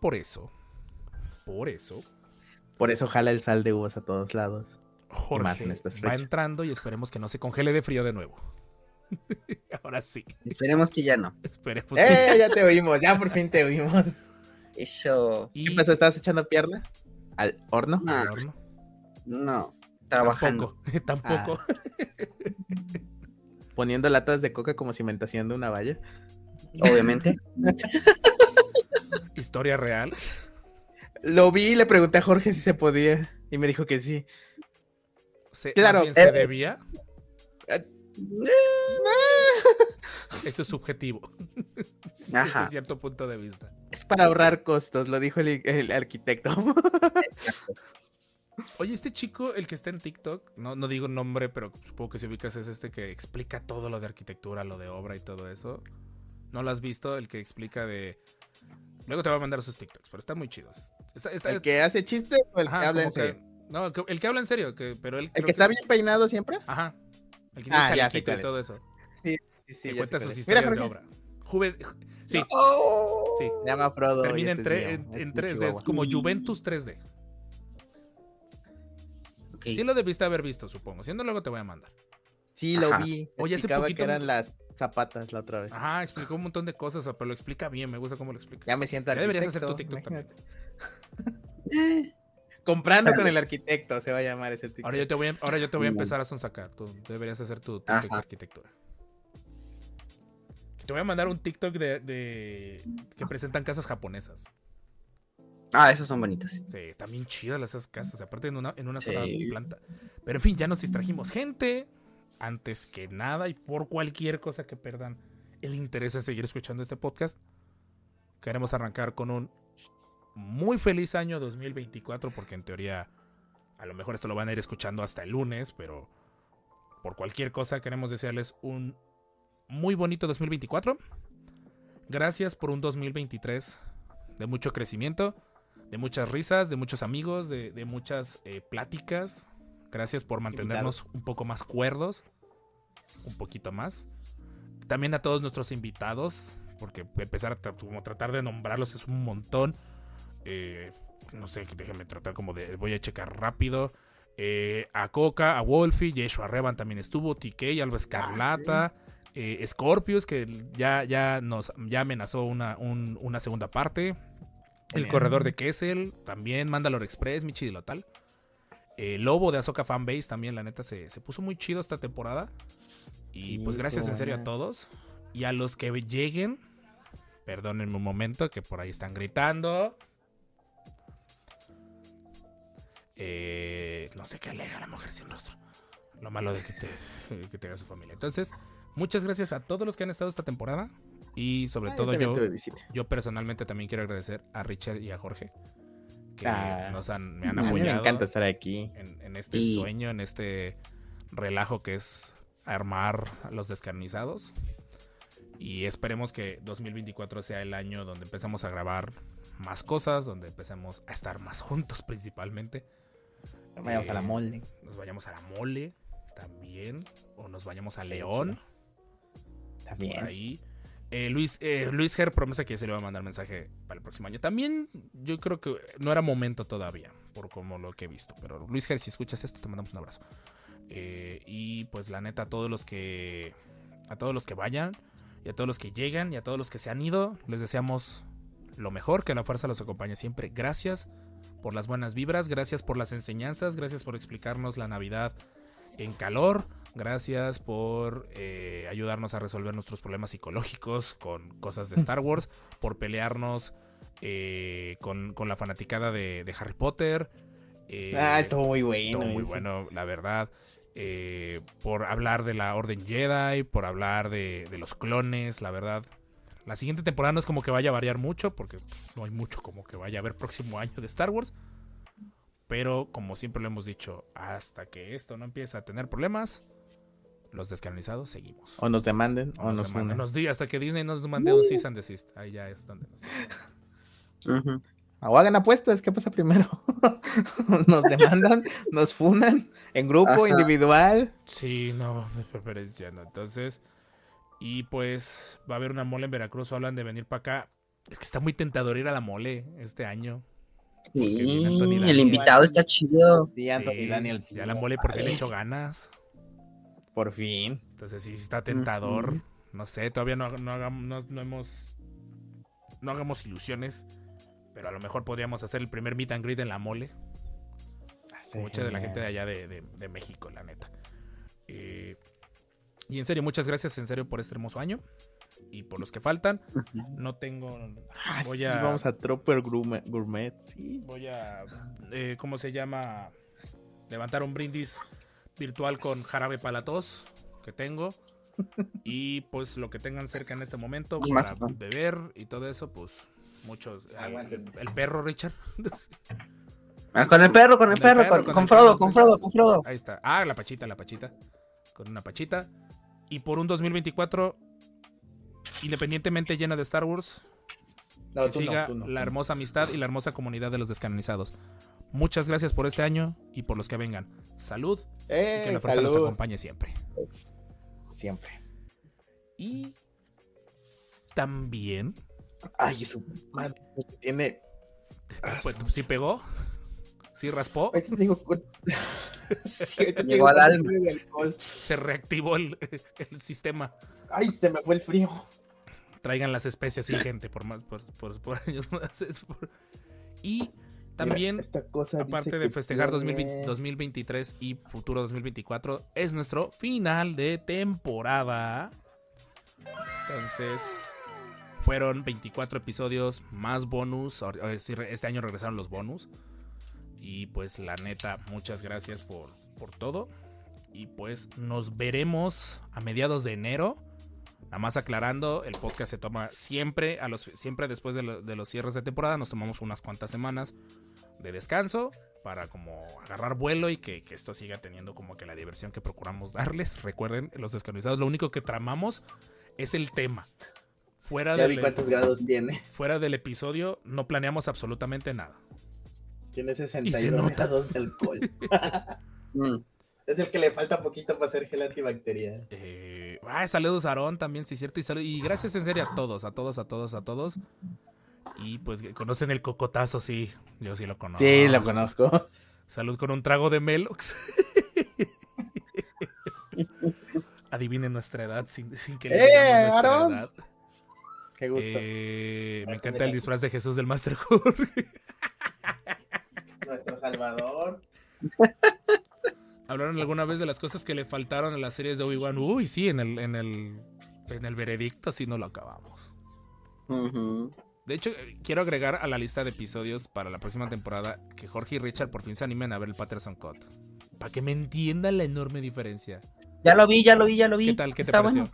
Por eso, por eso, Por eso jala el sal de uvas a todos lados. Jorge más en estas va entrando y esperemos que no se congele de frío de nuevo. Ahora sí, Esperemos que ya no. esperemos. que- ¡Eh! Ya te oímos, ya por fin te oímos. Eso. Y ¿Qué pasó? ¿Estabas echando pierna? ¿Al horno? No, al horno. no. Trabajando. Tampoco, tampoco. Poniendo latas de coca como cimentación de una valla. Obviamente. Historia real. Lo vi y le pregunté a Jorge si se podía. Y me dijo que sí. Se, Claro, bien se eh, debía. eh. Eso es subjetivo. Desde Ajá. cierto punto de vista. Es para ahorrar costos, lo dijo el, el arquitecto. Oye, este chico, el que está en TikTok, no, no digo nombre, pero supongo que si ubicas es este que explica todo lo de arquitectura, lo de obra y todo eso. ¿No lo has visto? El que explica de... Luego te voy a mandar sus TikToks, pero están muy chidos. Está- está- ¿El que hace chiste o el ajá, que habla en que- serio? no, el que- que habla en serio, que, pero él... ¿El creo que está bien peinado siempre? Ajá. El que tiene Ah, ya cuál y todo eso. Sí, sí, que ya cuenta sus es. Mira, historias de obra. Juve- Sí, Oh. sí. Se llama Frodo. Termina en, este en, es en mi 3D, es como Juventus 3D. Ok. Sí lo debiste haber visto, supongo. Siendo luego te voy a mandar. Sí, lo Ajá. vi. Oye, hace poquito- que eran las zapatas la otra vez. Ajá, explicó un montón de cosas, pero lo explica bien, me gusta cómo lo explica. Ya me siento Ya deberías hacer tu TikTok también. imagínate. Comprando con el arquitecto se va a llamar ese TikTok. Ahora yo te voy a, ahora yo te voy a empezar a sonsacar. Tú deberías hacer tu TikTok de arquitectura. Te voy a mandar un TikTok de, de- que presentan casas japonesas. Ah, esos son bonitos. Sí, están bien chidas las- esas casas, aparte en una, en una Sí. sola planta. Pero en fin, ya nos distrajimos. Gente, antes que nada y por cualquier cosa que perdan el interés en seguir escuchando este podcast, queremos arrancar con un muy feliz año 2024, porque en teoría a lo mejor esto lo van a ir escuchando hasta el lunes, pero por cualquier cosa queremos desearles un muy bonito 2024. Gracias por un 2023 de mucho crecimiento, de muchas risas, de muchos amigos, de, de muchas eh, pláticas. Gracias por mantenernos un poco más cuerdos, un poquito más. También a todos nuestros invitados, porque empezar a tra- como tratar de nombrarlos es un montón. Eh, no sé, déjenme tratar como de. Voy a checar rápido. Eh, a Coca, a Wolfie, Yeshua Revan también estuvo, TK, Alba Escarlata, eh, Scorpius, que ya, ya nos ya amenazó una, un- una segunda parte. El Bien. corredor de Kessel, también Mandalore Express, Michi de Lotal. Eh, Lobo de Azoka Fanbase también, la neta, se, se puso muy chido esta temporada. Y Sí, pues gracias en serio a todos. Y a los que lleguen, perdónenme un momento, que por ahí están gritando. Eh, no sé qué alega la mujer sin rostro. Lo malo de que, te, que tenga su familia. Entonces, muchas gracias a todos los que han estado esta temporada. Y sobre Ah, todo yo, yo personalmente también quiero agradecer a Richard y a Jorge. Que Ah. nos han, me han A mí me apoyado encanta estar aquí. en, en este Y- sueño, en este relajo que es armar a los descarnizados. Y esperemos que 2024 sea el año donde empecemos a grabar más cosas, donde empecemos a estar más juntos principalmente. Vayamos a la Eh, mole. Nos vayamos a la mole también, o nos vayamos a León, por También. ahí. Eh, Luis, eh, Luis Ger promesa que se le va a mandar mensaje para el próximo año. También yo creo que no era momento todavía, por como lo que he visto. Pero Luis Ger, si escuchas esto, te mandamos un abrazo. Eh, y pues la neta, a todos los que. A todos los que vayan, y a todos los que llegan, y a todos los que se han ido, les deseamos lo mejor, que la fuerza los acompañe siempre. Gracias por las buenas vibras, gracias por las enseñanzas, gracias por explicarnos la Navidad en calor. Gracias por eh, ayudarnos a resolver nuestros problemas psicológicos con cosas de Star Wars, por pelearnos eh, con, con la fanaticada de, de Harry Potter. eh, ah, estuvo muy bueno. todo muy bueno, la verdad. eh, por hablar de la Orden Jedi, por hablar de, de los clones, la verdad. La siguiente temporada no es como que vaya a variar mucho, porque no hay mucho como que vaya a haber próximo año de Star Wars. Pero como siempre lo hemos dicho, hasta que esto no empiece a tener problemas, los descanonizados seguimos. O nos demanden o Nos nos demandan, funan. nos diga hasta que Disney nos mande un cease and desist. Ahí ya es donde nos... O hagan apuestas, ¿qué pasa primero? nos demandan, nos funan en grupo, Ajá. individual. Sí, no, de preferencia, ¿no? Entonces, y pues va a haber una mole en Veracruz, hablan de venir para acá. Es que está muy tentador ir a la mole este año. Sí, el invitado está chido. Sí, Anthony Sí, Daniel. Ya la mole porque le echo ganas. Por fin. Entonces sí está tentador. No sé, todavía no, no hagamos, no, no hemos. No hagamos ilusiones. Pero a lo mejor podríamos hacer el primer meet and greet en la mole. Con mucha de la gente de allá de, de- de México, la neta. Eh, y en serio, muchas gracias en serio por este hermoso año. Y por los que faltan. No tengo. Ah, voy sí, a. vamos a Tropper Gourmet. Gourmet, sí. Voy a. eh, ¿Cómo se llama? Levantar un brindis virtual con jarabe para tos que tengo. Y pues lo que tengan cerca en este momento para beber y todo eso, pues muchos. El, perro, Richard. Ah, con el perro, con el perro, perro, con, con con el Frodo, con. Frodo, con Frodo. Ahí está. Ah, la pachita, la pachita. Con una pachita. Y por un 2024 independientemente llena de Star Wars, No, que tú no, siga no, la hermosa amistad y la hermosa comunidad de los descanonizados. Muchas gracias por este año y por los que vengan. Salud y que Eh, la fuerza nos salud. acompañe siempre. Siempre. Y también, Ay, su madre. Tiene. pues, ¿sí pegó? ¿Sí raspó? Con- Sí, ahorita Llegó al alma. Se reactivó el, el sistema. Ay, se me fue el frío. Traigan las especies, sí, gente, por más, por, por- por años más. es por- Y también, Mira, esta cosa aparte de festejar tiene- 2020 2023 y futuro 2024, es nuestro final de temporada. Entonces, fueron 24 episodios más bonus. Este año regresaron los bonus. Y pues la neta, muchas gracias por, por todo. Y pues nos veremos a mediados de enero. Nada más aclarando, el podcast se toma siempre, a los, siempre después de, lo- de los cierres de temporada. Nos tomamos unas cuantas semanas de descanso para como agarrar vuelo y que, que esto siga teniendo como que la diversión que procuramos darles. Recuerden, los descanonizados, lo único que tramamos es el tema. Fuera, Ya vi del, cuántos grados tiene. fuera del episodio no planeamos absolutamente nada. Tiene Y se 62 nota. grados de alcohol. Mm. es el que le falta poquito para hacer gel antibacterial. Eh, ah, saludos a Aarón también, sí, cierto. Y, salud- y gracias en serio a todos, a todos, a todos, a todos. Y pues conocen el cocotazo, sí. Yo sí lo conozco. Sí, lo conozco. Salud con un trago de Melox. Adivinen nuestra edad sin, sin que les ¡Eh, nuestra edad. Qué gusto. Eh, me encanta el disfraz de Jesús del Master Jorge. Nuestro Salvador. ¿Hablaron alguna vez de las cosas que le faltaron en las series de Obi-Wan? Uy, sí, en el, en el, en el veredicto sí no lo acabamos. De hecho, eh, quiero agregar a la lista de episodios para la próxima temporada que Jorge y Richard por fin se animen a ver el Patterson Cut. Para que me entiendan la enorme diferencia. Ya lo vi, ya lo vi, ya lo vi. ¿Qué tal? ¿Qué te pareció? bueno.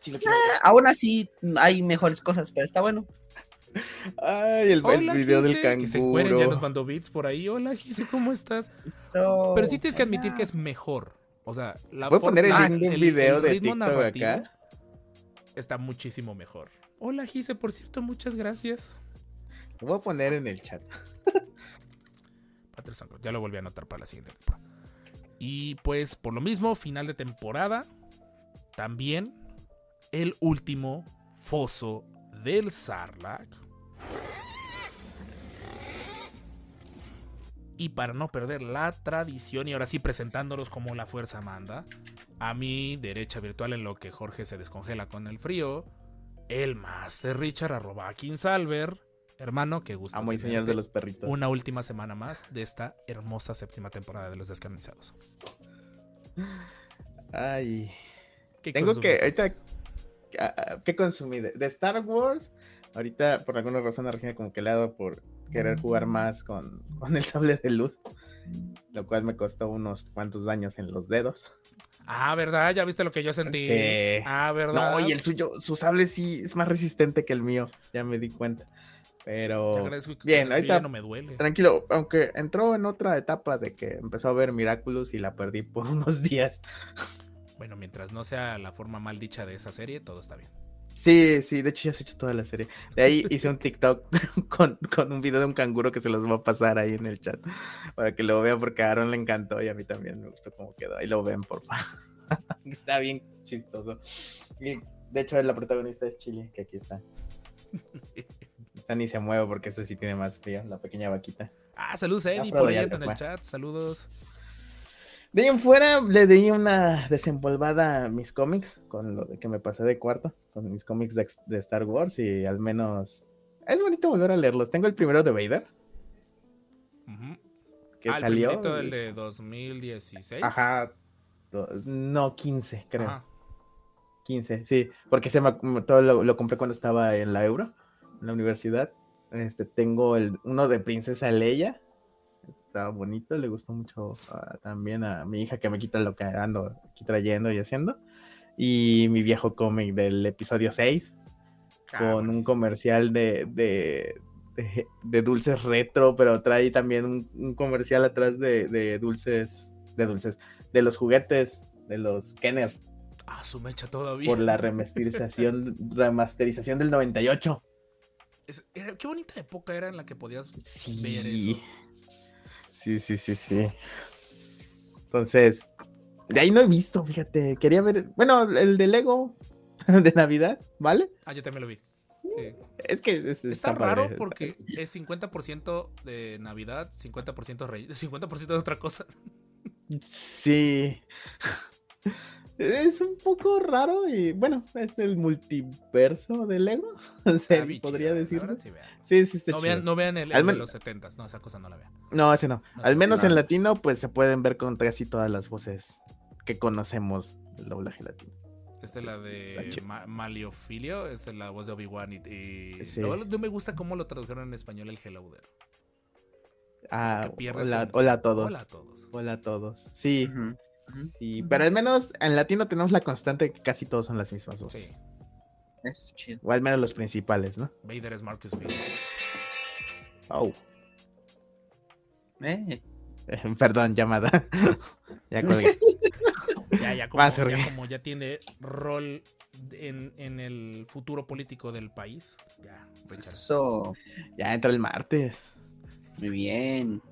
Sí, lo quiero. Aún así, hay mejores cosas, pero está bueno. Ay, el, el Hola, video del Gise, Que se encueren, ya nos canguro. mandó beats por ahí. Hola, Gise, ¿cómo estás? So- Pero sí tienes que admitir que es mejor. O sea, la ¿Puedo poner el el- video el de TikTok acá? Está muchísimo mejor. Hola, Gise, por cierto, muchas gracias. Lo voy a poner en el chat. Ya lo volví a anotar para la siguiente temporada. Y pues, por lo mismo, final de temporada. También el último foso del Sarlacc. Y para no perder la tradición, y ahora sí presentándolos como la fuerza manda, a mi derecha virtual en lo que Jorge se descongela con el frío, el Master Richard, arroba Salver. Hermano, qué gusto. Amo y de los perritos. una última semana más de esta hermosa séptima temporada de los descanonizados. Ay. ¿Qué Tengo que. Ahorita. ah, ah, ¿Qué consumí? De, de Star Wars. Ahorita, por alguna razón, a Regina como que le ha dado por querer jugar más con, con el sable de luz. Lo cual me costó unos cuantos daños en los dedos. Ah, ¿verdad? ¿Ya viste lo que yo sentí? Sí. Ah, ¿verdad? No, y el suyo, su sable sí es más resistente que el mío, ya me di cuenta. Te Pero bien, frío ya no me duele. tranquilo, aunque entró en otra etapa de que empezó a ver Miraculous y la perdí por unos días. Bueno, mientras no sea la forma mal dicha de esa serie, todo está bien. Sí, sí, de hecho ya se hecho toda la serie. De ahí hice un TikTok con, con un video de un canguro que se los voy a pasar ahí en el chat para que lo vean porque a Aaron le encantó y a mí también me gustó cómo quedó. Ahí lo ven, por favor. está bien chistoso. Y de hecho la protagonista es Chile, que aquí está. Esta ni se mueve porque este sí tiene más frío, la pequeña vaquita. Ah, saludos a por ahí en el chat. Saludos. De ahí en fuera le di una desempolvada a mis cómics con lo de que me pasé de cuarto, con mis cómics de, de Star Wars y al menos es bonito volver a leerlos. Tengo el primero de Vader Ujú. que ah, el salió. primerito, y- el de 2016. Ajá. do- No, 15, creo. Ajá. 15, sí, porque se me, todo lo, lo compré cuando estaba en la Euro, en la universidad. Este, tengo el uno de Princesa Leia. Estaba bonito, le gustó mucho ah, también a mi hija que me quita lo que ando aquí trayendo y haciendo. Y mi viejo cómic del episodio 6 Ah, con un comercial de, de, de- de dulces retro, pero trae también un, un comercial atrás de, de dulces, de dulces, de los juguetes, de los Kenner, Ah, su mecha todavía. por la remasterización, remasterización del 98. Es- era- qué bonita época era en la que podías ver eso. Sí, sí, sí, sí. Entonces, de ahí no he visto, fíjate, quería ver, bueno, el de Lego de Navidad, ¿vale? Ah, yo también lo vi. Sí. Es que es- Está, está, raro padre. porque es 50% de Navidad, 50% rey, 50% de otra cosa. Sí. Es un poco raro y bueno, es el multiverso de Lego. Se Está bien podría decir. sí. Sí, sí, está No chido. vean, no vean el, Al el de los 70s, no, esa cosa no la vean. No, ese no. No Al menos No. en latino, pues se pueden ver con casi todas las voces que conocemos del doblaje latino. Esta es la de. Ma- Maliofilio, esta es la voz de Obi-Wan y, y- Sí. no, no me gusta cómo lo tradujeron en español el Hello There. Ah, hola, el- hola a todos. Hola a todos. Hola a todos. Sí. Sí. Pero al menos en latino tenemos la constante que casi todos son las mismas voces. Sí. Eso es chido. O al menos los principales, ¿no? Vader es Marcus Phoenix. Oh, Eh, perdón, llamada. ya colgué. Ya, ya como, Vas, ya como ya tiene rol en, en el futuro político del país. Ya, Richard. eso. Ya entra el martes. Muy bien.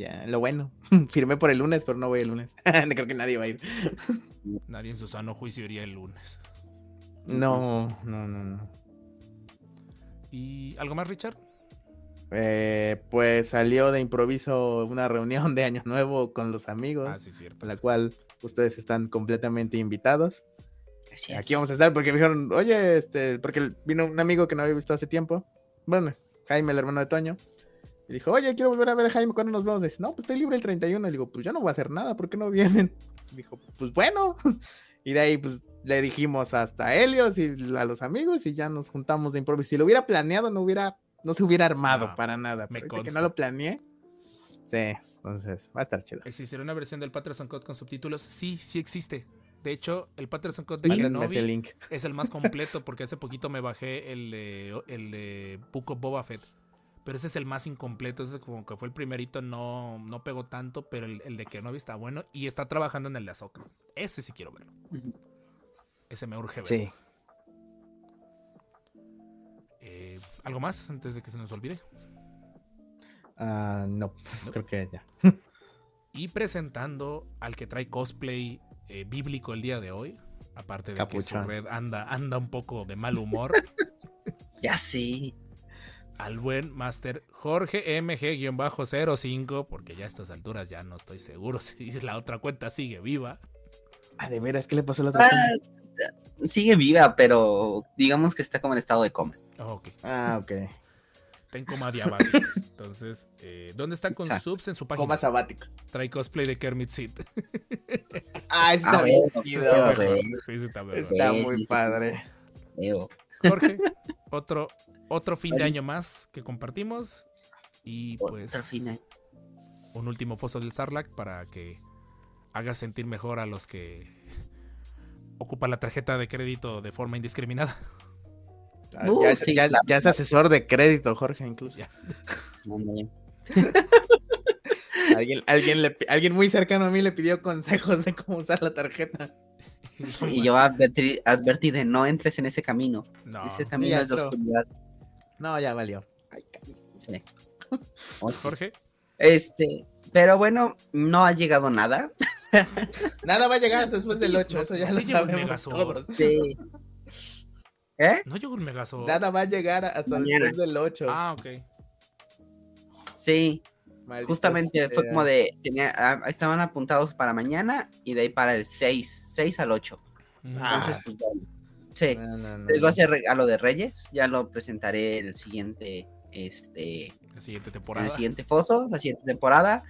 Ya, lo bueno. Firmé por el lunes, pero no voy el lunes. no creo que nadie va a ir. Nadie en su sano juicio iría el lunes. No, no, no, no. ¿Y algo más, Richard? Eh, pues salió de improviso una reunión de Año Nuevo con los amigos, Ah, sí, cierto. a la cual ustedes están completamente invitados. Gracias. Aquí vamos a estar porque me dijeron, oye, este, porque vino un amigo que no había visto hace tiempo. Bueno, Jaime, el hermano de Toño. Y dijo, oye, quiero volver a ver a Jaime, ¿cuándo nos vemos? dice, no, pues estoy libre el 31. Y digo, pues yo no voy a hacer nada, ¿por qué no vienen? Y dijo, pues bueno. Y de ahí, pues le dijimos hasta Helios y a los amigos y ya nos juntamos de improviso. Si lo hubiera planeado, no hubiera, no se hubiera armado no, para nada. me Pero que no lo planeé, sí, entonces va a estar chido. ¿Existirá una versión del Patterson Code con subtítulos? Sí, sí existe. De hecho, el Patterson Code de Kenobi link. es el más completo porque hace poquito me bajé el de, el de Book of Boba Fett. Pero ese es el más incompleto. Ese como que fue el primerito, no, no pegó tanto, pero el, el de Kenobi está bueno y está trabajando en el de Ahsoka. Ese sí quiero verlo. Ese me urge verlo. Sí. Eh, ¿Algo más antes de que se nos olvide? Ah, no, No. creo que ya. Y presentando al que trae cosplay eh, bíblico el día de hoy. Aparte de que su red anda, anda un poco de mal humor. Ya sí. Al buen Master Jorge MG-05, porque ya a estas alturas ya no estoy seguro si la otra cuenta sigue viva. Ah, de veras, ¿qué le pasó a la otra? Ah, cuenta? sigue viva, pero digamos que está como en estado de coma. Oh, ok, Ah, ok. está en coma diabático. Entonces, eh, ¿dónde está con Exacto. subs en su página? Coma sabático. Trae cosplay de Kermit Sid. Ah, ese Ah, está bien. Está. Sí, sí, está mejor. Está muy padre. Veo. Jorge, otro, otro fin de año más que compartimos. Y pues un último foso del Sarlacc para que haga sentir mejor a los que ocupa la tarjeta de crédito de forma indiscriminada. Ah, Uh, ya, sí, ya- claro. ya es asesor de crédito, Jorge, incluso. Ya. Alguien, alguien, le alguien muy cercano a mí le pidió consejos de cómo usar la tarjeta. Y yo advertí, advertí de no entres en ese camino. No. Ese camino es de oscuridad. No, ya valió. Ay, Sí. Oh, sí. Jorge, Este, pero bueno, no ha llegado nada. Nada va a llegar hasta después del 8, eso ya no lo te llegó el sabemos todos. Sí. ¿Eh? no llegó un Megazord. Nada va a llegar hasta Mañana. después del 8. Ah, ok. Sí, Maldita justamente fue sea. como de, tenía, ah, estaban apuntados para mañana y de ahí para el 6, 6 al 8. Ah. Entonces, pues bueno. Sí, No, no, no, entonces va a ser regalo de Reyes, ya lo presentaré el siguiente, este, La siguiente en temporada. el siguiente foso, la siguiente temporada.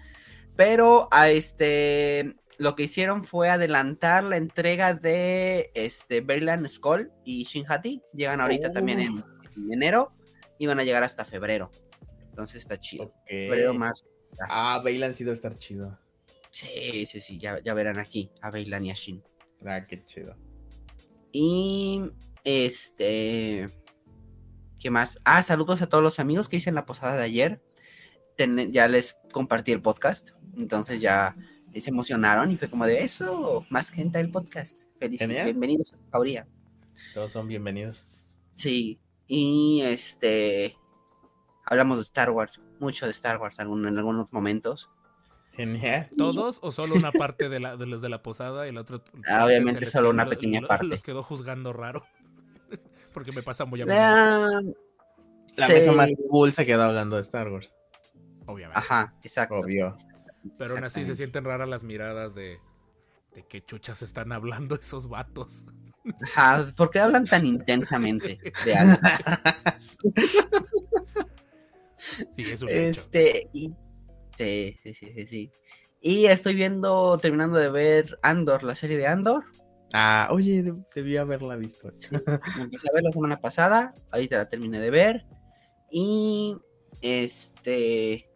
Pero a este lo que hicieron fue adelantar la entrega de este Berland Skull y Shinhati. Llegan ahorita Oh. también en, en enero y van a llegar hasta febrero. Entonces está chido. Ok. Febrero más. Ah, Bailan sí debe estar chido. Sí, sí, sí, ya, ya verán aquí a Bailan y a Shin. Ah, qué chido. Y este. ¿Qué más? Ah, saludos a todos los amigos que hice en la posada de ayer. Ten- ya les compartí el podcast. Entonces ya se emocionaron y fue como de eso. Más gente del podcast. Feliz. Genial. Bienvenidos a la. Todos son bienvenidos. Sí. Y este. Hablamos de Star Wars. Mucho de Star Wars en algunos momentos. Genial. ¿Todos o solo una parte de, la, de los de la posada y el otro? Ah, obviamente solo quedó- una pequeña lo- parte. Los quedó juzgando raro. Porque me pasa muy a menudo, Vean. La Sí. mesa más cool se quedó hablando de Star Wars. obviamente. Ajá, exacto. Obvio. Pero aún así se sienten raras las miradas de, de qué chuchas están hablando esos vatos. Ajá, ¿por qué hablan tan intensamente de algo? Sí, es un hecho. Este, y. Sí, sí, sí, sí, sí. Y estoy viendo, terminando de ver Andor, la serie de Andor. Ah, oye, deb- debí haberla visto. Sí, empecé a ver la semana pasada, ahorita la terminé de ver. Y. Este.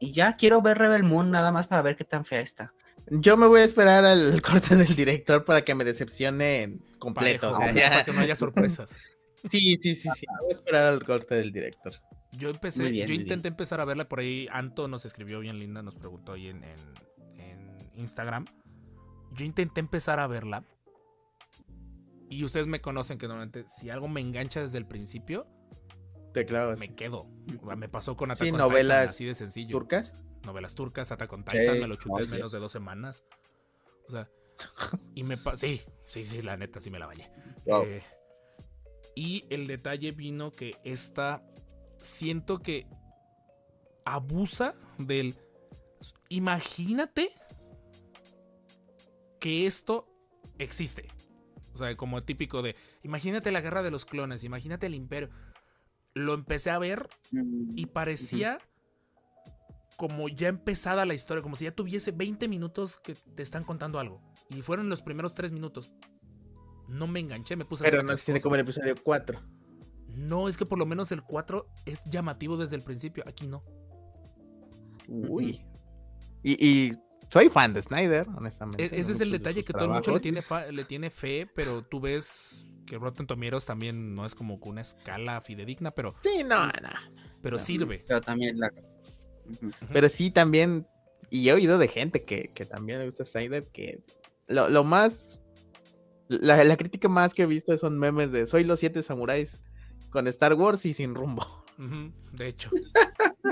Y ya quiero ver Rebel Moon nada más para ver qué tan fea está. Yo me voy a esperar al corte del director para que me decepcione completo. Parejo, o sea, para que no haya sorpresas. Sí, sí, sí, sí. Voy a esperar al corte del director. Yo empecé, bien, yo intenté empezar a verla por ahí. Anto nos escribió bien linda, nos preguntó ahí en, en- en Instagram. Yo intenté empezar a verla. Y ustedes me conocen que normalmente si algo me engancha desde el principio, Te clavas. me quedo. Me pasó con Attack Sí, on novelas Titan, así de sencillo. ¿Turcas? Novelas turcas, Attack on Sí, me lo chuté en menos de dos semanas. O sea, y me sí, sí, sí, la neta sí me la bañé. Wow. Eh, y el detalle vino que esta siento que abusa del imagínate que esto existe. O sea, como típico de imagínate la guerra de los clones, imagínate el imperio. Lo empecé a ver y parecía como ya empezada la historia, como si ya tuviese 20 minutos que te están contando algo. Y fueron los primeros 3 minutos. No me enganché, me puse a Pero hacer no tiene como el episodio 4. No, es que por lo menos el 4 es llamativo desde el principio. Aquí no. Uy. Y, y soy fan de Snyder, honestamente. E- ese es el de detalle que todo el mundo le tiene, fa- le tiene fe, pero tú ves que Rotten Tomatoes también no es como que una escala fidedigna, pero, Sí, no, no. pero sirve. Pero también la. Pero sí también, y he oído de gente que, que también le gusta Snyder, que lo, lo más, la, la crítica más que he visto son memes de soy los siete samuráis con Star Wars y sin rumbo. De hecho.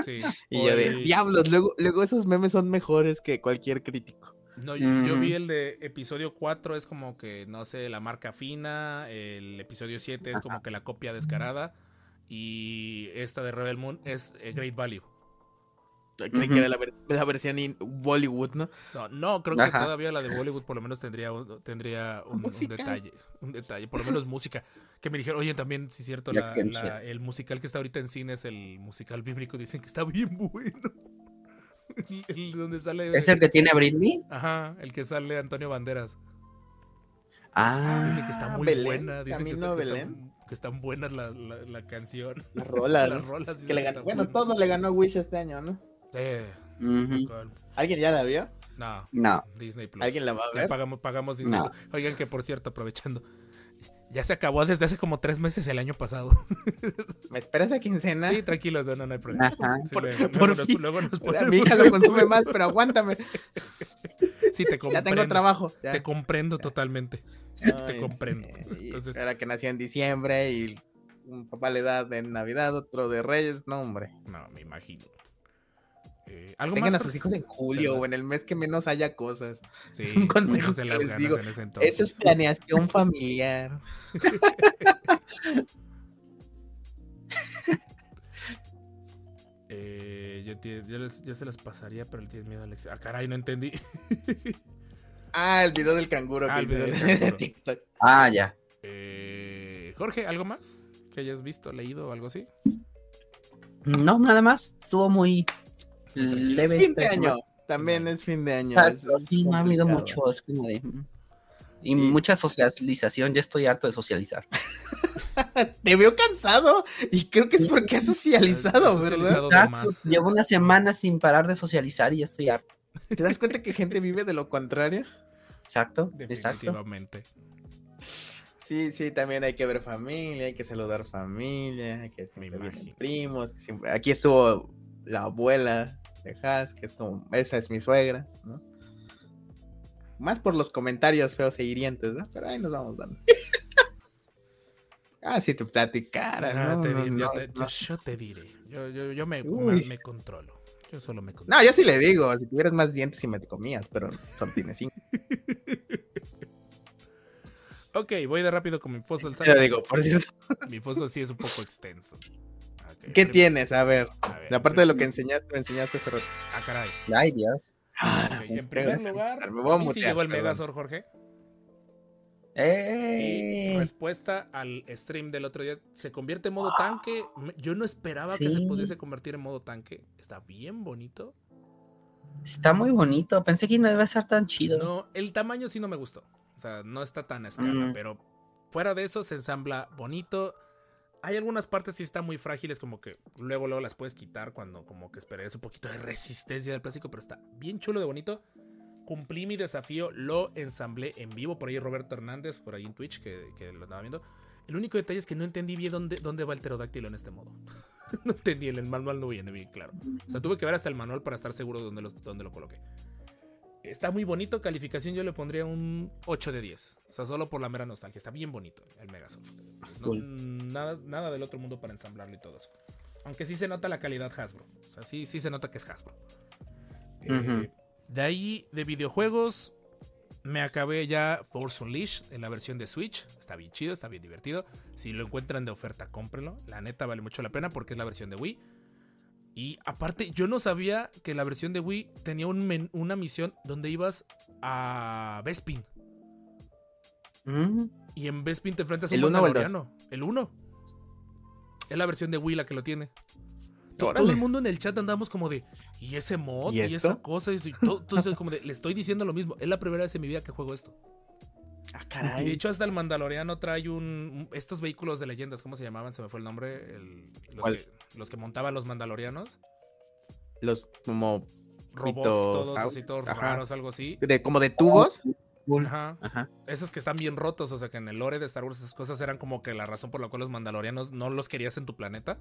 Sí. Y yo de, diablos, luego, luego esos memes son mejores que cualquier crítico. No, yo, yo vi el de episodio 4, es como que, no sé, la marca fina. El episodio 7 es como que la copia descarada. Y esta de Rebel Moon es eh, Great Value. Creí que era la, ver- la versión in Bollywood, ¿no? No, no, creo que Ajá. todavía la de Bollywood por lo menos tendría un, tendría un, detalle. Un detalle, por lo menos música. Que me dijeron, oye, también, sí es cierto, la- el musical que está ahorita en cine es el musical bíblico. Dicen que está bien bueno. El, el donde sale. ¿Es el que tiene a Britney? Ajá, el que sale Antonio Banderas. Ah, Dicen que está muy Belén, buena. Dicen que, está- están, que están buenas la, la, la canción. Las rolas. Las rolas. Que le ganó- bueno, todo le ganó Wish este año, ¿no? Eh. ¿Alguien ya la vio? No, No. Disney Plus. ¿Alguien la va a Ya ver? pagamos, pagamos Disney No. Plus. Oigan, que por cierto, aprovechando. Ya se acabó desde hace como tres meses el año pasado. ¿Me esperas a quincena? Sí, tranquilos, no, no hay problema. Ajá. Sí, Por- luego, por luego luego nos O sea, mi hija lo consume más, pero aguántame. Sí, te Ya comprendo. tengo trabajo. ya. Te comprendo totalmente. Ay, te comprendo. sí. Entonces- Ahora que nació en diciembre y un papá le da de Navidad, otro de Reyes, no, hombre. No, me imagino. Eh, ¿Algo Tengan a sus hijos en julio ¿Verdad? o en el mes que menos haya cosas. Sí, es un consejo que las les ganas digo. en ese entonces. Eso es planeación familiar. Eh, yo, tie- yo les- yo se las pasaría, pero él tiene miedo a Alex. Ah, caray, no entendí. Ah, el video del canguro Ah, que el video del canguro. TikTok. Ah, ya. Eh, Jorge, ¿algo más que hayas visto, leído o algo así? No, nada más. Estuvo muy. Leve. Es fin de año. También es fin de año. Exacto, es- es sí, me ha habido mucho. Es como de. mm. Y Y- mucha socialización. Ya estoy harto de socializar. Te veo cansado y creo que es porque has socializado, Has ¿verdad? Exacto, más. Llevo una semana sin parar de socializar y ya estoy harto. ¿Te das cuenta que gente vive de lo contrario? Exacto, exacto. Definitivamente. Sí, sí, también hay que ver familia, hay que saludar familia, que Me siempre primos, que siempre... Aquí estuvo la abuela de Has, que es como, esa es mi suegra, ¿no? Más por los comentarios feos e hirientes, ¿no? Pero ahí nos vamos dando. ah, si te platicara, Ah, ¿no? te No, di- yo, no, te, yo- yo te diré. Yo, yo, yo me, controlo. Yo solo me controlo. No, yo sí le digo, si tuvieras más dientes y me te comías, pero solo tienes cinco. Ok, voy de rápido con mi foso. Lo digo, por cierto. Mi foso sí es un poco extenso. ¿Qué tienes? A ver, a ver, aparte de lo que enseñaste, me enseñaste hace rato. Ah, caray. Ay, Dios. Ah, en primer lugar, me voy a mí sí mutear, llegó el perdón. Megazord, Jorge. Y ¡Eh! respuesta al stream del otro día, ¿se convierte en modo tanque? Yo no esperaba que se pudiese convertir en modo tanque. Está bien bonito. Está muy bonito. Pensé que no iba a ser tan chido. No, el tamaño sí no me gustó. O sea, no está tan a escala, Mm. pero fuera de eso se ensambla bonito. Hay algunas partes sí están muy frágiles, como que luego luego las puedes quitar cuando como que esperes un poquito de resistencia del plástico, pero está bien chulo de bonito. Cumplí mi desafío, lo ensamblé en vivo. Por ahí Roberto Hernández, por ahí en Twitch, que, que lo andaba viendo. El único detalle es que no entendí bien dónde, dónde va el pterodáctilo en este modo. no entendí, en el manual no viene bien claro. O sea, tuve que ver hasta el manual para estar seguro de dónde, dónde lo coloqué. Está muy bonito, calificación yo le pondría un 8 de 10. O sea, solo por la mera nostalgia. Está bien bonito el Megazord. No- Cool. nada, nada del otro mundo para ensamblarlo y todo eso. Aunque sí se nota la calidad Hasbro. O sea, sí, sí se nota que es Hasbro. Eh, de ahí, de videojuegos, me acabé ya Force Unleashed en la versión de Switch. Está bien chido, está bien divertido. Si lo encuentran de oferta, cómprenlo. La neta vale mucho la pena porque es la versión de Wii. Y aparte, yo no sabía que la versión de Wii tenía un men- una misión donde ibas a Bespin. Mm, Y en Bespin te enfrentas a ¿El un mandaloriano. El 1. Es la versión de Wii la que lo tiene. To- Todo el mundo en el chat andamos como de, ¿y ese mod? ¿Y esa cosa? Y, todo, todo como de, le estoy diciendo lo mismo. Es la primera vez en mi vida que juego esto. Ah, Y de hecho hasta el Mandaloriano trae un, estos vehículos de leyendas, ¿cómo se llamaban? Se me fue el nombre. El- los, ¿Cuál? que, los que montaban los Mandalorianos. Los como Robots, todos au- así, todos ajá. raros, algo así. de como de tubos. Ajá. Ajá. Esos que están bien rotos, o sea que en el lore de Star Wars esas cosas eran como que la razón por la cual los mandalorianos no los querías en tu planeta.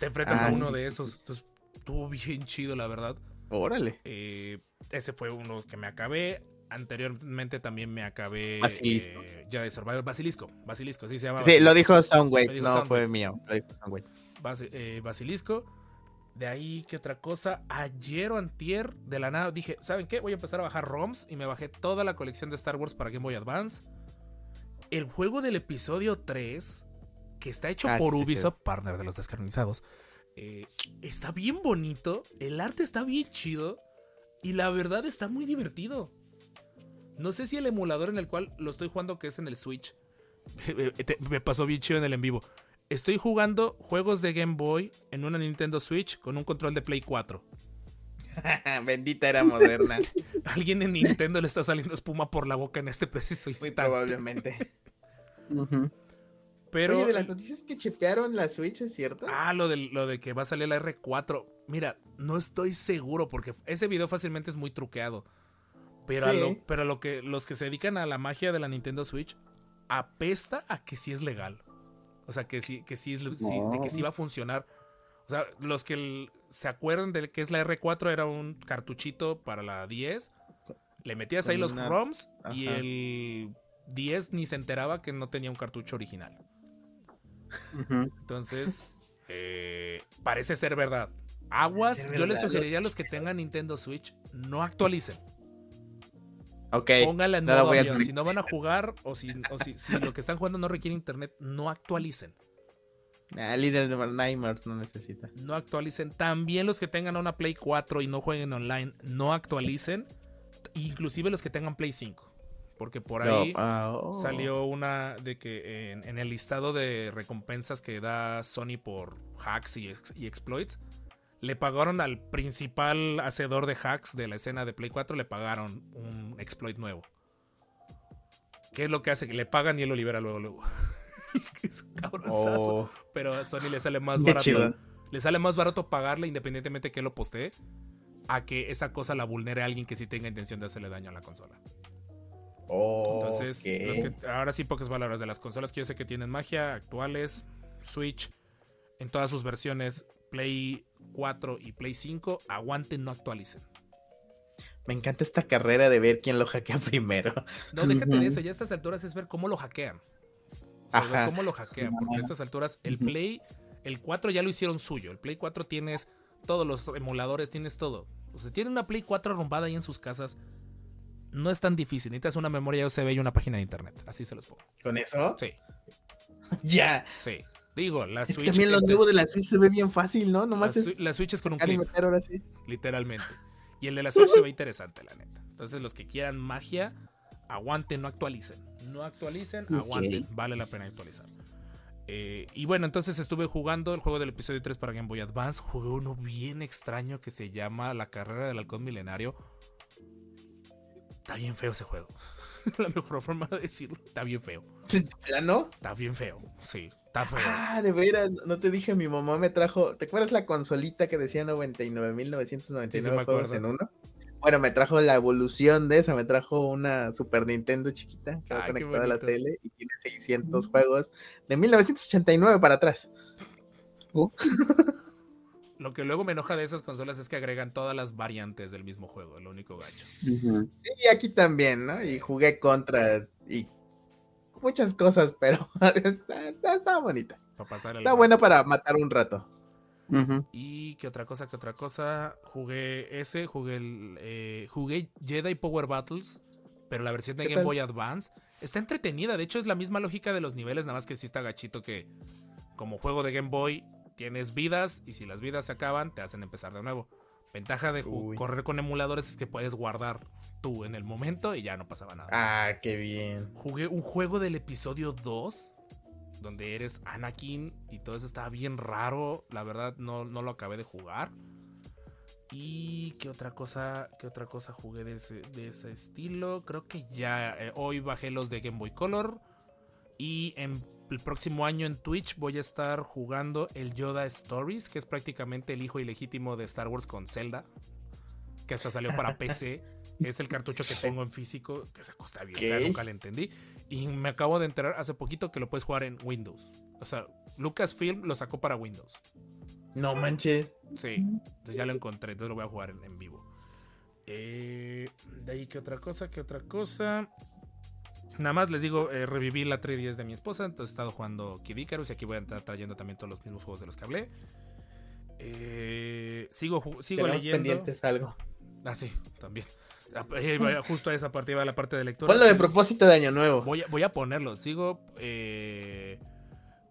Te enfrentas Ah, a uno sí, de esos. Entonces, estuvo bien chido, la verdad. Órale. Eh, ese fue uno que me acabé. Anteriormente también me acabé Basilisco. eh, ya de Survivor. Basilisco. Basilisco, sí se llama. Sí, lo dijo Soundwave, dijo no Soundwave. fue mío. Lo dijo Soundwave. Eh, Basilisco. De ahí, ¿qué otra cosa? Ayer o antier, de la nada, dije, ¿saben qué? Voy a empezar a bajar ROMs y me bajé toda la colección de Star Wars para Game Boy Advance. El juego del episodio 3, que está hecho Ah, por sí, Ubisoft, partner de los descanonizados, eh, está bien bonito, el arte está bien chido y la verdad está muy divertido. No sé si el emulador en el cual lo estoy jugando, que es en el Switch, me pasó bien chido en el en vivo. Estoy jugando juegos de Game Boy en una Nintendo Switch con un control de Play 4. Bendita era moderna. Alguien en Nintendo le está saliendo espuma por la boca en este preciso Muy instante. probablemente. Ujú. Pero. Oye, de las noticias que chipearon la Switch, ¿es cierto? Ah, lo de, lo de que va a salir la R4. Mira, no estoy seguro porque ese video fácilmente es muy truqueado. Pero, a lo, pero a lo que los que se dedican a la magia de la Nintendo Switch apesta a que sí es legal. O sea, que sí, que sí, es, sí- de que sí va a funcionar. O sea, los que el- se acuerdan de que es la R4 era un cartuchito para la 10. Le metías ahí los una- ROMs y el 10 ni se enteraba que no tenía un cartucho original. Entonces, eh, parece ser verdad. Aguas, yo les sugeriría a los que tengan Nintendo Switch, no actualicen. Ok. Pónganla en no modo avión. Si no van a jugar o si, o si, si lo que están jugando no requiere internet, no actualicen. Ah, Little Nightmares no necesita. No actualicen. También los que tengan una Play 4 y no jueguen online, no actualicen. Inclusive los que tengan Play 5. Porque por ahí No, ah, oh. salió una de que en, en el listado de recompensas que da Sony por hacks y exploits, le pagaron al principal hacedor de hacks de la escena de Play 4, le pagaron un exploit nuevo. ¿Qué es lo que hace? Que le pagan y él lo libera luego, luego. Que es un cabronzazo. Oh, Pero a Sony le sale más Qué barato. chido. Le sale más barato pagarle independientemente que él lo postee a que esa cosa la vulnere a alguien que sí tenga intención de hacerle daño a la consola. oh, Entonces, los que- ahora sí pocas palabras de las consolas que yo sé que tienen magia actuales, Switch, en todas sus versiones, Play 4 y Play 5, aguanten, no actualicen. Me encanta esta carrera de ver quién lo hackea primero. No, déjate de eso, ya a estas alturas es ver cómo lo hackean. O sea, ver Ajá. cómo lo hackean, porque a estas alturas el. Play, el 4 ya lo hicieron suyo. El Play 4 tienes todos los emuladores, tienes todo. O sea, tienen una Play 4 arrumbada ahí en sus casas. No es tan difícil, necesitas una memoria USB y una página de internet. Así se los pongo. ¿Con eso? Sí, Ya. sí. Digo, la Es que Switch. también lo nuevo de la Switch se ve bien fácil, ¿no? La, Nomás Swi- es la Switch es con un clip, meter ahora sí. literalmente. Y el de la Switch se ve interesante, la neta. Entonces, los que quieran magia, aguanten, no actualicen. No actualicen, aguanten. Vale la pena actualizar. Eh, y bueno, entonces estuve jugando el juego del episodio 3 para Game Boy Advance. Jugué uno bien extraño que se llama La carrera del halcón milenario. Está bien feo ese juego. la mejor forma de decirlo. Está bien feo. ¿Plano? Está bien feo. Sí, está feo. Ah, de veras, no te dije, mi mamá me trajo, ¿te acuerdas la consolita que decía 99.999 Sí, sí me juegos acuerdo. en uno? Bueno, me trajo la evolución de esa, me trajo una Super Nintendo chiquita que va conectada a la tele y tiene 600 juegos de 1989 para atrás. Lo que luego me enoja de esas consolas es que agregan todas las variantes del mismo juego. Lo único gacho. Ujú. Sí, aquí también, ¿no? Y jugué contra y muchas cosas, pero está, está, está bonita. Para pasar el Está rato. buena para matar un rato. Y qué otra cosa, qué otra cosa. Jugué ese, jugué el, eh, jugué Jedi Power Battles, pero la versión de ¿Qué Game tal? Boy Advance está entretenida. De hecho, es la misma lógica de los niveles, nada más que sí está gachito que como juego de Game Boy tienes vidas y si las vidas se acaban te hacen empezar de nuevo. Ventaja de Uy. correr con emuladores es que puedes guardar tú en el momento y ya no pasaba nada. Ah, qué bien. Jugué un juego del episodio 2 donde eres Anakin y todo eso estaba bien raro. La verdad no, no lo acabé de jugar. Y qué otra cosa, qué otra cosa jugué de ese, de ese estilo. Creo que ya eh, hoy bajé los de Game Boy Color. Y en el próximo año en Twitch voy a estar jugando el Yoda Stories, que es prácticamente el hijo ilegítimo de Star Wars con Zelda. Que hasta salió para PC. Es el cartucho que tengo en físico, que se costa bien, nunca le entendí. Y me acabo de enterar hace poquito que lo puedes jugar en Windows. O sea, Lucasfilm lo sacó para Windows. No manches. Sí, entonces ya lo encontré, entonces lo voy a jugar en, en vivo. Eh, de ahí, ¿qué otra cosa? ¿Qué otra cosa? Nada más les digo, eh, reviví la 3DS de mi esposa, entonces he estado jugando Kid Icarus y aquí voy a estar trayendo también todos los mismos juegos de los que hablé. Eh, sigo sigo Tenemos leyendo. pendientes algo. Ah, sí, también. Justo a esa partida la parte de lectura. Ponlo de propósito de Año Nuevo. Voy a, voy a ponerlo. Sigo eh,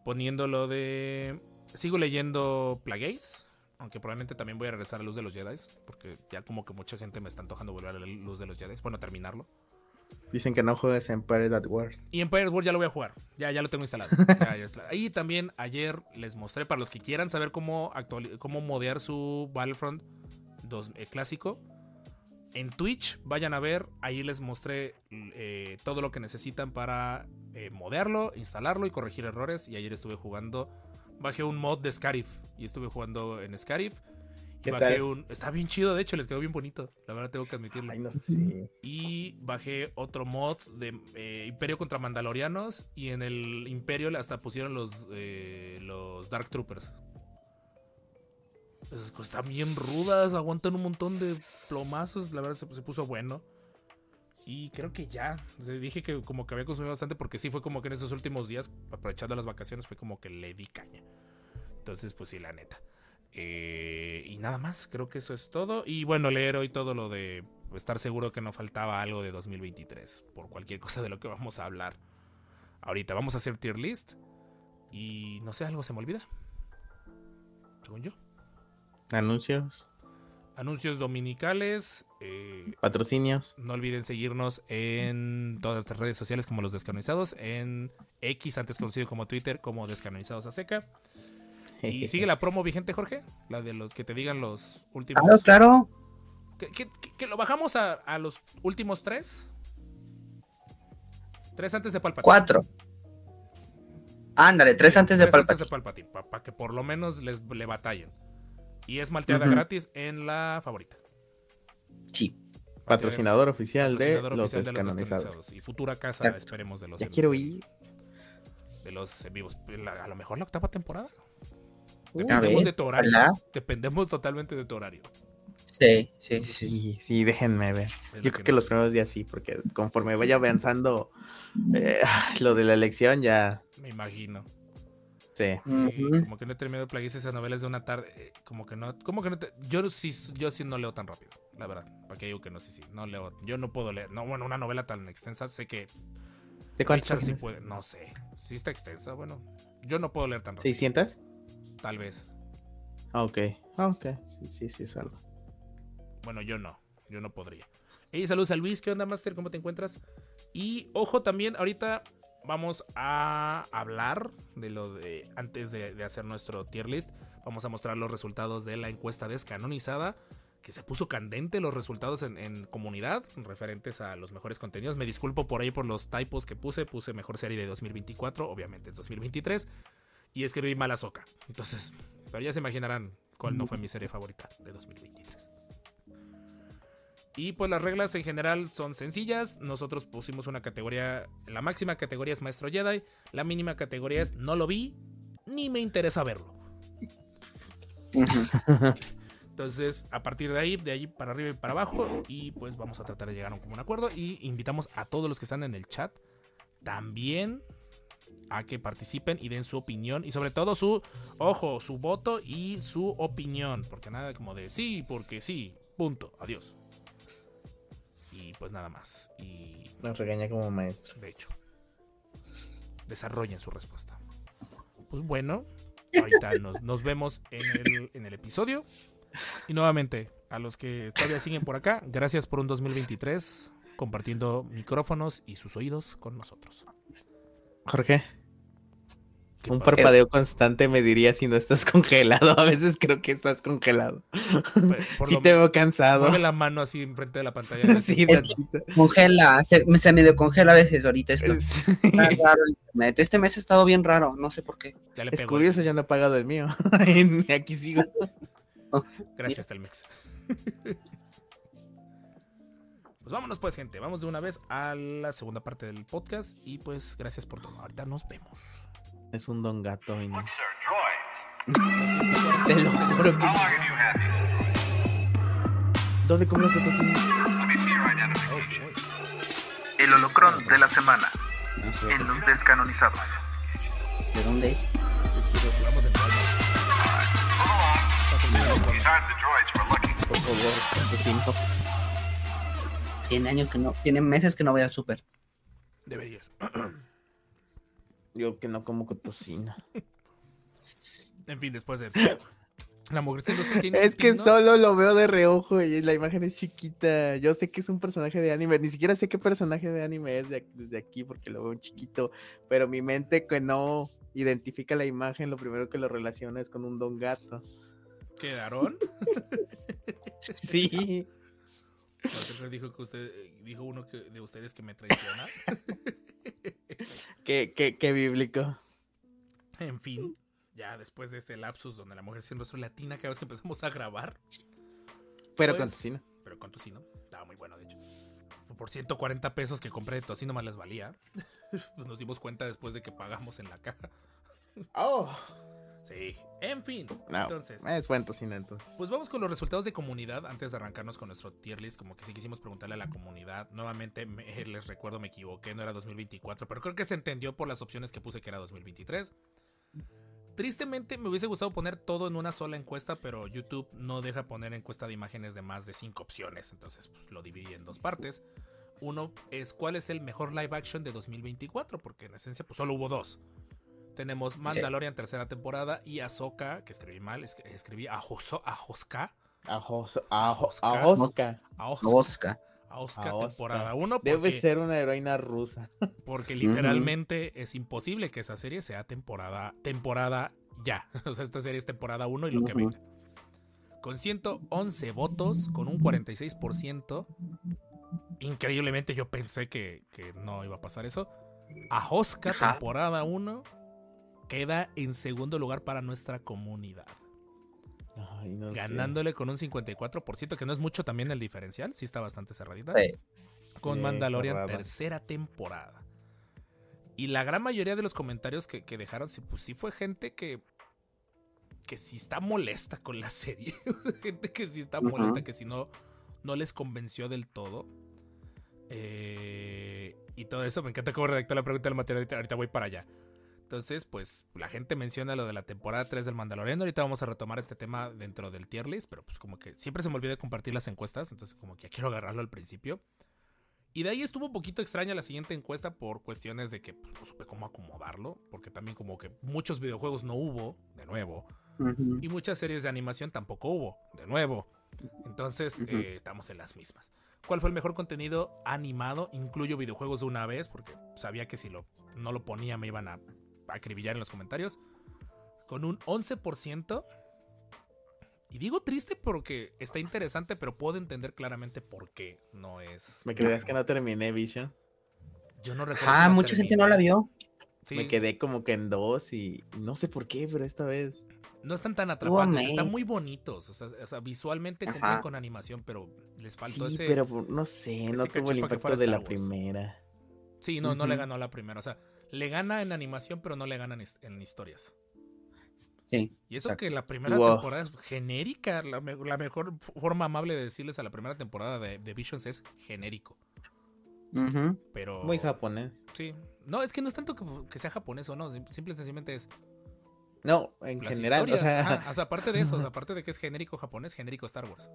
poniéndolo de. Sigo leyendo Plagueis. Aunque probablemente también voy a regresar a Luz de los Jedi. Porque ya como que mucha gente me está antojando volver a la Luz de los Jedi. Bueno, terminarlo. Dicen que no juegues Empire at War. Y Empire World ya lo voy a jugar. Ya, ya lo tengo instalado. Ya. Y también ayer les mostré, para los que quieran saber cómo, cómo modear su Battlefront 2, eh, clásico, en Twitch, vayan a ver, ahí les mostré eh, todo lo que necesitan para eh, modearlo, instalarlo y corregir errores. Y ayer estuve jugando, bajé un mod de Scarif y estuve jugando en Scarif. Y ¿Qué bajé tal? un. Está bien chido, de hecho, les quedó bien bonito. La verdad, tengo que admitirlo. Ay, no sé. Y bajé otro mod de eh, Imperio contra Mandalorianos. Y en el Imperio hasta pusieron los, eh, los Dark Troopers. Esas cosas están bien rudas, aguantan un montón de plomazos. La verdad se, se puso bueno. Y creo que ya. O sea, dije que como que había consumido bastante porque sí fue como que en esos últimos días, aprovechando las vacaciones, fue como que le di caña. Entonces, pues sí, la neta. Eh, y nada más, creo que eso es todo. Y bueno, leer hoy todo lo de estar seguro que no faltaba algo de 2023 por cualquier cosa de lo que vamos a hablar. Ahorita vamos a hacer tier list y no sé, algo se me olvida. Según yo. Anuncios, Anuncios dominicales. eh, patrocinios. no olviden seguirnos en todas nuestras redes sociales como los descanonizados. En X, antes conocido como Twitter, como descanonizados a seca. Y sigue la promo vigente, Jorge. La de los que te digan los últimos. Claro, claro. ¿Que, que- que- que lo bajamos a, a los últimos tres? Tres antes de Palpatine. Cuatro. Ándale, tres antes de Tres antes de Palpatine. Para que por lo menos les le batallen. Y es malteada gratis en la favorita. Sí. Patrocinador oficial de Patrocinador los oficial de los descanonizados. descanonizados. Y futura casa, Exacto. esperemos, de los Ya en- quiero ir. de los en vivos. La- a lo mejor la octava temporada. Dependemos ver, de tu horario. Dependemos totalmente de tu horario. Sí, sí, sí. Sí, sí, déjenme ver. Yo creo que los primeros días sí, porque conforme vaya avanzando eh, lo de la elección, ya Me imagino. sí. Eh, como que no he terminado de esas novelas de una tarde. eh, como que no. Como que no te- yo sí, yo sí no leo tan rápido. La verdad. ¿Para qué digo que no? Sí, sí. No leo. Yo no puedo leer. No, bueno, una novela tan extensa. Sé que ¿De cuántas sí puede. No sé. Sí está extensa. Bueno. Yo no puedo leer tan rápido. ¿600? Tal vez. Ah, ok. Ah, ok. Sí, sí, sí, es algo. Bueno, yo no. Yo no podría. Hey, saludos a Luis. ¿Qué onda, Master? ¿Cómo te encuentras? Y ojo también, ahorita vamos a hablar de lo de. Antes de, de hacer nuestro tier list, vamos a mostrar los resultados de la encuesta descanonizada. Que se puso candente los resultados en, en comunidad referentes a los mejores contenidos. Me disculpo por ahí por los typos que puse. Puse mejor serie de 2024, obviamente es 2023. Y escribí mala soca. Entonces, pero ya se imaginarán cuál no fue mi serie favorita de 2023. Y pues las reglas en general son sencillas. Nosotros pusimos una categoría. La máxima categoría es Maestro Jedi. La mínima categoría es No lo vi, ni me interesa verlo. Entonces, a partir de ahí, de ahí para arriba y para abajo. Y pues vamos a tratar de llegar a un común acuerdo. Y invitamos a todos los que están en el chat también a que participen y den su opinión. Y sobre todo su, ojo, su voto y su opinión. Porque nada como de sí, porque sí, punto, adiós. Y pues nada más. Y Nos regaña como maestro. de hecho, desarrollen su respuesta. Pues bueno, ahorita nos, nos vemos en el, en el episodio. Y nuevamente, a los que todavía siguen por acá, gracias por un 2023 compartiendo micrófonos y sus oídos con nosotros. Jorge, ¿Qué un pasa? parpadeo constante me diría si no estás congelado. A veces creo que estás congelado. Por Sí te veo cansado. Mueve la mano así enfrente de la pantalla. Sí, Es tantito. Congela, se, se medio congela a veces ahorita esto. Es, Está raro el internet. Este mes ha estado bien raro, no sé por qué. Ya le es pegó. curioso, yo no he pagado el mío. Y Aquí sigo. Gracias, Telmex. Pues vámonos pues, gente. Vamos de una vez a la segunda parte del podcast. Y pues gracias por todo. Ahorita nos vemos. Es un don gato. y no-. Te lo juro que. How long have you had these? ¿Dónde compraste tu cine? Let me see your identification. El holocrón de la semana en los descanonizados. de dónde es. Tiene años que no, tiene meses que no voy al súper. Deberías. Yo que no como con tocino. En fin, después de. La mujer se los tiene Es que ¿no? solo lo veo de reojo y la imagen es chiquita. Yo sé que es un personaje de anime, ni siquiera sé qué personaje de anime es de desde aquí porque lo veo chiquito, pero mi mente que no identifica la imagen, lo primero que lo relaciona es con un don gato. ¿Quedaron? Sí. Dijo que usted dijo uno que, de ustedes que me traiciona. Qué, qué, qué bíblico. En fin, ya después de este lapsus donde la mujer siendo su latina cada vez que empezamos a grabar. Pero con pues, tocino. Pero con tocino. Estaba muy bueno, de hecho. Por 140 pesos que compré de tocino más les valía. Nos dimos cuenta después de que pagamos en la caja. Oh. Sí. En fin. No, Entonces. es buen tocino entonces. Pues vamos con los resultados de comunidad antes de arrancarnos con nuestro tier list. Como que sí quisimos preguntarle a la comunidad. Nuevamente, me- les recuerdo, me equivoqué, no era 2024, pero creo que se entendió por las opciones que puse que era 2023. Tristemente, me hubiese gustado poner todo en una sola encuesta, pero YouTube no deja poner encuesta de imágenes de más de 5 opciones. Entonces, pues, lo dividí en dos partes. Uno es cuál es el mejor live action de 2024, porque en esencia, pues solo hubo dos. Tenemos Mandalorian tercera temporada y Ahsoka, que escribí mal, es- escribí Ahoso- Ahoska. Oscar. Ahosca Ahosca. temporada 1 Debe ser una heroína rusa. porque literalmente es imposible que esa serie sea temporada temporada ya. O sea, esta serie es temporada 1 y lo que venga. Con 111 votos, con un 46%. Increíblemente yo pensé que, que no iba a pasar eso. Ahosca Ajá. temporada 1 queda en segundo lugar para nuestra comunidad. Ay, no sé. ganándole con un 54%, que no es mucho también el diferencial, sí está bastante cerradita. Sí. Con Sí, Mandalorian tercera temporada. Y la gran mayoría de los comentarios que, que dejaron, sí, pues sí fue gente que que sí está molesta con la serie. gente que sí está molesta, que si no, no les convenció del todo. Eh, y todo eso, me encanta cómo redactó la pregunta del material. Ahorita, ahorita voy para allá. Entonces, pues la gente menciona lo de la temporada 3 del Mandaloriano. Ahorita vamos a retomar este tema dentro del tier list, pero pues como que siempre se me olvida compartir las encuestas, entonces como que ya quiero agarrarlo al principio. Y de ahí estuvo un poquito extraña la siguiente encuesta por cuestiones de que pues, no supe cómo acomodarlo, porque también como que muchos videojuegos no hubo, de nuevo, y muchas series de animación tampoco hubo, de nuevo. Entonces, eh, estamos en las mismas. ¿Cuál fue el mejor contenido animado? Incluyo videojuegos de una vez, porque sabía que si lo, no lo ponía me iban a acribillar en los comentarios. Con un 11%. Y digo triste porque está interesante, pero puedo entender claramente por qué no es. ¿Me creías que no terminé Vision? Yo no recuerdo. Ah, si mucha gente no la vio. Sí, Me quedé como que en dos y no sé por qué, pero esta vez. No están tan atrapantes, están muy bonitos. O sea, o sea, visualmente cumplen con animación, pero les faltó Sí, ese. pero no sé, no tuvo el impacto de la primera. Sí, no, no le ganó la primera. O sea, le gana en animación, pero no le gana en, his- en historias. Sí. Y eso Exacto. que la primera Wow. temporada es genérica. La, me- la mejor forma amable de decirles a la primera temporada de, de Visions es genérico. Ujú. Pero. Muy japonés. Sí. No, es que no es tanto que, que sea japonés o no. sim- Simple y sencillamente es. No, en las general, historias. o sea, Ajá, o sea, aparte de eso, o sea, aparte de que es genérico japonés, genérico Star Wars.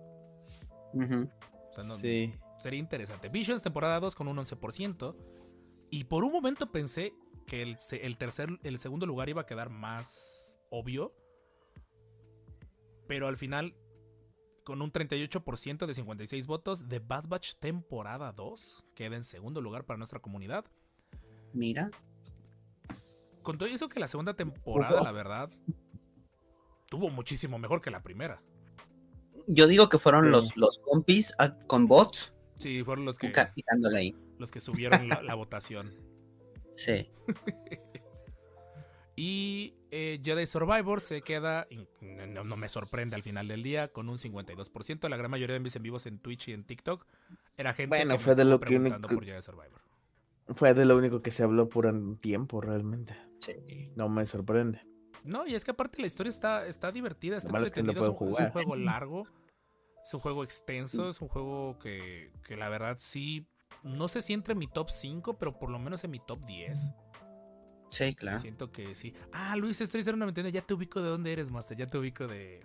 Ujú. O sea, no- sí. sería interesante. Visions temporada 2 con un 11%. Y por un momento pensé que el, tercer, el segundo lugar iba a quedar más obvio. Pero al final, con un 38% de 56 votos, The Bad Batch temporada 2 queda en segundo lugar para nuestra comunidad. Mira. Con todo eso que la segunda temporada, la verdad, tuvo muchísimo mejor que la primera. Yo digo que fueron Sí. los, los compis ah, con bots Sí, fueron los que, ahí. los que subieron la- la votación. Sí. Y eh, Jedi Survivor se queda, no, no me sorprende al final del día, con un 52%. La gran mayoría de mis en vivos en Twitch y en TikTok era gente Bueno, que me fue de lo que preguntando único- por Jedi Survivor. Fue de lo único que se habló por un tiempo, realmente. sí. No me sorprende. No, y es que aparte la historia está, está divertida, está Lo malo es que no entretenida. Es, un, es un jugar. juego largo, es un juego extenso, es un juego que, que la verdad sí, no sé si entre en mi top 5, pero por lo menos en mi top 10. Sí, claro. Siento que sí. Ah, Luis Estoy 091, ya te ubico de dónde eres, Master. Ya te ubico de.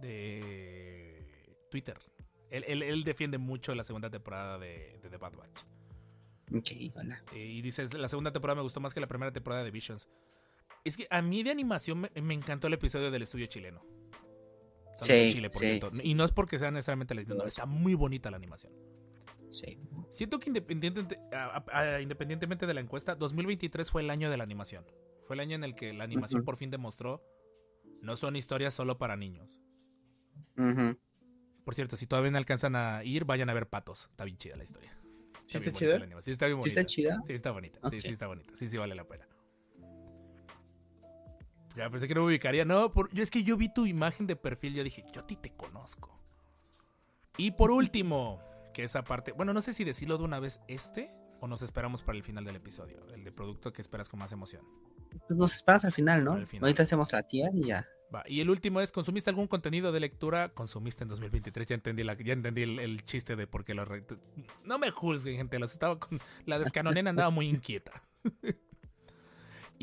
de. Twitter. Él, él- él defiende mucho la segunda temporada de, de The Bad Batch. Ok, hola. Eh, y dices, la segunda temporada me gustó más que la primera temporada de Visions. Es que a mí de animación me, me encantó el episodio del estudio chileno. Sí, Chile, por sí, cierto. Y no es porque sea necesariamente la no, está muy bonita la animación. Sí. Siento que independiente- a- a- a- independientemente de la encuesta, 2023 fue el año de la animación. Fue el año en el que la animación por fin demostró no son historias solo para niños. Por cierto, si todavía no alcanzan a ir, vayan a ver Patos. Está bien chida la historia. ¿Sí bien está bonita chida? la animación. Sí, está bien ¿Sí bonita. está chida? Sí, está bonita. Sí, sí, está bonita. Sí, sí, vale la pena. Ya pensé que no me ubicaría. No, por- yo es que yo vi tu imagen de perfil. Yo dije, yo a ti te conozco. Y por último, que esa parte. Bueno, no sé si decirlo de una vez este o nos esperamos para el final del episodio. El de producto que esperas con más emoción. Pues nos esperas al final, ¿no? Al final. Ahorita hacemos la tía y ya. Va, Y el último es, ¿consumiste algún contenido de lectura? Consumiste en 2023, ya entendí, la, ya entendí el, el chiste de por qué lo... re- No me juzguen, gente, los estaba con... La descanonena andaba muy inquieta.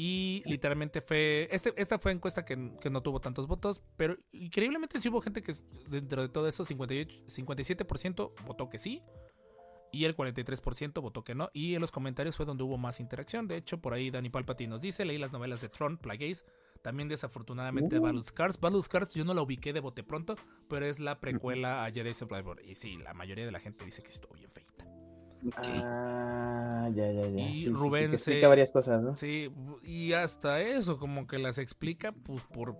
y literalmente fue... Este, esta fue encuesta que, que no tuvo tantos votos, pero increíblemente sí hubo gente que dentro de todo eso, 58, 57% votó que sí. Y el 43% votó que no. Y en los comentarios fue donde hubo más interacción. De hecho, por ahí Dani Palpatine nos dice, leí las novelas de Tron, Plagueis, también desafortunadamente Uh. Battle Scars. Battle Scars yo no la ubiqué de bote pronto, pero es la precuela a Jedi Survivor. Y sí, la mayoría de la gente dice que estuvo bien feita. Ah, ya, ya, ya. Y Sí, sí, sí, Rubén que se- explica varias cosas, ¿no? Sí, y hasta eso, como que las explica pues, por,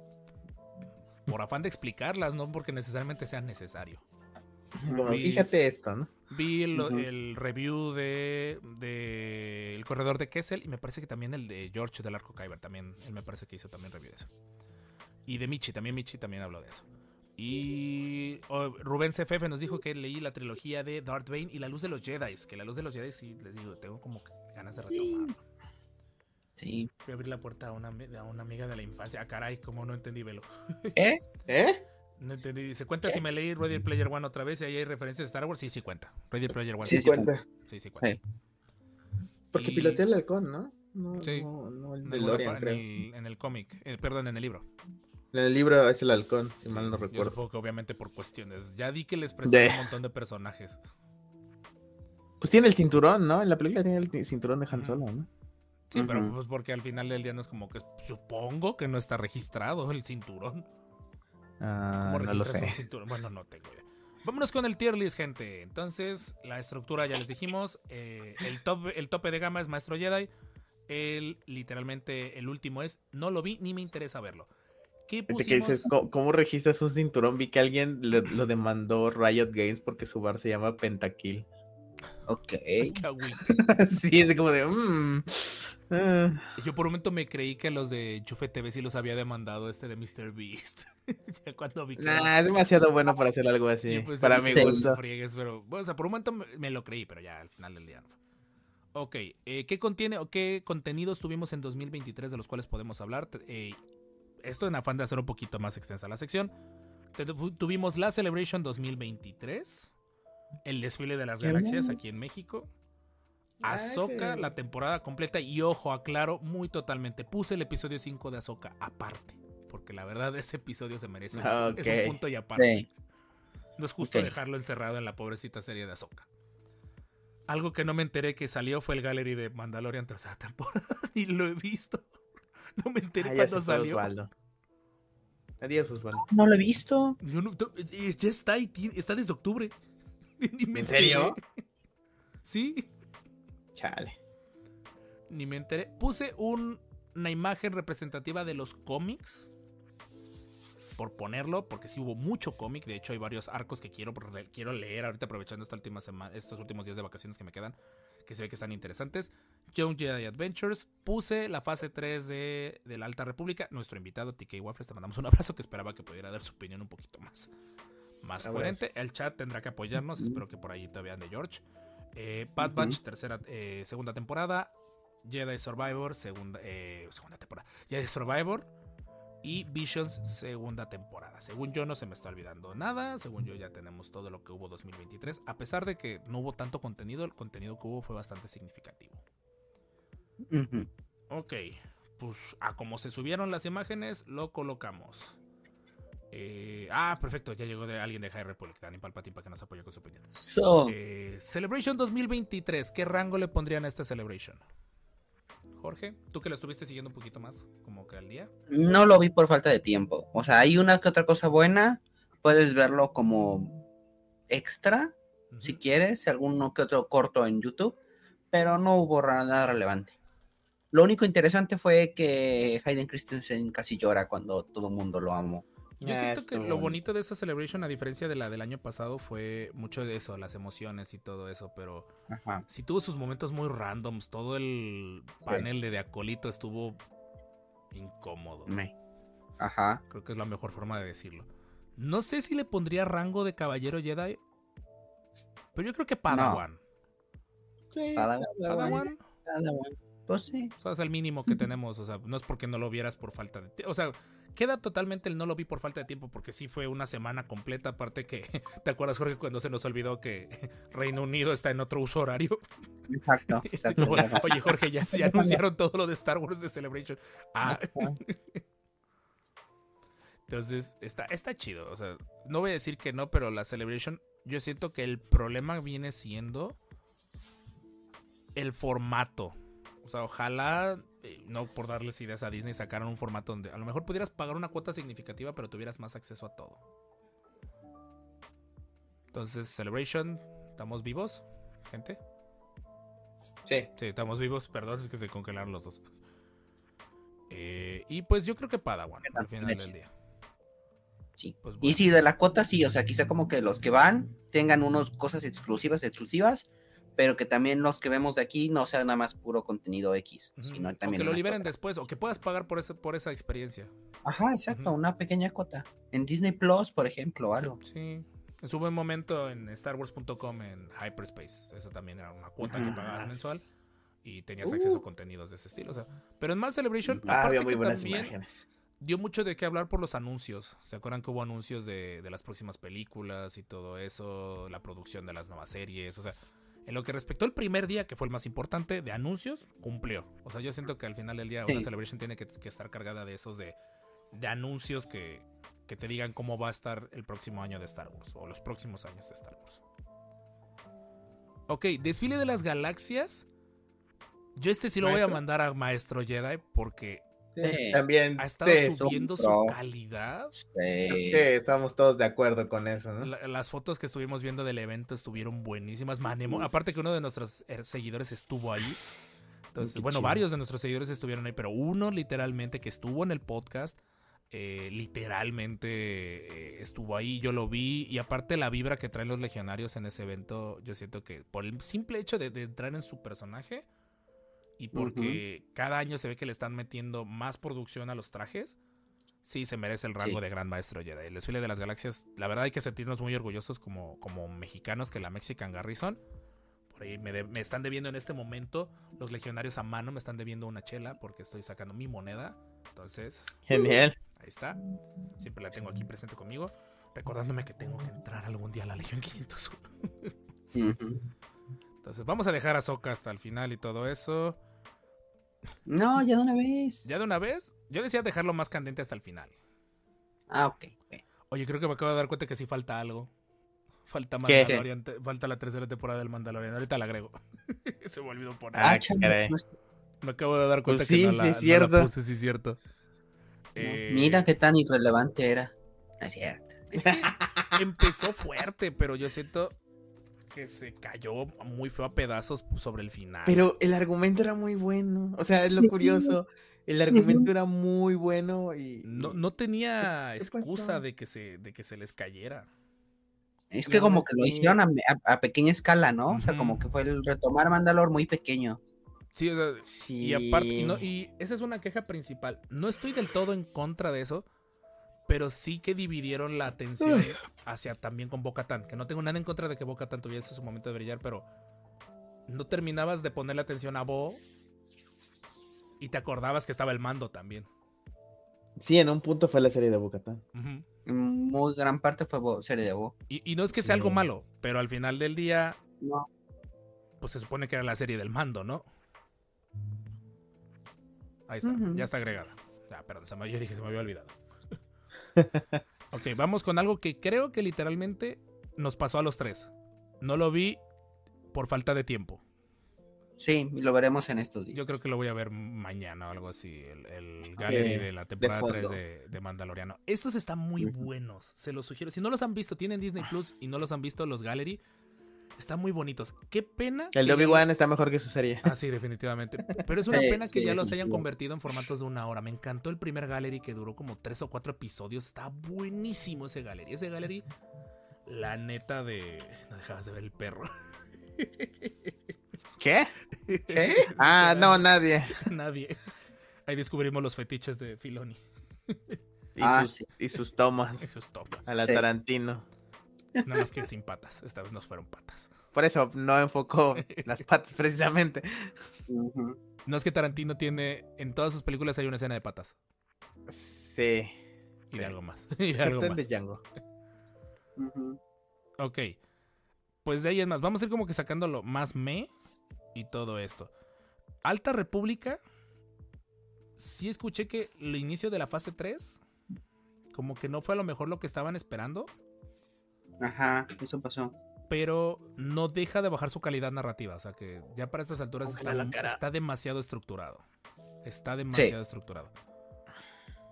por afán de explicarlas, no porque necesariamente sea necesario. Y- fíjate esto, ¿no? Vi el review de, de El Corredor de Kessel y me parece que también el de George del Arco Kyber también, él me parece que hizo también review de eso. Y de Michi, también Michi también habló de eso. Y oh, Rubén CFF nos dijo que leí la trilogía de Darth Bane y La Luz de los Jedi, que La Luz de los Jedi sí, les digo, tengo como que ganas de retomarlo. Sí. Fui a abrir la puerta a una, ami- a una amiga de la infancia. Ah, caray, como no entendí, velo. ¿Eh? ¿Eh? No entendí. Dice, cuenta si me leí Ready Player One otra vez y ahí hay referencias de Star Wars. Sí, sí cuenta. Ready Player One. Sí, cuenta. sí, sí cuenta. Porque Y- pilotea el halcón, ¿no? No, Sí. no, no el en creo. el, en el cómic, eh, perdón, en el libro. En el libro es el halcón, si mal no Yo recuerdo. supongo que obviamente por cuestiones. Ya di que les presté Ya. un montón de personajes. Pues tiene el cinturón, ¿no? En la película tiene el cinturón de Han. Solo, ¿no? Sí, pero pues porque al final del día no es como que supongo que no está registrado el cinturón. Ah, ¿Cómo no lo registras un sé. cinturón? Bueno, no tengo idea. Vámonos con el tier list, gente. Entonces, la estructura ya les dijimos. eh, el, top, el tope de gama es Maestro Jedi. El, literalmente, el último es No lo vi ni me interesa verlo. ¿Qué Fíjate pusimos? que dices, ¿cómo, cómo registras un cinturón? Vi que alguien lo demandó Riot Games porque su bar se llama Pentakill. Ok. Sí, es como de... mm, ah. Yo por un momento me creí que los de Enchufe TV sí los había demandado este de Mr. Beast. ya cuando vi que... Nah, es demasiado bueno para hacer algo así. para mi gusto. friegues, pero, bueno, o sea, por un momento me, me lo creí, pero ya al final del día no. Ok, eh, ¿qué contiene o qué contenidos tuvimos en 2023 de los cuales podemos hablar? Eh, esto en afán de hacer un poquito más extensa la sección. Tuvimos la Celebration 2023, el desfile de las galaxias aquí en México, Ah, Ahsoka, la temporada completa y ojo, aclaro muy totalmente, puse el episodio 5 de Ahsoka aparte, porque la verdad ese episodio se merece, es un punto y aparte. Sí. No es justo dejarlo encerrado en la pobrecita serie de Ahsoka. Algo que no me enteré que salió fue el gallery de Mandalorian tercera temporada y lo he visto. No me enteré Ah, cuando salió. Osvaldo. Adiós, Osvaldo. No lo he visto. Yo no- eh, ya está y está desde octubre. Ni me ¿En serio? Sí, Chale. ni me enteré. Puse un- una imagen representativa de los cómics. Por ponerlo, porque sí hubo mucho cómic. De hecho, hay varios arcos que quiero, quiero leer ahorita, aprovechando esta última semana, estos últimos días de vacaciones que me quedan. Que se ve que están interesantes. Young Jedi Adventures. Puse la fase 3 de, de la Alta República. Nuestro invitado, TK Waffles, te mandamos un abrazo que esperaba que pudiera dar su opinión un poquito más, más Abrazo. coherente. El chat tendrá que apoyarnos. Espero que por ahí todavía ande George. Eh, Bad Batch, tercera, eh, segunda temporada. Jedi Survivor, segunda, eh, segunda temporada. Jedi Survivor y Visions, segunda temporada. Según yo, no se me está olvidando nada. Según yo, ya tenemos todo lo que hubo 2023. A pesar de que no hubo tanto contenido, el contenido que hubo fue bastante significativo. Ujú. Ok, pues a como se subieron las imágenes, lo colocamos. Eh, ah, perfecto, ya llegó de alguien de High Republic, Dani Palpatine, para que nos apoye con su opinión. So, Eh, Celebration 2023, ¿qué rango le pondrían a esta Celebration? Jorge, tú que lo estuviste siguiendo un poquito más, como que al día. no lo vi por falta de tiempo. O sea, hay una que otra cosa buena. Puedes verlo como extra, si Ujú. quieres, alguno que otro corto en YouTube, pero no hubo nada relevante. Lo único interesante fue que Hayden Christensen casi llora cuando todo el mundo lo amó. Yo Ah, siento que lo bonito. bonito de esa celebration, a diferencia de la del año pasado, fue mucho de eso, las emociones y todo eso, pero Ajá. sí tuvo sus momentos muy randoms. Todo el panel de, de acolito estuvo incómodo. Me. Ajá. Creo que es la mejor forma de decirlo. No sé si le pondría rango de caballero Jedi, pero yo creo que Padawan. Sí, Padawan. Padawan, Padawan. Pues sí. o sea, es el mínimo que tenemos, o sea, no es porque no lo vieras por falta de tiempo, o sea, queda totalmente el no lo vi por falta de tiempo porque sí fue una semana completa, aparte que, ¿te acuerdas Jorge cuando se nos olvidó que Reino Unido está en otro uso horario? Exacto. exacto. Oye Jorge, ya, ya anunciaron todo lo de Star Wars de Celebration. Ah, Entonces, está, está chido. O sea, no voy a decir que no, pero la Celebration, yo siento que el problema viene siendo el formato. O sea, ojalá, eh, no por darles ideas a Disney, sacaran un formato donde a lo mejor pudieras pagar una cuota significativa, pero tuvieras más acceso a todo. Entonces, Celebration, ¿estamos vivos, gente? Sí. Sí, estamos vivos, perdón, es que se congelaron los dos. Eh, y pues yo creo que Padawan, al final del día. Sí. Pues Y sí, de la cuota sí, o sea, quizá como que los que van tengan unos cosas exclusivas, exclusivas, pero que también los que vemos de aquí no sea nada más puro contenido X, sino o también que lo liberen cuota. después, o que puedas pagar por, ese, por esa experiencia. Ajá, exacto, una pequeña cuota. En Disney Plus, por ejemplo, o algo. Sí. En su buen momento en StarWars.com en Hyperspace. Eso también era una cuota que Ajá. pagabas mensual y tenías Uh. acceso a contenidos de ese estilo. O sea, pero en más Celebration. Ah, aparte había muy que buenas también imágenes. dio mucho de qué hablar por los anuncios. ¿Se acuerdan que hubo anuncios de, de las próximas películas y todo eso? La producción de las nuevas series. O sea, en lo que respectó el primer día, que fue el más importante, de anuncios, cumplió. O sea, yo siento que al final del día una Sí. Celebration tiene que, que estar cargada de esos de, de anuncios que, que te digan cómo va a estar el próximo año de Star Wars o los próximos años de Star Wars. Ok, desfile de las galaxias. Yo este sí lo voy a mandar a Maestro Jedi porque Sí. También, ha estado sí, subiendo su pro. calidad. Estamos todos de acuerdo con eso, ¿no? La- las fotos que estuvimos viendo del evento estuvieron buenísimas. Manemo, aparte que uno de nuestros eh, seguidores estuvo ahí. Entonces, Qué bueno, chido. varios de nuestros seguidores estuvieron ahí, pero uno literalmente que estuvo en el podcast, eh, literalmente eh, estuvo ahí, yo lo vi. Y aparte la vibra que traen los legionarios en ese evento, yo siento que por el simple hecho de, de entrar en su personaje y porque cada año se ve que le están metiendo más producción a los trajes, sí se merece el rango Sí. de Gran Maestro Jedi. El desfile de las galaxias, la verdad hay que sentirnos muy orgullosos como, como mexicanos que la Mexican Garrison. Por ahí me, de- me están debiendo en este momento los legionarios a mano, me están debiendo una chela porque estoy sacando mi moneda. Entonces, Genial. ahí está. Siempre la tengo aquí presente conmigo, recordándome que tengo que entrar algún día a la Legión 501. ujú. Entonces, vamos a dejar a Soca hasta el final y todo eso. No, ya de una vez. Ya de una vez, yo decía dejarlo más candente hasta el final. Ah, ok. Oye, creo que me acabo de dar cuenta que sí falta algo. Falta. Mandalorian, falta la tercera temporada del Mandalorian. Ahorita la agrego. Se me olvidó poner. Ah, chale, caray. no es- me acabo de dar cuenta Pues que sí, no sí la, es no la cierto. puse, sí es cierto. Eh, Mira qué tan irrelevante era. No Es cierto. es que empezó fuerte, pero yo siento que se cayó muy feo a pedazos sobre el final. Pero el argumento era muy bueno. O sea, es lo curioso. El argumento era muy bueno y. no, no tenía ¿Qué- qué excusa de que, se, de que se les cayera. Es que No, como que lo hicieron a, a- a pequeña escala, ¿no? O sea, como que fue el retomar Mandalor muy pequeño. Sí, o sea, Sí. Y aparte, y, no- y esa es una queja principal. No estoy del todo en contra de eso, pero sí que dividieron la atención hacia también con Bocatan. Que no tengo nada en contra de que Bocatan tuviese su momento de brillar, pero no terminabas de ponerle atención a Bo y te acordabas que estaba el mando también. Sí, en un punto fue la serie de. En muy gran parte fue Bo- serie de Bo. y, y no es que sea algo malo, pero al final del día, No. pues se supone que era la serie del mando, ¿no? Ahí está, ya está agregada. Ah, perdón, se me, yo dije se me había olvidado. ok, vamos con algo que creo que literalmente nos pasó a los tres. No lo vi por falta de tiempo. Sí, lo veremos en estos días. Yo creo que lo voy a ver mañana o algo así. El, el gallery de la temporada fondo. 3 de, de Mandaloriano. Estos están muy buenos. Se los sugiero. Si no los han visto, tienen Disney Plus y no los han visto, los gallery. Están muy bonitos. Qué pena. El que de Obi-Wan está mejor que su serie. Ah, sí, definitivamente. Pero es una Sí, pena que sí, ya los hayan convertido en formatos de una hora. Me encantó el primer gallery que duró como tres o cuatro episodios. Está buenísimo ese gallery. Ese gallery, la neta de. No dejabas de ver el perro. ¿Qué? ¿Qué? Ah, no, nadie. Nadie. Ahí descubrimos los fetiches de Filoni. Y, Ah, sus, sí. y sus tomas Esos tomas. a la Sí. Tarantino. Nada más que sin patas. Esta vez nos fueron patas. Por eso no enfocó las patas precisamente. No es que Tarantino tiene. En todas sus películas hay una escena de patas. Sí. Y sí. de algo más. Y de algo más. Django. Ujú. Ok. Pues de ahí es más. Vamos a ir como que sacando lo más me y todo esto. Alta República. Sí escuché que el inicio de la fase 3. Como que no fue a lo mejor lo que estaban esperando. Ajá, eso pasó. Pero no deja de bajar su calidad narrativa. O sea que ya para estas alturas está, demasiado estructurado. Está demasiado estructurado.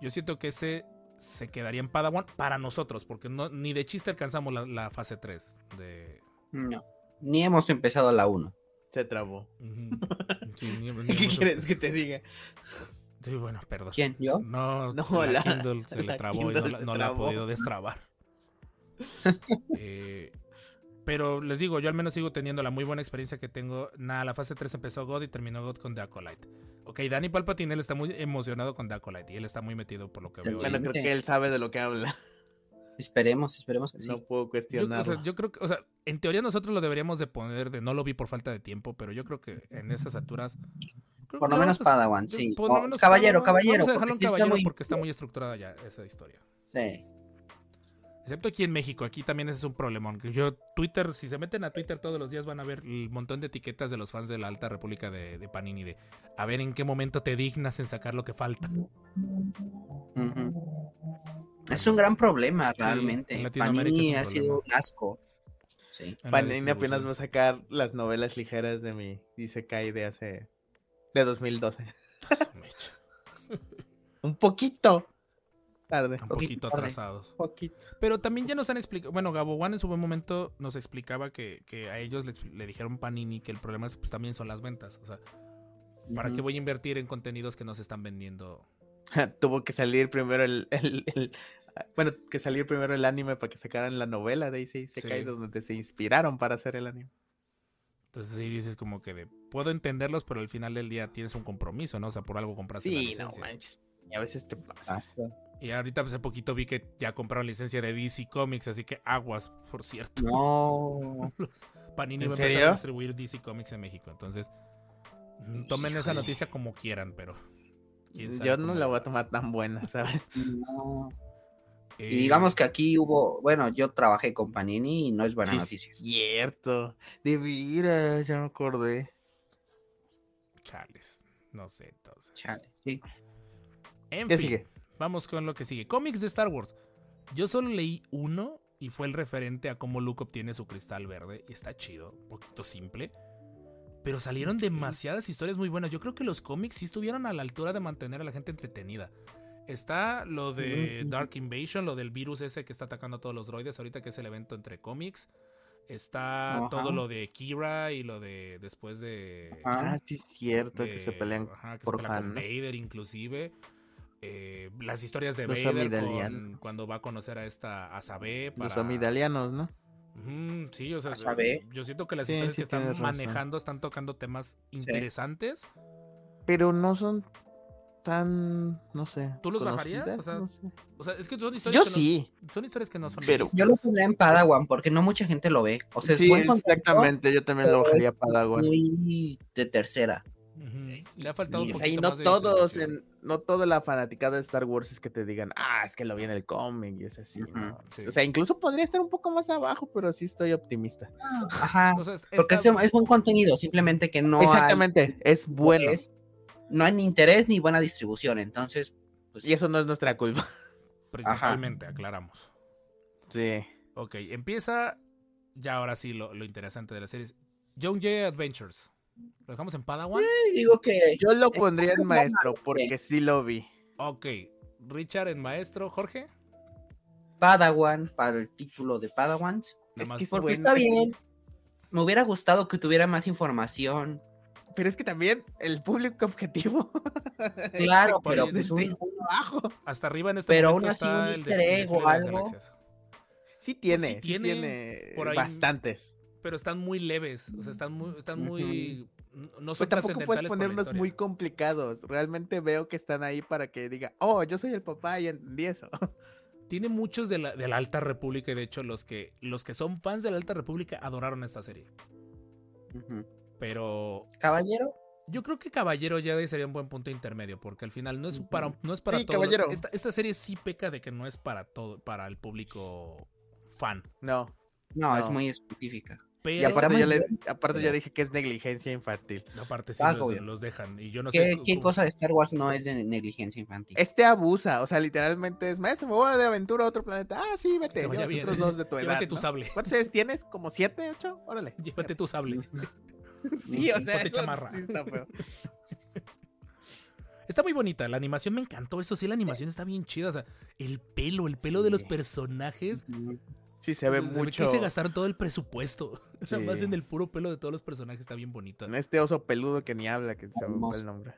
Yo siento que ese se quedaría en Padawan para nosotros. Porque no, ni de chiste alcanzamos la, la fase 3 de, No. Ni hemos empezado la 1. Se trabó. Ujú. Sí, ni- ni ¿Qué quieres que te diga? Sí, bueno, perdón. ¿Quién? ¿Yo? No, No, la, la- Kindle se le trabó y no, no la ha podido destrabar. Eh, pero les digo, yo al menos sigo teniendo la muy buena experiencia que tengo. Nada, la fase 3 empezó God y terminó God con The Acolyte. Ok, Danny Palpatine él está muy emocionado con The Acolyte y él está muy metido por lo que veo. Bueno, creo que él sabe de lo que habla. Esperemos, esperemos que sí. No puedo Yo, o cuestionarlo. sea, yo creo que, o sea, en teoría nosotros lo deberíamos de poner de no lo vi por falta de tiempo, pero yo creo que en esas alturas. creo Por lo menos Padawan, sí. por lo menos caballero, Padawan. caballero. Vamos a dejarlo porque en caballero muy- porque está muy estructurada ya esa historia. Sí. Excepto aquí en México, aquí también ese es un problemón. Yo, Twitter, si se meten a Twitter todos los días van a ver el montón de etiquetas de los fans de la Alta República de, de Panini de a ver en qué momento te dignas en sacar lo que falta. Es un gran problema, Sí, realmente. en Latinoamérica Panini ha sido un asco. Sí. Panini apenas va a sacar las novelas ligeras de mi Isekai de hace. de 2012. Su mecha. Un poquito tarde. Un Poquito poquito tarde. atrasados. Poquito. Pero también ya nos han explicado. Bueno, Gabo One en su buen momento nos explicaba que, que a ellos le, le dijeron Panini que el problema es, pues, también son las ventas. O sea, ¿para qué voy a invertir en contenidos que no se están vendiendo? Tuvo que salir primero el, el- el- Bueno, que salir primero el anime para que sacaran la novela de Isekai Sí. donde se inspiraron para hacer el anime. Entonces sí dices como que de, puedo entenderlos, pero al final del día tienes un compromiso, ¿no? O sea, por algo compraste la Sí, no licencia. manches. Y a veces te Ah, pasas. Y ahorita pues, hace poquito vi que ya compraron licencia de DC Comics, así que aguas, por cierto. No. Panini ¿En va a empezar a distribuir DC Comics en México. Entonces, mm, tomen esa noticia como quieran, pero. quién sabe Yo no la voy a tomar tan buena, ¿sabes? no. Eh, Y digamos que aquí hubo, bueno, yo trabajé con Panini y no es buena Sí, es noticia. Cierto. De veras, ya me acordé. Chales. No sé, entonces. Chale, sí. En ¿Qué fin, sigue? Vamos con lo que sigue. Cómics de Star Wars. Yo solo leí uno y fue el referente a cómo Luke obtiene su cristal verde. Y está chido, un poquito simple. Pero salieron demasiadas historias muy buenas. Yo creo que los cómics sí estuvieron a la altura de mantener a la gente entretenida. Está lo de. Dark Invasion, lo del virus ese que está atacando a todos los droides, ahorita que es el evento entre cómics. Está Ajá. todo lo de Kira y lo de después de... Ah, sí, es cierto que se pelean ajá, que se por pelea con Han. ¿no? Vader inclusive. Eh, las historias de Los Vader con- amidalianos. cuando va a conocer a esta a Sabé Los amidalianos, ¿no? Sí, o sea, yo siento que las Sí, historias sí que están razón. manejando están tocando temas interesantes. Pero no son tan, no sé. ¿Tú los bajarías? O sea, no sé. O sea, es que son historias Yo que no- sí. son historias que no son Pero-. Yo lo pondría en Padawan porque no mucha gente lo ve. O sea, es sí, buen contenido, exactamente. Yo también lo bajaría agua. muy de tercera. Le ha faltado un poquito y no más de todos, en, no toda la fanaticada de Star Wars es que te digan, ah, es que lo vi en el cómic y es así, Ujú, ¿no? sí. O sea, incluso podría estar un poco más abajo, pero sí estoy optimista. Ajá. Porque está- es, es buen contenido, simplemente que no Exactamente, es hay bueno. interés, no hay ni interés ni buena distribución. Entonces, pues, Y eso no es nuestra culpa. principalmente, aclaramos. Sí. Ok, empieza ya ahora sí lo, lo interesante de la serie. John Jay Adventures. ¿Lo dejamos en Padawan? digo que Yo lo pondría en maestro porque sí lo vi. Ok. Richard en maestro. Jorge. Padawan para el título de Padawans. Es que Porque está bien. me hubiera gustado que tuviera más información. Pero es que también el público objetivo. Claro, pero pues un- Hasta Hasta arriba en este Pero aún así un easter egg o algo. Galaxias. Sí tiene, sí tiene, tiene, por ahí- bastantes. Pero están muy leves, o sea, están muy, están muy, no Pues son tampoco puedes historia. muy complicados. Realmente veo que están ahí para que diga, oh, yo soy el papá y entendí eso. Tiene muchos de la, de la Alta República y de hecho los que, los que son fans de la Alta República adoraron esta serie. Pero Caballero, yo creo que Caballero ya sería un buen punto intermedio porque al final no es para, no es para Sí, todo. Caballero. Esta, esta serie sí peca de que no es para todo, para el público fan. No. no, es muy específica. Pero Y aparte, yo, le, aparte yo pero- dije que es negligencia infantil. aparte sí los, dejan. Y yo no ¿Qué, sé. qué cómo- cosa de Star Wars no es de negligencia infantil? Este abusa, o sea, literalmente es, maestro, me voy de aventura a otro planeta. Ah, sí, vete, llévate bien. otros dos de tu edad. Llévate tu ¿no? sable. ¿Cuántos años tienes? ¿Como siete, ocho? Órale. Llévate tu sable. Sí, o sea, eso chamarra. sí está feo. Está muy bonita, la animación me encantó, eso sí, la animación está bien chida, o sea, el pelo, el pelo de los personajes. Sí, se ve mucho. se gastaron todo el presupuesto. Nada más Sí. en el puro pelo de todos los personajes está bien bonita. En este oso peludo que ni habla, que se me Hermoso. el nombre.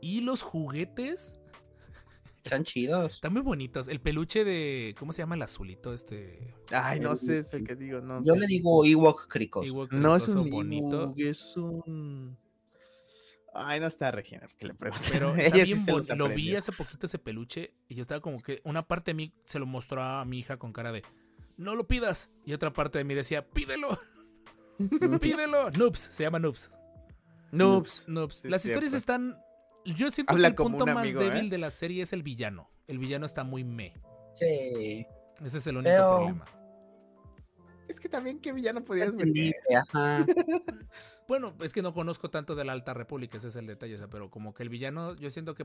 Y los juguetes Están chidos. están muy bonitos. El peluche de. ¿Cómo se llama el azulito? Este. Ay, no El- sé, es el que digo, no Yo sé. le digo Ewok Cricos. Ewok No es un bonito. Es un... Ay, no está Regina, que le pregunté. Pero está sí bien bonito. Lo vi hace poquito ese peluche y yo estaba como que una parte de mí se lo mostró a mi hija con cara de no lo pidas. Y otra parte de mí decía, pídelo, pídelo. Noobs, se llama Noobs. Noobs. Noobs. Sí, Las es historias cierto. están. Yo siento Habla que el punto un más amigo, débil ¿eh? de la serie es el villano. El villano está muy me. Sí. Ese es el único Pero- problema. Es que también que villano podías meter. Ajá. Bueno, es que no conozco tanto de la Alta República, ese es el detalle, o sea, pero como que el villano, yo siento que.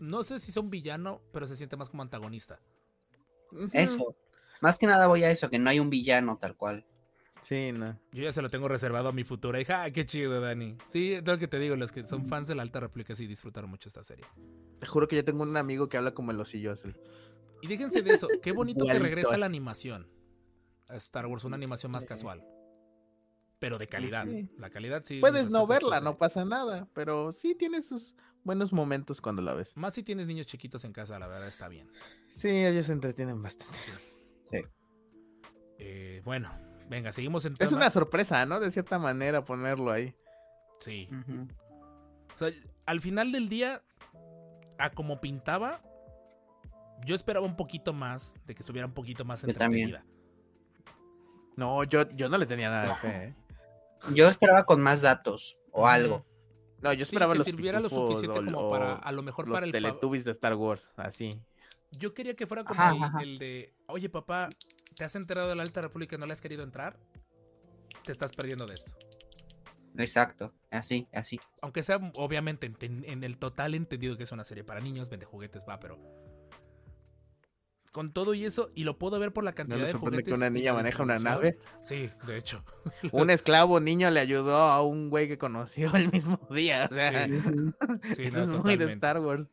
No sé si son villano, pero se siente más como antagonista. Eso. Más que nada voy a eso, que no hay un villano tal cual. Sí, no. Yo ya se lo tengo reservado a mi futura hija. ¡Ah, qué chido, Dani! Sí, es lo que te digo, los que son fans de la Alta República sí disfrutaron mucho esta serie. Te juro que yo tengo un amigo que habla como el osillo azul. Y déjense de eso, qué bonito que regresa la animación. A Star Wars, una animación más casual. Pero de calidad. Sí. La calidad sí. Puedes no verla, no pasa nada, pero sí tiene sus buenos momentos cuando la ves. Más si tienes niños chiquitos en casa, la verdad está bien. Sí, ellos se entretienen bastante. Eh, bueno, venga, seguimos en Es una sorpresa, ¿no? De cierta manera ponerlo ahí. Sí. Ujú. O sea, al final del día, a como pintaba, yo esperaba un poquito más, de que estuviera un poquito más Yo también. entretenida. No, yo, yo no le tenía nada de fe, ¿eh? Yo esperaba con más datos o algo. No, yo Sí, esperaba que los sirviera lo suficiente o- como o para, a lo mejor los para el Teletubbies de Star Wars, así. Yo quería que fuera como Ajá, el, ajá. el de, oye papá, ¿te has enterado de la Alta República y no le has querido entrar? Te estás perdiendo de esto. Exacto. Así, así. Aunque sea, obviamente, en el total entendido que es una serie para niños, vende juguetes, va, pero... Con todo y eso, y lo puedo ver por la ¿No cantidad le de juguetes. que una niña maneja una nave? Sí, de hecho. Un esclavo niño le ayudó a un güey que conoció el mismo día. O sea, Sí, Sí, eso no, es muy de. Star Wars.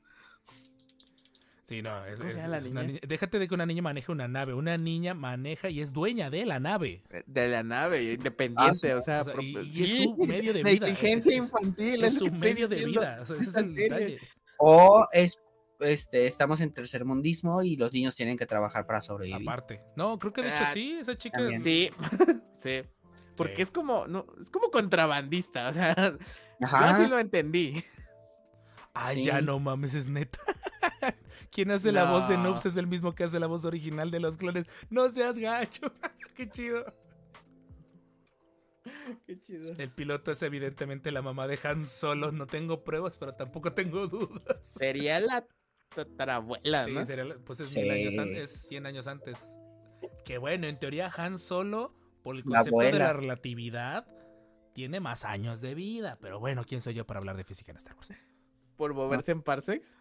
Sí, no, es, ¿Cómo se es- una niña? Déjate de que una niña maneje una nave. Una niña maneja y es dueña de la nave. eh, De la nave, independiente, sí, o sea, o sea, y- pro- y es su medio de vida, Negligencia es- infantil. Es su medio de vida. o sea, ese es el detalle. O es, este, estamos en tercermundismo y los niños tienen que trabajar para sobrevivir. Aparte. No, creo que de hecho Ah, sí, esa chica. también. Sí, sí. Porque Sí. es como, no, es como contrabandista, o sea, yo Ajá. así lo entendí. Ay, Sí. ya no mames, es neta. Quien hace la voz de No. Noobs es el mismo que hace la voz original de los clones. No seas gacho. Qué chido. Qué chido. El piloto es evidentemente la mamá de Han Solo. No tengo pruebas, pero tampoco tengo dudas. Sería la tatarabuela, Sí, ¿no? sería la- pues es, Sí. mil años an- es 100 años antes. Que bueno, en teoría Han Solo, por el La concepto de la relatividad, tiene más años de vida. Pero bueno, ¿quién soy yo para hablar de física en Star Wars? Por moverse en parsecs.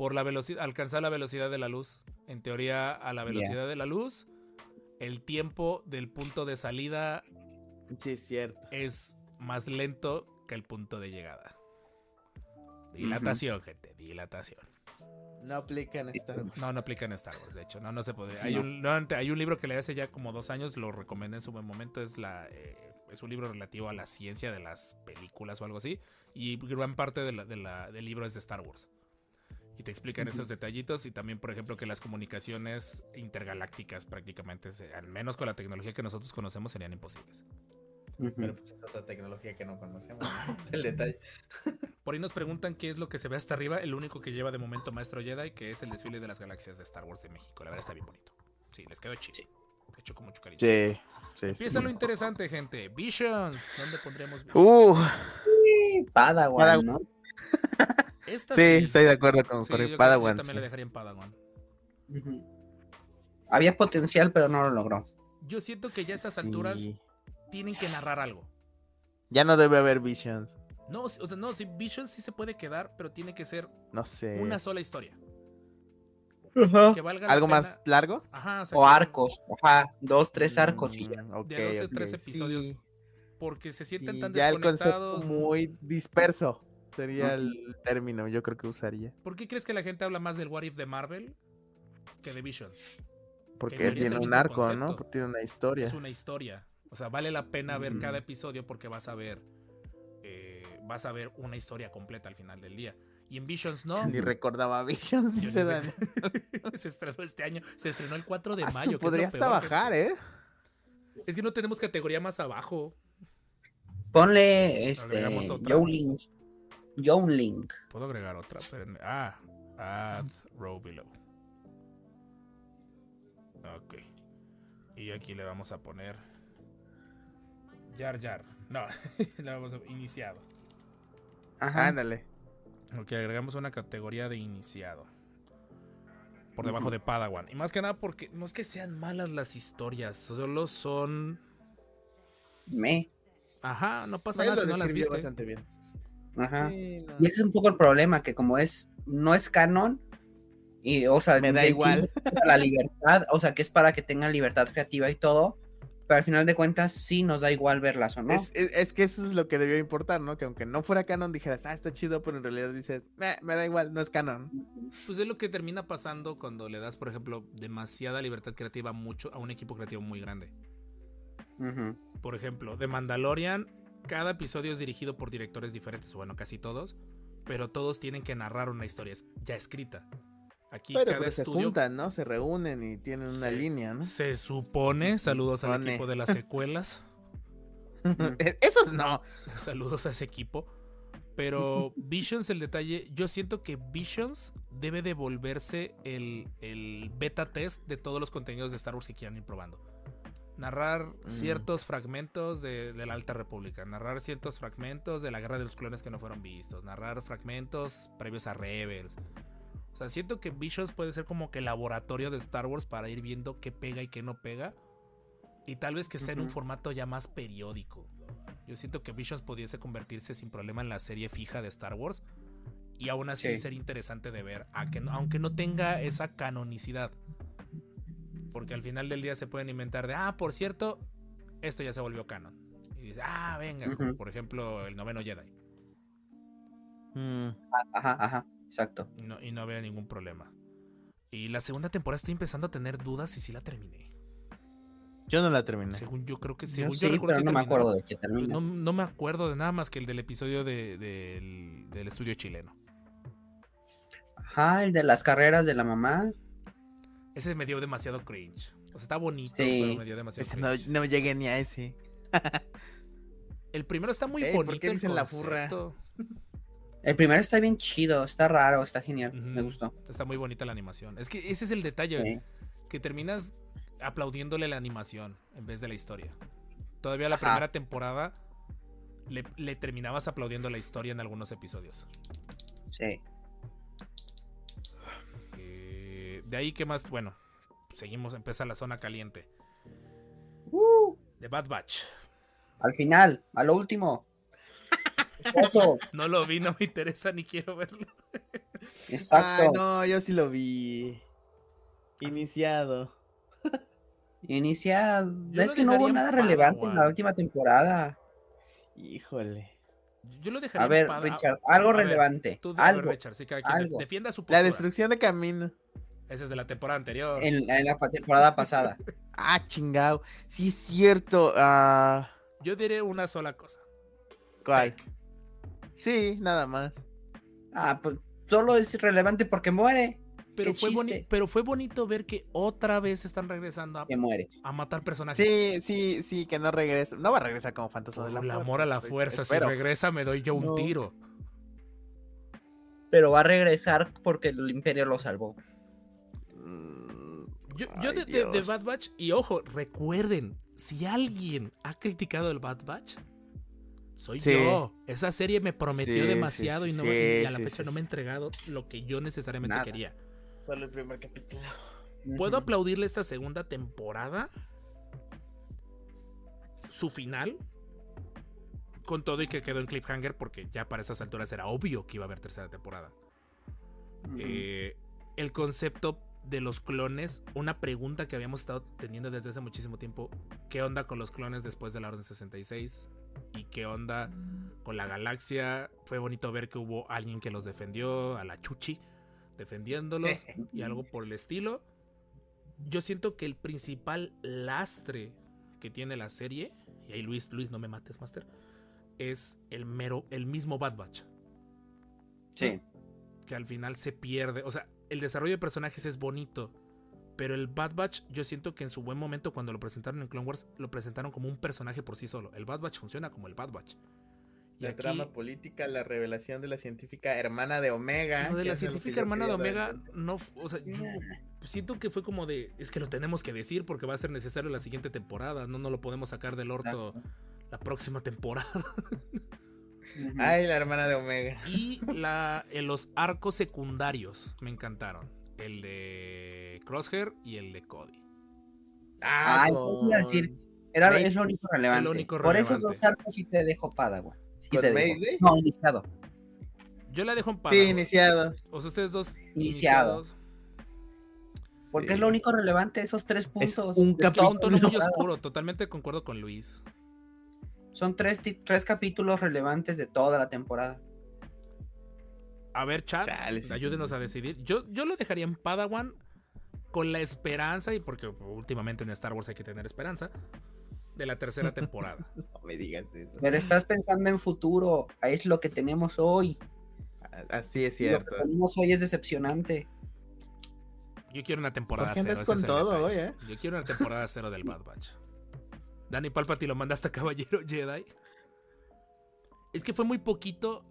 Por la velocidad, alcanzar la velocidad de la luz. En teoría, a la velocidad de la luz, el tiempo del punto de salida Sí, es cierto. es más lento que el punto de llegada. Dilatación, gente, dilatación. No aplica en Star Wars. No, no aplica en Star Wars, de hecho, no, no se puede. Hay, un, no, hay un libro que le hace ya como dos años, lo recomendé en su buen momento, es la, eh, es un libro relativo a la ciencia de las películas o algo así. Y gran parte de la- de la- del libro es de Star Wars. Y te explican esos detallitos y también, por ejemplo, que las comunicaciones intergalácticas prácticamente, al menos con la tecnología que nosotros conocemos, serían imposibles. Pero pues es otra tecnología que no conocemos. ¿no? Es el detalle. Por ahí nos preguntan qué es lo que se ve hasta arriba. El único que lleva de momento Maestro Jedi, que es el desfile de las galaxias de Star Wars de México. La verdad está bien bonito. Sí, les quedó chido. Hecho con mucho cariño. Sí, sí, sí. Empieza lo interesante, gente. Visions. ¿Dónde pondremos Visions? Uh, Sí, Padawan, Padawan. ¿no? Esta sí, estoy de acuerdo con Sí, que Padawan. Yo también sí. le dejaría en Padawan. Había potencial, pero no lo logró. Yo siento que ya a estas alturas Sí. tienen que narrar algo. Ya no debe haber Visions. No, o sea, no, sí, Visions sí se puede quedar, pero tiene que ser No sé. una sola historia. Que valga la ¿Algo pena- más largo? Ajá, o sea, O arcos, ajá, dos, tres arcos y ya. Mm, De 12, ok, 13 episodios. sí, Porque se sienten sí, tan ya el concepto desconectados. muy disperso sería el término, yo creo que usaría. ¿Por qué crees que la gente habla más del What If de Marvel que de Visions? Porque tiene un arco, ¿no? Porque tiene una historia. Es una historia. O sea, vale la pena ver Ujú. cada episodio porque vas a ver. eh, vas a ver una historia completa al final del día. Y en Visions no. Ni recordaba Visions, dice ni Dan. rec- se estrenó este año. Se estrenó el 4 de Ah, mayo. que es lo podría hasta peor, bajar, ¿eh? Es que no tenemos categoría más abajo. Ponle este Agregamos Yowling. Yowling. Puedo agregar otra. Espérenme. Ah, add row below. Ok. Y aquí le vamos a poner. Yar Yar. No, le vamos a iniciado. Ajá. Ándale. Ok, agregamos una categoría de iniciado. Por debajo de Padawan. Y más que nada porque no es que sean malas las historias. Solo son. Me. Ajá, no pasa nada si no las viste. bastante bien. Ajá. Sí, no. Y ese es un poco el problema, que como es, no es canon, y o sea, Me da igual. la libertad, o sea, que es para que tengan libertad creativa y todo, pero al final de cuentas sí nos da igual verlas o no. Es, es- es que eso es lo que debió importar, ¿no? Que aunque no fuera canon dijeras, ah, está chido, pero en realidad dices, "Meh, me da igual, no es canon. Pues es lo que termina pasando cuando le das, por ejemplo, demasiada libertad creativa a mucho, a un equipo creativo muy grande. Por ejemplo, de Mandalorian, cada episodio es dirigido por directores diferentes, o bueno, casi todos, pero todos tienen que narrar una historia ya escrita. Aquí pero cada pero se estudio juntan, ¿no? Se reúnen y tienen una línea, ¿no? se supone, saludos al equipo de las secuelas, E- Esos no. saludos a ese equipo. Pero Visions, el detalle, yo siento que Visions debe de volverse el, el beta test de todos los contenidos de Star Wars que quieran ir probando. Narrar Mm. ciertos fragmentos de, de la Alta República, narrar ciertos fragmentos de la Guerra de los Clones que no fueron vistos, narrar fragmentos previos a Rebels. O sea, siento que Visions puede ser como que el laboratorio de Star Wars para ir viendo qué pega y qué no pega. Y tal vez que sea en un formato ya más periódico. Yo siento que Visions pudiese convertirse sin problema en la serie fija de Star Wars. Y aún así Sí. ser interesante de ver, a que no- aunque no tenga esa canonicidad. Porque al final del día se pueden inventar de, ah, por cierto, esto ya se volvió canon. Y dices, ah, venga, por ejemplo el noveno Jedi. Mm, Ajá, ajá, exacto. Y no, y no había ningún problema. Y la segunda temporada estoy empezando a tener dudas si sí la terminé. Yo no la terminé. Según yo creo que Yo según sí, yo recuerdo pero sí no me acuerdo de qué Pues termina. No, no me acuerdo de nada más que el del episodio de- del, del estudio chileno. Ajá, el de las carreras de la mamá. Ese me dio demasiado cringe. O sea, está bonito, Sí. pero me dio demasiado Ese cringe. no llegué ni a ese. El primero está muy Ey, ¿por bonito. el la furra? El primero está bien chido, está raro, está genial, me gustó. Está muy bonita la animación. Es que ese es el detalle. Sí. Que terminas aplaudiéndole la animación en vez de la historia. Todavía la Ajá. primera temporada le, le terminabas aplaudiendo la historia en algunos episodios. Sí. De ahí que más, bueno, seguimos, empieza la zona caliente. Uh, The Bad Batch. al final, a lo último. Eso, No lo vi, no me interesa ni quiero verlo. exacto. Ay, no, yo sí lo vi. Iniciado. Inicia. Yo es que no hubo nada relevante en la última temporada. Híjole. Yo lo dejaría A ver, Richard, algo A ver, relevante. Tú ver, algo. Richard, sí, de- algo. defienda su La postura. destrucción de camino. Ese es de la temporada anterior. En, en la temporada pasada. Ah, chingado. Sí, es cierto. ah, Yo diré una sola cosa. ¿Cuál? Peck. Sí, nada más. Ah, pues solo es relevante porque muere. Pero fue, boni- pero fue bonito ver que otra vez están regresando a, Que muere. a matar personajes. Sí, sí, sí, que no regresa. No va a regresar como fantasma de la el amor a la pues, fuerza. Si regresa, me doy yo un No. tiro. Pero va a regresar porque el Imperio lo salvó. Yo, yo ay, de, de- de Dios. Bad Batch, y ojo, recuerden, si alguien ha criticado el Bad Batch, soy Sí. yo. Esa serie me prometió Sí, demasiado sí, y, no, sí, y a la sí, fecha sí, no me ha entregado lo que yo necesariamente Nada. quería. Solo el primer capítulo. Puedo aplaudirle esta segunda temporada. Su final. Con todo y que quedó en cliffhanger porque ya para estas alturas era obvio que iba a haber tercera temporada. Eh, el concepto de los clones, una pregunta que habíamos estado teniendo desde hace muchísimo tiempo, ¿qué onda con los clones después de la Orden 66? ¿Y qué onda con la galaxia? Fue bonito ver que hubo alguien que los defendió, a la Chuchi, defendiéndolos y algo por el estilo. Yo siento que el principal lastre que tiene la serie, y ahí Luis, Luis, no me mates, Master, es el mero, el mismo Bad Batch Sí. que al final se pierde. O sea, el desarrollo de personajes es bonito. Pero el Bad Batch, yo siento que en su buen momento, cuando lo presentaron en Clone Wars, lo presentaron como un personaje por sí solo. El Bad Batch funciona como el Bad Batch. Y La aquí, trama política, la revelación de la científica hermana de Omega. lo de la científica hermana de Omega, no. O sea, yo siento que fue como de. Es que lo tenemos que decir porque va a ser necesario la siguiente temporada. No nos lo podemos sacar del orto la próxima temporada. Ay, la hermana de Omega. Y la, en los arcos secundarios me encantaron. El de Crosshair y el de Cody. Ah, eso iba a decir. Era, May- es lo único relevante. lo único Por esos dos arcos sí te dejo Padawan. Sí ¿Con te dejo. No, iniciado. Yo la dejo en Sí, Padawan. iniciado. O sea, ustedes dos Iniciado. iniciados. Porque Sí. es lo único relevante, esos tres puntos. un Es que un tono muy oscuro. Totalmente concuerdo con Luis. Son tres, tres capítulos relevantes de toda la temporada. A ver, chat, ayúdenos a decidir. Yo, yo lo dejaría en Padawan con la esperanza, y porque últimamente en Star Wars hay que tener esperanza, de la tercera temporada. No me digas eso. Pero estás pensando en futuro. Es lo que tenemos hoy. Así es Y Lo cierto. que tenemos hoy es decepcionante. Yo quiero una temporada ¿Por qué cero. con todo hoy, eh? Yo quiero una temporada cero del Bad Batch. Danny Palpatine lo mandaste a Caballero Jedi. Es que fue muy poquito.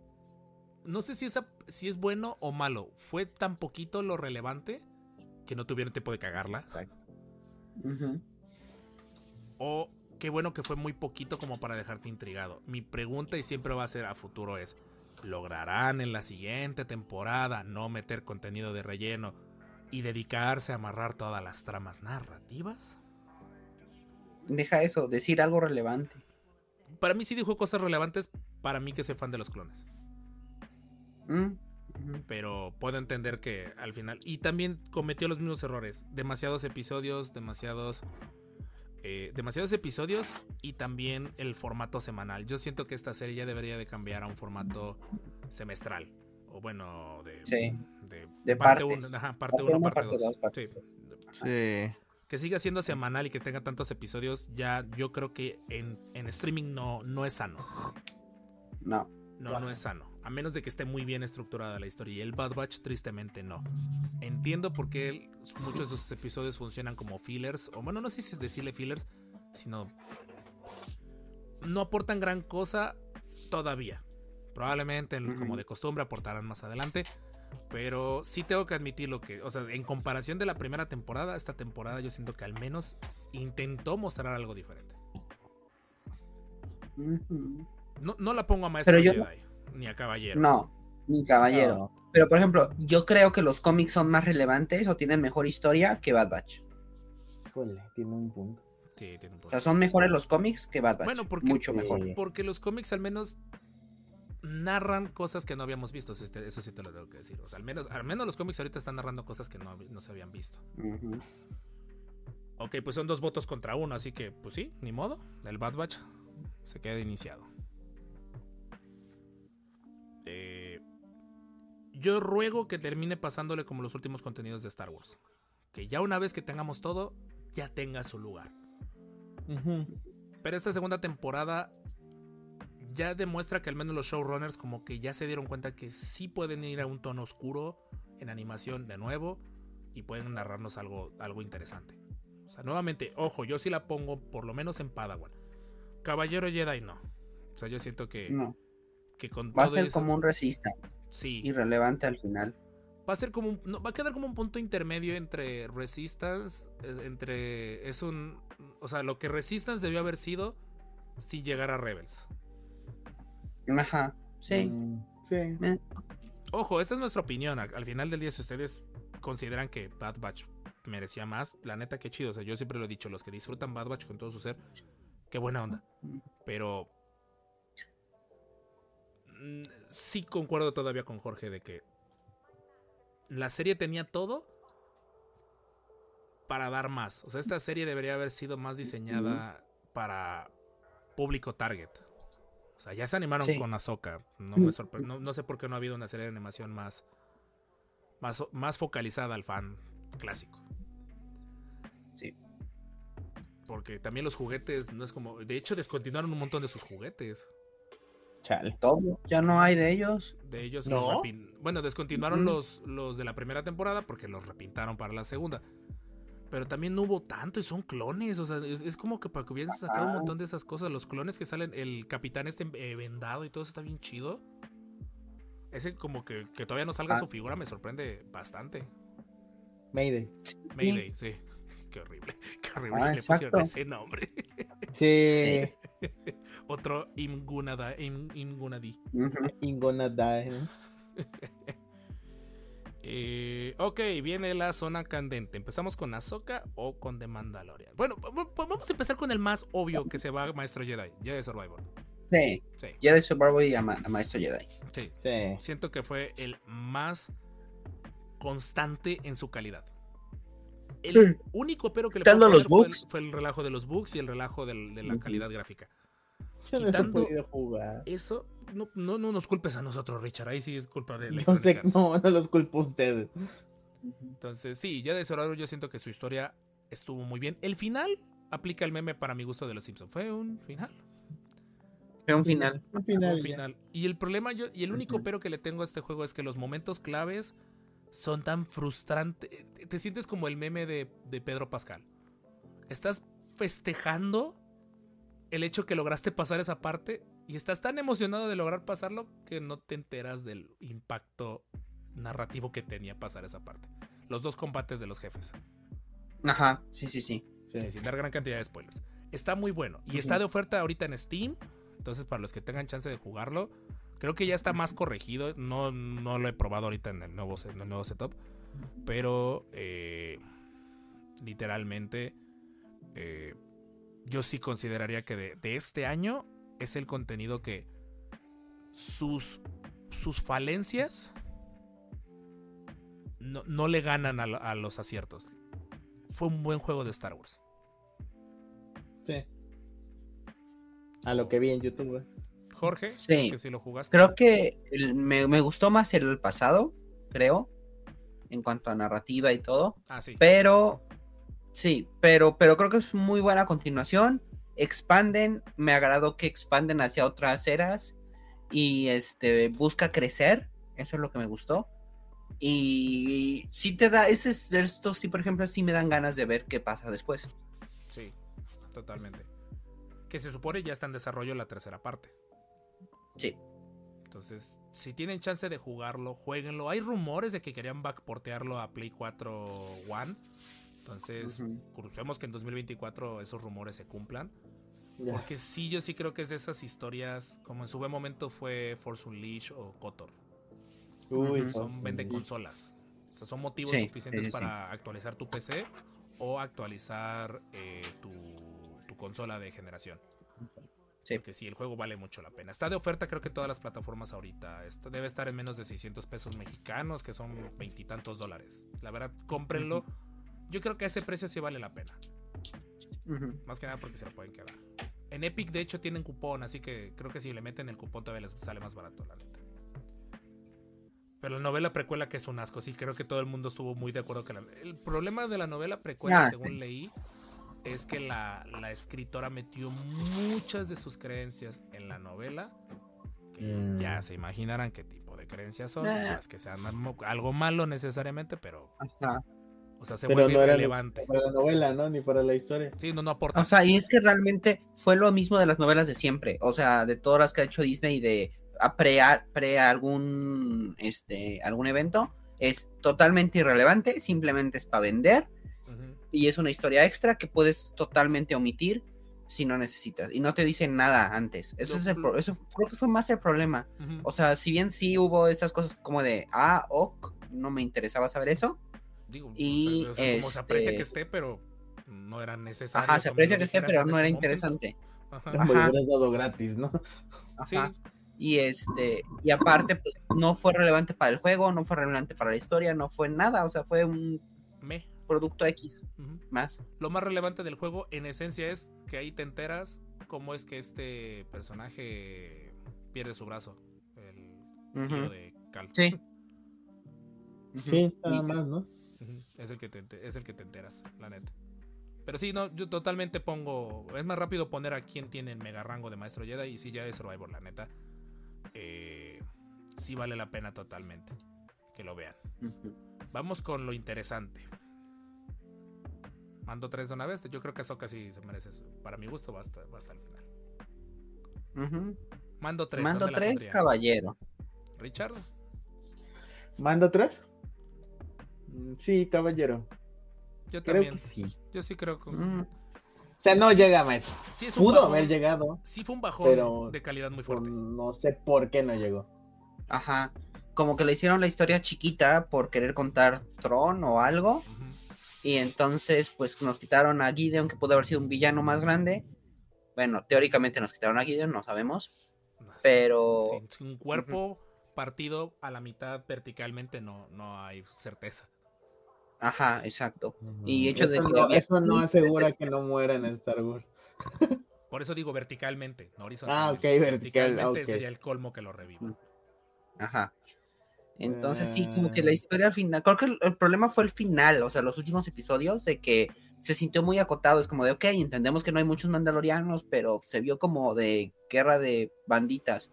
No sé si, esa, si es bueno o malo. Fue tan poquito lo relevante que no tuvieron tiempo de cagarla. Exacto. O qué bueno que fue muy poquito como para dejarte intrigado. Mi pregunta y siempre va a ser a futuro es, ¿lograrán en la siguiente temporada no meter contenido de relleno y dedicarse a amarrar todas las tramas narrativas? Deja eso, decir algo relevante. Para mí sí dijo cosas relevantes para mí que soy fan de los clones. Mm. Pero puedo entender que al final... Y también cometió los mismos errores. Demasiados episodios, demasiados... eh, demasiados episodios y también el formato semanal. Yo siento que esta serie ya debería de cambiar a un formato semestral. O bueno, de... Sí. De, De parte partes. 1, ajá, parte Parte 1, uno, parte parte 2. dos, parte Sí. Que siga siendo semanal y que tenga tantos episodios, ya yo creo que en, en streaming no, no es sano. No. No, no es sano. A menos de que esté muy bien estructurada la historia. Y el Bad Batch, tristemente, no. Entiendo por qué muchos de sus episodios funcionan como fillers. O bueno, no sé si es decirle fillers, sino. No aportan gran cosa todavía. Probablemente, como de costumbre, aportarán más adelante. Pero sí tengo que admitir lo que. O sea, en comparación de la primera temporada, esta temporada yo siento que al menos intentó mostrar algo diferente. No, no la pongo a maestro Pero yo Jedi, ni a caballero. No, mi caballero. No. Pero por ejemplo, yo creo que los cómics son más relevantes o tienen mejor historia que Bad Batch. Híjole, tiene un punto. Sí, tiene un O punto. sea, son mejores los cómics que Bad Batch. Bueno, porque- mucho mejor. Porque los cómics al menos narran cosas que no habíamos visto. Eso, te- eso sí te lo tengo que decir. O sea, al menos, al menos los cómics ahorita están narrando cosas que no, no se habían visto. Ujú. Ok, pues son dos votos contra uno, así que, pues sí, ni modo. El Bad Batch se queda iniciado. Eh, yo ruego que termine pasándole como los últimos contenidos de Star Wars. Que ya una vez que tengamos todo, ya tenga su lugar. Pero esta segunda temporada ya demuestra que al menos los showrunners como que ya se dieron cuenta que sí pueden ir a un tono oscuro en animación de nuevo y pueden narrarnos algo, algo interesante. O sea, nuevamente, ojo, yo sí la pongo por lo menos en Padawan. Caballero Jedi no. O sea, yo siento que, No. que con Va a ser eso- como un resista. Sí, Irrelevante al final. va a ser como un- no, va a quedar como un punto intermedio entre Resistance, es- entre es un, o sea, lo que Resistance debió haber sido sin llegar a Rebels. Ajá. Sí. Mm, sí. Eh, Ojo, esta es nuestra opinión. Al, al final del día, si ustedes consideran que Bad Batch merecía más, la neta que chido. O sea, yo siempre lo he dicho, los que disfrutan Bad Batch con todo su ser, qué buena onda. Pero mm, sí concuerdo todavía con Jorge de que la serie tenía todo para dar más. O sea, esta serie debería haber sido más diseñada para público target. O sea, ya se animaron Sí. con Ahsoka. No, me sorpre- no, no sé por qué no ha habido una serie de animación más, más, más focalizada al fan clásico. Sí. Porque también los juguetes no es como. De hecho, descontinuaron un montón de sus juguetes. Chale. Todo. Ya no hay de ellos. De ellos ¿No? los repin- Bueno, descontinuaron Ujú. los, los de la primera temporada porque los repintaron para la segunda. Pero también no hubo tanto y son clones. O sea, es, es como que para que hubieran sacado un montón de esas cosas. Los clones que salen, el capitán este eh, vendado y todo eso está bien chido. Ese como que, que todavía no salga Ah. su figura me sorprende bastante. Mayday. Mayday, sí. Qué horrible. Qué horrible Ah, que le pusieron ese nombre. Sí. Otro Imgunada, Im- Imgunadi. Eh, ok, viene la zona candente. ¿Empezamos con Ahsoka o con The Mandalorian? Bueno, vamos a empezar con el más obvio que se va Maestro Jedi, Jedi Survivor. Sí. Sí, Jedi Survivor y a, Ma- a Maestro Jedi. sí. Sí. Siento que fue el más constante en su calidad. El único pero que le puedo los poner fue el- bugs. Fue, el, relajo de los bugs y el relajo del- de la calidad gráfica. Yo no he Quitando- podido jugar. Eso no, no, no nos culpes a nosotros, Richard. Ahí sí es culpa de No Electronic sé, Arts. no, no los culpo a ustedes. Entonces, sí, ya de Survivor yo siento que su historia estuvo muy bien. El final aplica el meme para mi gusto de los Simpsons. Fue un final. Fue un final. Al fue final, un final. Y el problema, yo, y el único pero que le tengo a este juego es que los momentos claves son tan frustrantes. Te- Te sientes como el meme de, de Pedro Pascal. Estás festejando el hecho que lograste pasar esa parte y estás tan emocionado de lograr pasarlo que no te enteras del impacto narrativo que tenía pasar esa parte. Los dos combates de los jefes. Ajá. Sí, sí, sí. Sí. Sí, sin dar gran cantidad de spoilers. Está muy bueno. Y está de oferta ahorita en Steam. Entonces, para los que tengan chance de jugarlo, creo que ya está más corregido. No, no lo he probado ahorita en el nuevo, en el nuevo setup. Pero eh, literalmente, eh, yo sí consideraría que de, de este año es el contenido que sus, sus falencias no, no le ganan a, lo- a los aciertos. Fue un buen juego de Star Wars. Sí. A lo que vi en YouTube. Jorge, Sí. que si lo jugaste. Creo que el- me, me gustó más el pasado, creo, en cuanto a narrativa y todo. Ah, sí. Pero, sí, pero, pero creo que es muy buena continuación. Expanden, me agradó que expanden hacia otras eras y este busca crecer. Eso es lo que me gustó. Y sí te da, ese es de estos, sí, por ejemplo, sí me dan ganas de ver qué pasa después. Sí, totalmente. Que se supone ya está en desarrollo la tercera parte. Sí. Entonces, si tienen chance de jugarlo, jueguenlo. Hay rumores de que querían backportearlo a Play 4 One. Entonces, crucemos que en 2024 esos rumores se cumplan. Porque sí, yo sí creo que es de esas historias, como en su buen momento fue Force Unleashed o Kotor. Uy. Son vende sí. consolas. O sea, son motivos Sí, suficientes sí, sí, sí. para actualizar tu PC o actualizar eh, tu, tu consola de generación. Sí. Porque sí, el juego vale mucho la pena. Está de oferta, creo que en todas las plataformas ahorita. Está- debe estar en menos de 600 pesos mexicanos, que son veintitantos dólares. La verdad, cómprenlo. Yo creo que a ese precio sí vale la pena. Más que nada porque se lo pueden quedar. En Epic, de hecho, tienen cupón, así que creo que si le meten el cupón todavía les sale más barato, la neta. Pero la novela precuela que es un asco, sí, creo que todo el mundo estuvo muy de acuerdo que la... El problema de la novela precuela, Ah, según sí. leí, es que la, la escritora metió muchas de sus creencias en la novela. Que Mm. ya se imaginarán qué tipo de creencias son. Ah. No es que sean algo malo necesariamente, pero. Ajá. O sea, se Pero vuelve no era ni relevante. para la novela, ¿no? Ni para la historia. Sí, no, no aporta. O sea, y es que realmente fue lo mismo de las novelas de siempre. O sea, de todas las que ha hecho Disney de a pre, a- pre algún este algún evento. Es totalmente irrelevante, simplemente es para vender. Y es una historia extra que puedes totalmente omitir si no necesitas. Y no te dicen nada antes. Eso es el pro- eso creo que fue más el problema. O sea, si bien sí hubo estas cosas como de ah, ok, no me interesaba saber eso. Digo, y, o sea, como se aprecia este- que esté, pero no era necesario. Ajá, se aprecia que esté, pero no este era momento. interesante. Ajá. Ajá. hubieras dado gratis, ¿no? Sí. Y este, y aparte, pues no fue relevante para el juego, no fue relevante para la historia, no fue nada, o sea, fue un Me. producto X más. Lo más relevante del juego, en esencia, es que ahí te enteras cómo es que este personaje pierde su brazo. El tío de Cal. Sí. Sí, nada Y- más, ¿no? Es el, que te, es el que te enteras, la neta. Pero sí, no, yo totalmente pongo. Es más rápido poner a quien tiene el mega rango de maestro Jedi y si ya es Survivor, la neta. Eh, sí vale la pena totalmente que lo vean. Vamos con lo interesante. Mando tres de una vez. Yo creo que eso casi se merece. eso. Para mi gusto, va hasta, va hasta el final. Ujú. Mando tres. Mando ¿dónde la tres, caballero. Richard. ¿Mando tres? Mm, Sí, caballero. Yo Creo también. que sí. Yo sí creo que. Mm. O sea, no Sí, llega más. Sí es un Pudo bajón, haber llegado, Sí fue un bajón pero de calidad muy fuerte. no sé por qué no llegó. Ajá. Como que le hicieron la historia chiquita por querer contar Tron o algo. Y entonces, pues nos quitaron a Gideon, que pudo haber sido un villano más grande. Bueno, teóricamente nos quitaron a Gideon, no sabemos. Pero. Un cuerpo partido a la mitad verticalmente no, no hay certeza. Ajá, exacto. Y hecho eso de que no, eso no asegura que no muera en Star Wars. Por eso digo verticalmente, no horizontalmente. Ah, ok, vertical, Verticalmente ok. sería el colmo que lo reviva. Mm. Ajá. Entonces sí, como Ah. que la historia al final, creo que el, el problema fue el final, o sea, los últimos episodios de que se sintió muy acotado, es como de, ok, entendemos que no hay muchos mandalorianos, pero se vio como de guerra de banditas,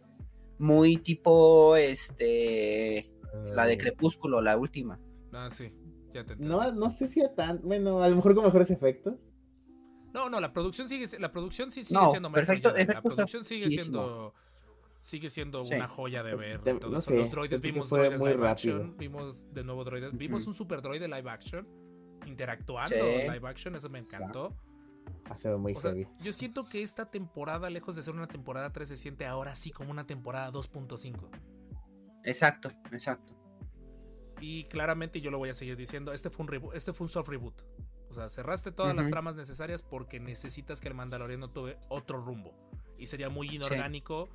muy tipo, este, la de Crepúsculo, la última. Ah, sí, ya te entendí. No, no sé si a tan. Bueno, a lo mejor con mejores efectos. No, no, la producción sigue, la producción sí sigue No, siendo maestro perfecto. La producción sigue siendo sigue siendo Sí. una joya de Pues, ver. te- todo no eso. sé, Los droides, vimos droides muy live rápido. action, vimos de nuevo droides, vimos un super droide live action interactuando Sí. live action, eso me encantó. Ha sido muy O sea, heavy. yo siento que esta temporada, lejos de ser una temporada 3, se siente ahora sí como una temporada 2.5. Exacto, exacto. Y claramente yo lo voy a seguir diciendo, este fue un reboot, este fue un soft reboot. O sea, cerraste todas las tramas necesarias porque necesitas que el Mandaloriano tome otro rumbo. Y sería muy inorgánico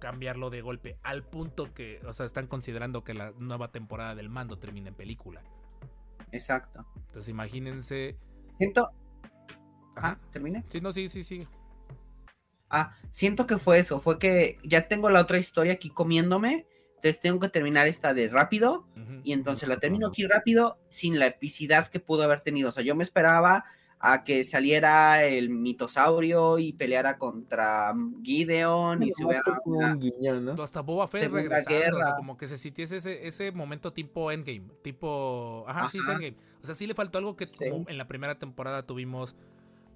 cambiarlo de golpe al punto que, o sea, están considerando que la nueva temporada del Mando termine en película. Exacto. Entonces imagínense, Siento. Ajá. Ajá, terminé. sí, no, sí, sí, sí. Ah, siento que fue eso, fue que ya tengo la otra historia aquí comiéndome, entonces tengo que terminar esta de rápido y entonces la termino aquí rápido sin la epicidad que pudo haber tenido. O sea, yo me esperaba a que saliera el mitosaurio y peleara contra Gideon y se No, hubiera una- guiño, ¿no? Hasta Boba Fett regresando, o sea, Guerra. como que se sintiese ese, ese momento tipo Endgame, tipo, ajá, sí, es. Endgame. O sea, sí le faltó algo que Sí. como en la primera temporada tuvimos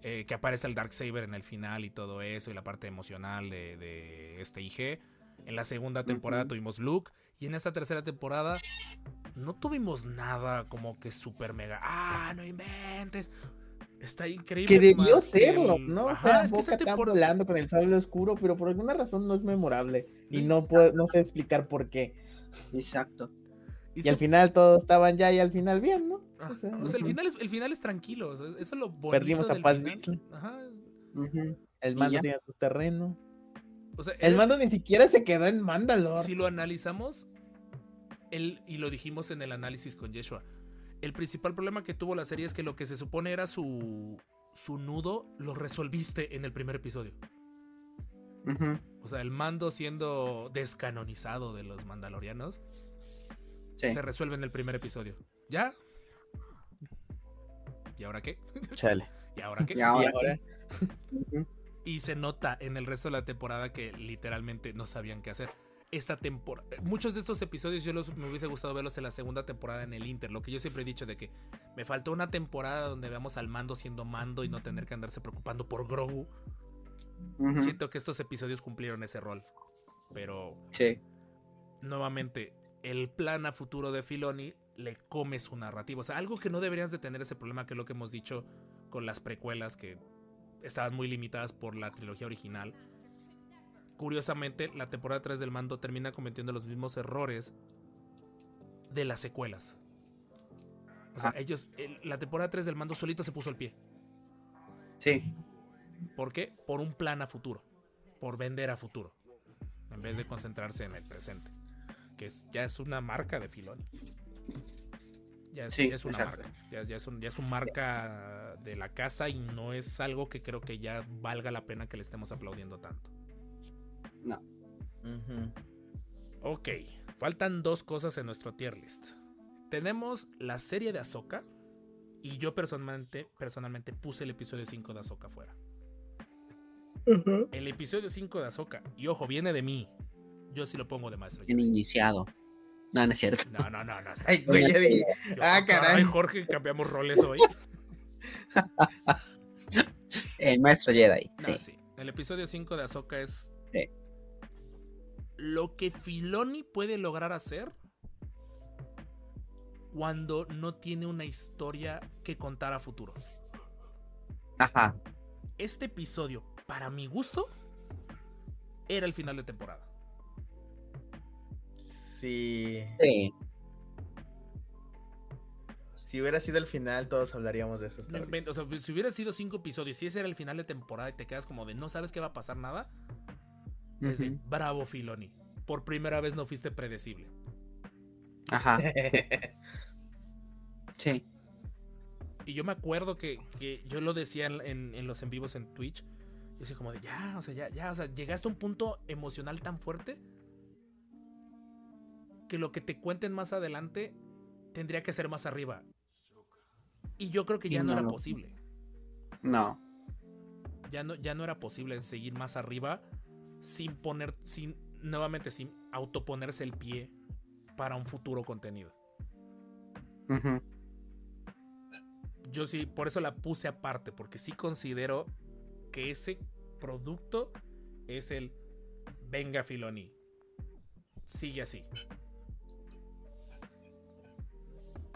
eh, que aparece el Darksaber en el final y todo eso y la parte emocional de, de este IG. En la segunda temporada tuvimos Luke y en esta tercera temporada no tuvimos nada como que super mega. Ah, no inventes. Está increíble. Que debió más que serlo, el- ¿no? O Ajá, sea, es que Boca temporada- volando con el sable oscuro, pero por alguna razón no es memorable. Y no puedo, no sé explicar por qué. Exacto. Y al final todos estaban ya y al final bien, ¿no? O sea, o sea, el final es, el final es tranquilo. o sea, eso es lo bonito Perdimos a del Paz final. El mando tenía su terreno. O sea, El mando ni siquiera se quedó en Mandalore. si lo analizamos, él, y lo dijimos en el análisis con Yeshua, el principal problema que tuvo la serie es que lo que se supone era su, su nudo, lo resolviste en el primer episodio. O sea, el mando siendo descanonizado de los mandalorianos, Sí. se resuelve en el primer episodio. ¿Ya? ¿Y ahora qué? Chale. ¿Y ahora qué? ¿Y Y ahora ahora, Ujú. Y se nota en el resto de la temporada que literalmente no sabían qué hacer. Esta temporada, muchos de estos episodios yo los, me hubiese gustado verlos en la segunda temporada en el Inter. Lo que yo siempre he dicho de que me faltó una temporada donde veamos al mando siendo mando y no tener que andarse preocupando por Grogu. Siento que estos episodios cumplieron ese rol. Pero Sí. nuevamente, el plan a futuro de Filoni le come su narrativa. O sea, algo que no deberías de tener ese problema que es lo que hemos dicho con las precuelas que estaban muy limitadas por la trilogía original. Curiosamente, la temporada 3 del mando termina cometiendo los mismos errores de las secuelas. O sea, Ah. ellos, el- la temporada 3 del mando solito se puso el pie. Sí. ¿Por qué? Por un plan a futuro. Por vender a futuro. En vez de concentrarse en el presente. Que es, ya es una marca de Filoni. Ya es, Sí, ya es una exacto. marca. Ya, ya es un- ya es un marca de la casa y no es algo que creo que ya valga la pena que le estemos aplaudiendo tanto. Ujú. Ok, faltan dos cosas en nuestro tier list. Tenemos la serie de Ahsoka. Y yo personalmente, personalmente puse el episodio 5 de Ahsoka fuera. El episodio 5 de Ahsoka, y ojo, viene de mí. Yo sí lo pongo de maestro. Bien iniciado. No, no es cierto. No, no, no, no. Ay, güey, ya dije, yo- ah, caray. Jorge, cambiamos roles hoy. El maestro Jedi. No, Sí. sí. El episodio 5 de Ahsoka es Sí. lo que Filoni puede lograr hacer cuando no tiene una historia que contar a futuro. Ajá. Este episodio, para mi gusto, era el final de temporada. Sí. Sí. Si hubiera sido el final, todos hablaríamos de eso. hasta ahorita. O sea, si hubiera sido cinco episodios, si ese era el final de temporada y te quedas como de no sabes qué va a pasar nada, es de bravo Filoni. Por primera vez no fuiste predecible. Ajá. Sí. Y yo me acuerdo que, que yo lo decía en, en- en los en vivos en Twitch. Yo decía como de ya, o sea, ya, ya, o sea, llegaste a un punto emocional tan fuerte que lo que te cuenten más adelante tendría que ser más arriba. Y yo creo que ya no, no era posible. No. Ya no, ya no era posible seguir más arriba sin poner, sin, nuevamente, sin autoponerse el pie para un futuro contenido. Ujú. Yo sí, por eso la puse aparte, porque sí considero que ese producto es el venga Filoni. Sigue así.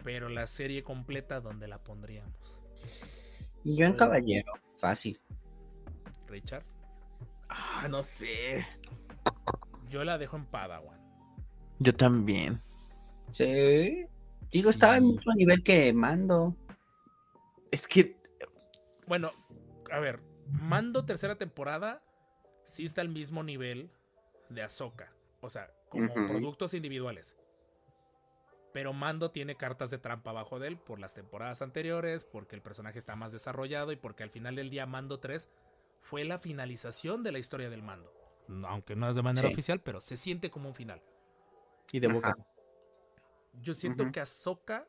Pero la serie completa, ¿dónde la pondríamos? Y yo en caballero. Fácil. Richard. Ah, no sé. Yo la dejo en Padawan. Yo también. Sí. Digo, estaba al Sí. mismo nivel que Mando. Es que Bueno, a ver, Mando tercera temporada sí está al mismo nivel de Ahsoka. O sea, como productos individuales. Pero Mando tiene cartas de trampa abajo de él por las temporadas anteriores, porque el personaje está más desarrollado y porque al final del día Mando 3 fue la finalización de la historia del Mando. Aunque no es de manera Sí. oficial, pero se siente como un final. y de Ajá. boca. Yo siento Ujú. que Ahsoka,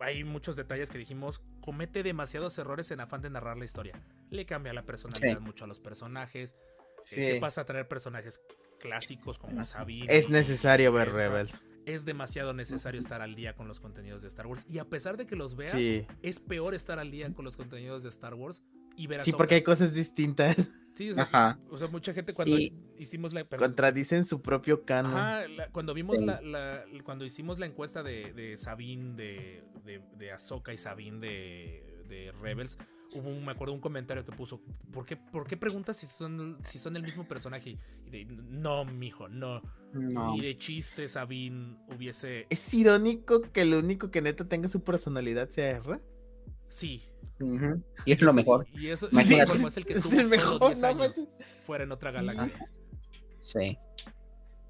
hay muchos detalles que dijimos, comete demasiados errores en afán de narrar la historia. Le cambia la personalidad Sí. mucho a los personajes, eh, Sí. se pasa a traer personajes clásicos como Sabine. Es necesario ver. Rebels. Es demasiado necesario estar al día con los contenidos de Star Wars. Y a pesar de que los veas, Sí. es peor estar al día con los contenidos de Star Wars y ver a Sí, porque hay cosas distintas. Sí, o sea, Ajá. o sea, mucha gente cuando Y- hicimos la... perdón. Contradicen su propio canon. Ajá, la- cuando vimos Sí. la, la- cuando hicimos la encuesta de, de Sabine de, de, de Ahsoka y Sabine de, de Rebels, hubo un, me acuerdo un comentario que puso, ¿por qué, por qué preguntas si son, si son el mismo personaje? Y de, no, mijo, no. No. Y de chiste Sabine hubiese... Es irónico que el único que neta tenga su personalidad sea R. Sí. Y es lo mejor. Y eso Imagínate. es el que Es estuvo el solo mejor, 10 no años manches. fuera en otra galaxia. Sí.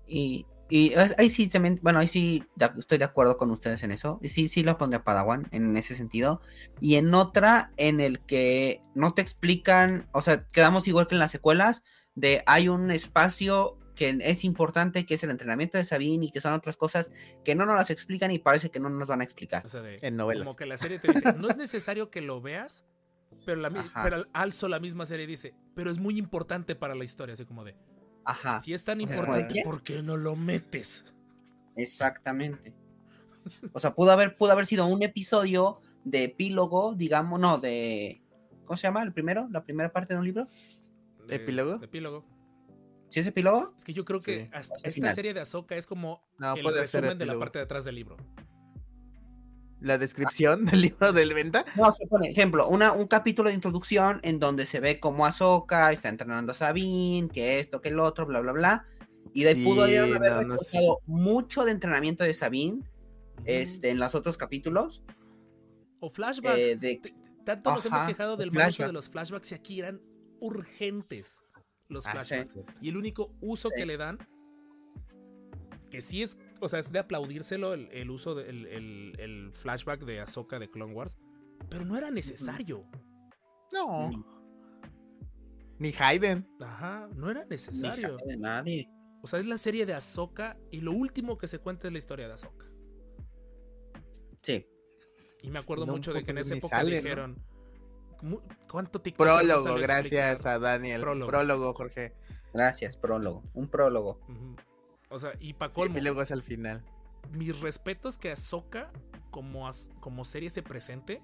Y, y ahí sí también, bueno, ahí sí estoy de acuerdo con ustedes en eso. Y sí, sí lo pondría Padawan en ese sentido. Y en otra, en el que no te explican, o sea, quedamos igual que en las secuelas, de hay un espacio que es importante, que es el entrenamiento de Sabine y que son otras cosas que no nos las explican y parece que no nos van a explicar. O sea, de, En novelas. como que la serie te dice, no es necesario que lo veas Pero, la, pero also la misma serie dice, pero es muy importante para la historia, así como de, Ajá, si es tan importante, ¿qué? ¿por qué no lo metes? exactamente. O sea, pudo haber, pudo haber sido un episodio de epílogo, digamos, no, de. ¿Cómo se llama el primero? ¿La primera parte de un libro? De- ¿Epílogo? de epílogo. ¿Sí es epílogo? Es que yo creo que Sí. hasta- esta final. serie de Ahsoka es como No, el puede ser resumen de la parte de atrás del libro. La descripción del libro del venta. No, se pone, ejemplo, una, un capítulo de introducción en donde se ve cómo Ahsoka está entrenando a Sabine, que esto, que el otro, bla, bla, bla. Y de ahí pudo Sí, haber no, no sé. mucho de entrenamiento de Sabine este, en los otros capítulos. O flashbacks. eh, de, Tanto nos hemos quejado del mal uso de flashback. los flashbacks y aquí eran urgentes los Ah, flashbacks. sí. Y el único uso Sí. que le dan, que sí es, o sea, es de aplaudírselo el, el uso del el, el flashback de Ahsoka de Clone Wars, pero no era necesario. No. Ni Hayden. Ajá, no era ni necesario. nadie. O sea, es la serie de Ahsoka y lo último que se cuenta es la historia de Ahsoka. Sí. Y me acuerdo No, mucho de que en esa ni época sale, ¿no? dijeron, mu- ¿cuánto TikTok no Prólogo, gracias explicar? a Daniel. Prólogo. Prólogo, Jorge. Gracias, prólogo. Un prólogo. O sea, y para Sí, colmo, epílogo es al final. mis respetos que Ahsoka como, as- como serie se presente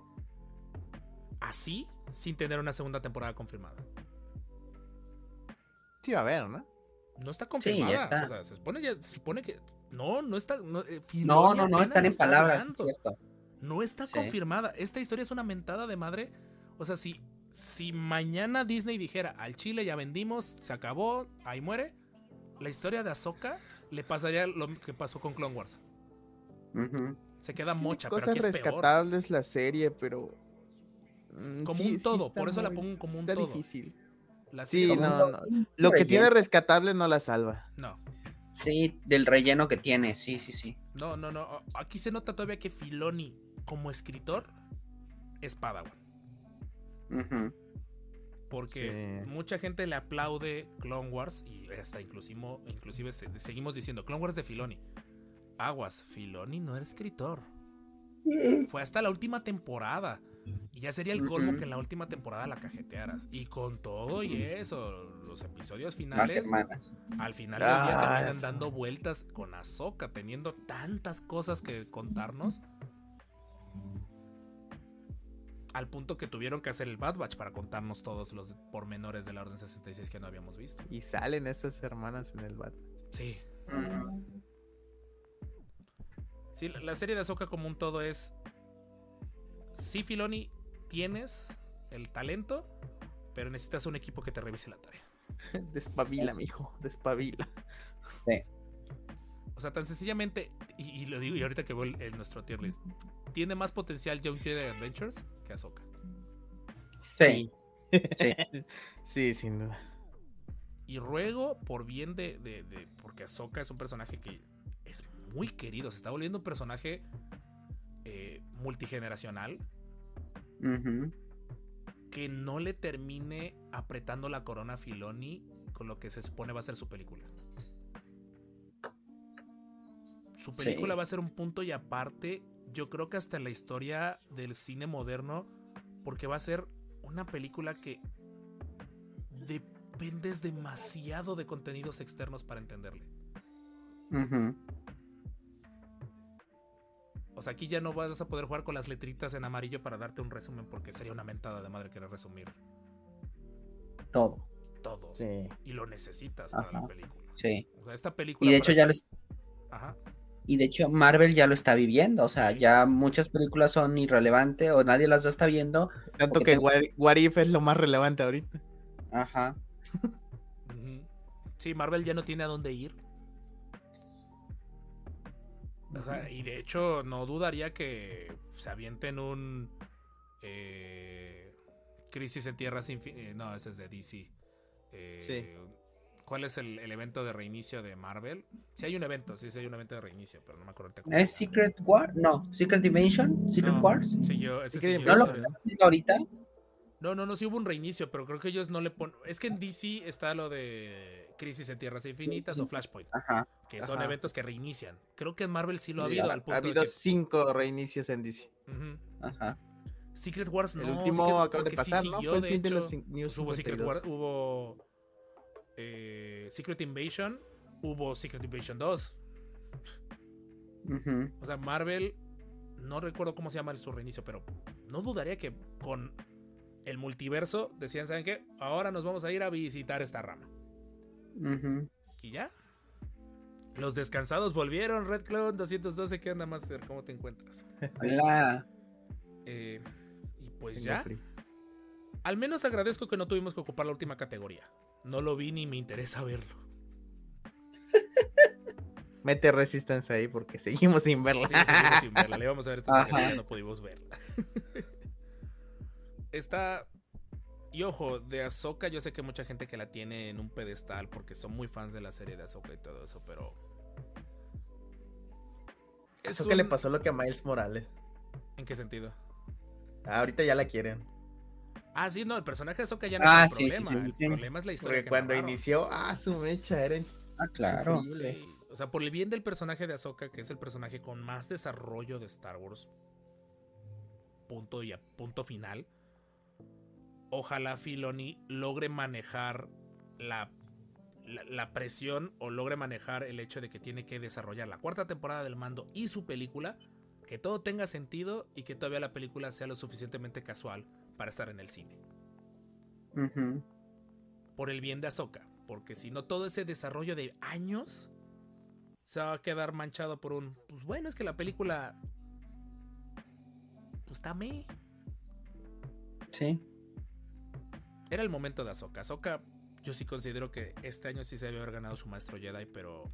así, sin tener una segunda temporada confirmada. Sí va a haber, ¿no? No está confirmada. está. O sea, se supone, ya- se supone que. No, no está. No, eh, No, no, están en está palabras, es hablando. cierto. No está Sí. confirmada. Esta historia es una mentada de madre. O sea, si, si mañana Disney dijera al Chile ya vendimos, se acabó, ahí muere, la historia de Ahsoka le pasaría lo que pasó con Clone Wars. Se queda mocha, pero cosas aquí es peor. rescatables la serie, pero. mm, Como sí- un todo, por eso la pongo como un Está todo. difícil. La Sí, serie- no, no. Lo que tiene rescatable no la salva. no. Sí, del relleno que tiene, sí, sí, sí. No, no, no. Aquí se nota todavía que Filoni, como escritor, es Padawan. Ujú. Porque Sí. mucha gente le aplaude Clone Wars y hasta inclusive, inclusive se- seguimos diciendo Clone Wars de Filoni. Aguas, Filoni no era escritor. Fue hasta la última temporada. Y ya sería el colmo que en la última temporada la cajetearas. Y con todo y eso, los episodios finales, al final del día Ah, terminan sí. dando vueltas con Ahsoka, teniendo tantas cosas que contarnos. Al punto que tuvieron que hacer el Bad Batch para contarnos todos los pormenores de la Orden 66 que no habíamos visto. Y salen estas hermanas en el bat. Sí. Ujú. Sí, la- la serie de Ahsoka como un todo es. Sí, Filoni, tienes el talento, pero necesitas un equipo que te revise la tarea. Despabila, mijo. Despabila. O sea, tan sencillamente, y, y lo digo, y ahorita que veo el- el- nuestro tier list, tiene más potencial Young Jedi Adventures que Ahsoka. Sí. Sí. Sí, sin duda. Y ruego por bien de, de- de- Porque Ahsoka es un personaje que es muy querido. Se está volviendo un personaje eh, multigeneracional que no le termine apretando la corona a Filoni con lo que se supone va a ser su película. Su Sí. película va a ser un punto y aparte, yo creo que hasta en la historia del cine moderno, porque va a ser una película que dependes demasiado de contenidos externos para entenderle. Ujú. O sea, aquí ya no vas a poder jugar con las letritas en amarillo para darte un resumen porque sería una mentada de madre querer resumir Todo. todo. Sí. Y lo necesitas para la película. Sí. O sea, esta película. Y de hecho para ya ser- lo es- Ajá. Y de hecho Marvel ya lo está viviendo, o sea, ya muchas películas son irrelevantes o nadie las está viendo. Tanto que tengo- What, What If es lo más relevante ahorita. Ajá. Sí, Marvel ya no tiene a dónde ir. O sea, y de hecho, no dudaría que se avienten un. eh, Crisis en Tierras Infinitas. No, ese es de DC. Eh, Sí. ¿Cuál es el, el evento de reinicio de Marvel? Sí, hay un evento, sí, sí, hay un evento de reinicio, pero no me acuerdo. cómo ¿Es. Secret War? No, Secret Dimension, Secret No, Wars. siguió- ese Secret siguió ¿No lo están haciendo ahorita? No, no, no, sí hubo un reinicio, pero creo que ellos no le ponen. Es que en DC está lo de Crisis en Tierras Infinitas o Flashpoint, Ajá. que son Ajá. eventos que reinician. Creo que en Marvel sí lo ha Sí, habido ha, al ha punto de habido que- cinco reinicios en DC. Ajá. Secret Wars no. El último acaba de porque sí pasar, ¿no? siguió, Fue el de fin de los cin- New Pues hubo Secret 52. Wars, hubo eh, Secret Invasion, hubo Secret Invasion 2. Ujú. O sea, Marvel, no recuerdo cómo se llama su reinicio, pero no dudaría que con el multiverso decían, ¿saben qué? Ahora nos vamos a ir a visitar esta rama. Y ya. Los descansados volvieron, Red Cloud 212, ¿qué onda, Master? ¿Cómo te encuentras? Hola. Eh, y pues Tengo ya. Al menos agradezco que no tuvimos que ocupar la última categoría. No lo vi ni me interesa verlo. Mete Resistance ahí porque seguimos sin verla. Sí, seguimos sin verla. Le íbamos a ver esta no pudimos verla. Está. Y ojo, de Ahsoka, yo sé que mucha gente que la tiene en un pedestal porque son muy fans de la serie de Ahsoka y todo eso, pero. es Eso que le pasó lo que a Miles Morales. ¿En qué sentido? Ahorita ya la quieren. Ah, sí, no, el personaje de Ahsoka ya no Ah, es el sí, sí, problema. sí, el sí. problema es la historia. Porque que cuando narraron. inició, ah, su mecha era Ah, claro. O sea, por el bien del personaje de Ahsoka, que es el personaje con más desarrollo de Star Wars. Punto y a punto final. Ojalá Filoni logre manejar la, la, la presión o logre manejar el hecho de que tiene que desarrollar la cuarta temporada del mando y su película. Que todo tenga sentido y que todavía la película sea lo suficientemente casual para estar en el cine. Por el bien de Ahsoka. Porque si no, todo ese desarrollo de años se va a quedar manchado por un. Pues bueno, es que la película. Pues está me. Sí. Era el momento de Ahsoka. Ahsoka, yo sí considero que este año sí se debe haber ganado su maestro Jedi, pero.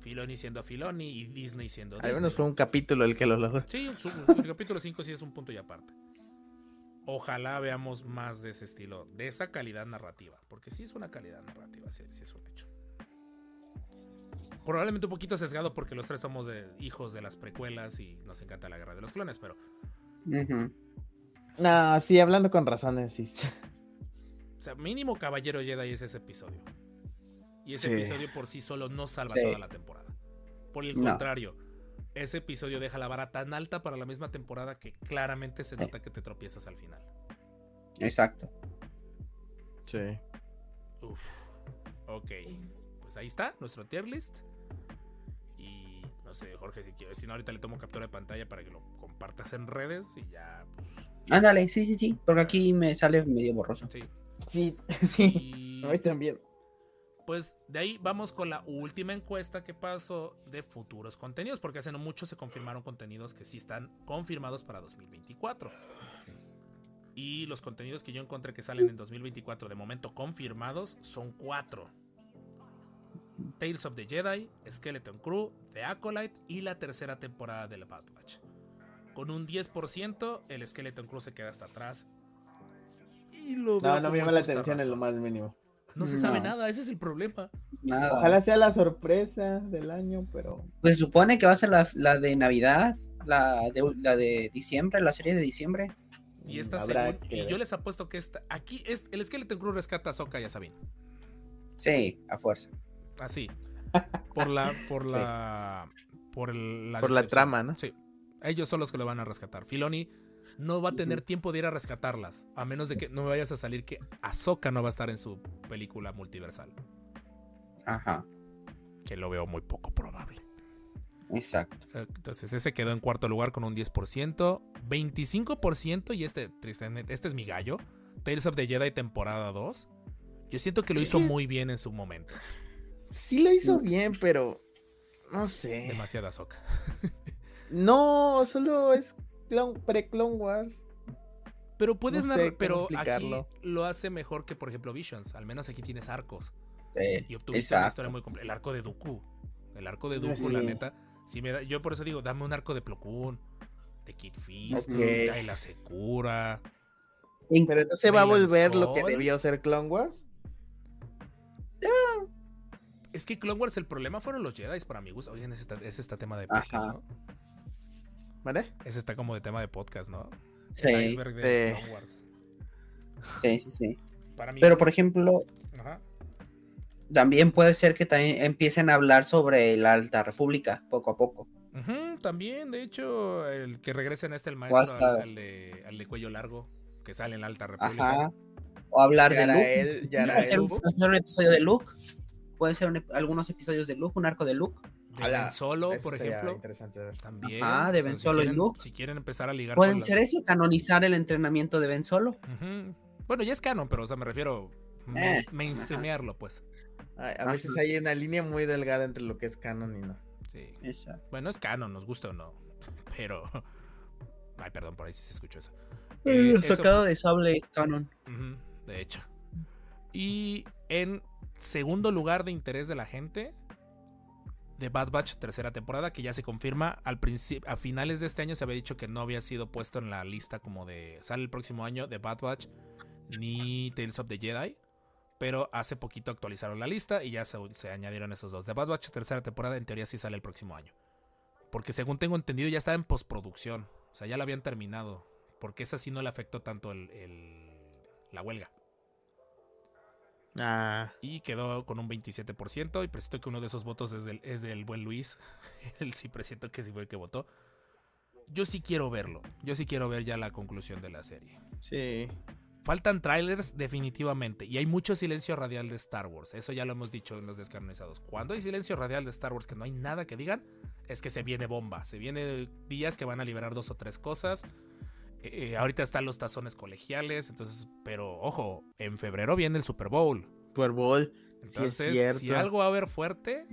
Filoni siendo Filoni y Disney siendo Al Disney. menos fue un capítulo el que lo logró. Sí, su- el capítulo 5 sí es un punto y aparte. Ojalá veamos más de ese estilo, de esa calidad narrativa, porque sí es una calidad narrativa, sí, sí es un hecho. Probablemente un poquito sesgado porque los tres somos de hijos de las precuelas y nos encanta la guerra de los clones, pero. No, sí, hablando con razones, sí. o sea, mínimo Caballero Jedi es ese episodio. Y ese Sí. episodio por sí solo no salva Sí. toda la temporada. Por el No. contrario, ese episodio deja la vara tan alta para la misma temporada que claramente se nota que te tropiezas al final. Exacto. Sí. Uf. Ok. Pues ahí está, nuestro tier list. Y no sé, Jorge, si quieres, si no, ahorita le tomo captura de pantalla para que lo compartas en redes y ya. pues, Ándale, sí, sí, sí. Porque aquí me sale medio borroso. sí. Sí, sí. Y A mí también. Pues de ahí vamos con la última encuesta que pasó de futuros contenidos, porque hace no mucho se confirmaron contenidos que sí están confirmados para 2024. Y los contenidos que yo encontré que salen en 2024 de momento confirmados son cuatro. Tales of the Jedi, Skeleton Crew, The Acolyte y la tercera temporada del Bad Batch. Con un 10%, el Skeleton Crew se queda hasta atrás. Y lo No, no me llama la atención en lo más mínimo. No se sabe No. nada, ese es el problema. Nada. Ojalá sea la sorpresa del año, pero Pues se supone que va a ser la, la de Navidad, la de, la de diciembre, la serie de diciembre. Y esta habrá según- que y yo les apuesto que esta aquí es el Skeleton Crew rescata a Sokka y a Sabine. Sí, a fuerza. Así. Por la por la por el- la Por la trama, ¿no? Sí. Ellos son los que lo van a rescatar. Filoni no va a tener tiempo de ir a rescatarlas, a menos de que no me vayas a salir que Ahsoka no va a estar en su película multiversal, Ajá, que lo veo muy poco probable. exacto. Entonces ese quedó en cuarto lugar con un 10%, 25% y este tristemente, este es mi gallo, Tales of the Jedi temporada 2. Yo siento que lo hizo muy bien en su momento. sí lo hizo bien, pero no sé. Demasiada Ahsoka. No, solo es pre-Clone Wars. Pero puedes No sé narrar, cómo pero aquí lo hace mejor que por ejemplo Visions. Al menos aquí tienes arcos. Sí, Y obtuviste una historia muy completa. El arco de Dooku. El arco de Dooku, la neta. Sí me da, yo por eso digo, dame un arco de Plo Koon, de Kid Fist, Ok. de Ayla Secura. Pero entonces va a volver lo que debió ser Clone Wars. Es que Clone Wars el problema fueron los Jedi para mi gusto. Oigan, ese está, ese está tema de Ajá. ¿no? ¿Vale? Ese está como de tema de podcast, ¿no? Sí, El iceberg de Sí. Clone Wars. sí, sí, sí. Para mí. Pero por ejemplo, Ajá. también puede ser que también empiecen a hablar sobre la Alta República poco a poco. También, de hecho, el que regresen este el maestro al, al de, al de cuello largo, que sale en la Alta República. Ajá. O hablar de Luke. Puede ser, un, episodio de Luke. Pueden ser un algunos episodios de Luke, un arco de Luke. De Ala, Ben Solo, por ejemplo. interesante de ver. También. Ajá, de Ben si Solo y quieren- Luke. Si quieren empezar a ligar Pueden con la- ser eso, canonizar el entrenamiento de Ben Solo. Bueno, ya es canon, pero o sea, me refiero Eh, main- mainstreamearlo, pues. Ay, a veces hay una línea muy delgada entre lo que es canon y no. Sí. Exacto. Bueno, es canon, nos gusta o no. Pero. Ay, perdón, por ahí sí se escuchó eso. Eh, Eh, eso sacado de sable es canon. De hecho. Y en segundo lugar de interés de la gente, The Bad Batch, tercera temporada, que ya se confirma. Al a finales de este año se había dicho que no había sido puesto en la lista como de. Sale el próximo año The Bad Batch ni Tales of the Jedi. Pero hace poquito actualizaron la lista y ya se, se añadieron esos dos. The Bad Batch, tercera temporada, en teoría sí sale el próximo año. Porque según tengo entendido, ya estaba en postproducción. O sea, ya la habían terminado. Porque esa sí no le afectó tanto el, la huelga. Ah, Y quedó con un 27%. Y presiento que uno de esos votos es del, es del buen Luis. Él sí presiento que sí fue el que votó. Yo sí quiero verlo. Yo sí quiero ver ya la conclusión de la serie. sí. Faltan trailers definitivamente. Y hay mucho silencio radial de Star Wars. Eso ya lo hemos dicho en los descanonizados. Cuando hay silencio radial de Star Wars que no hay nada que digan, es que se viene bomba. Se viene días que van a liberar dos o tres cosas. Eh, ahorita están los tazones colegiales. Entonces, pero ojo, en febrero viene el Super Bowl. Super Bowl. sí es Entonces, si algo va a haber fuerte,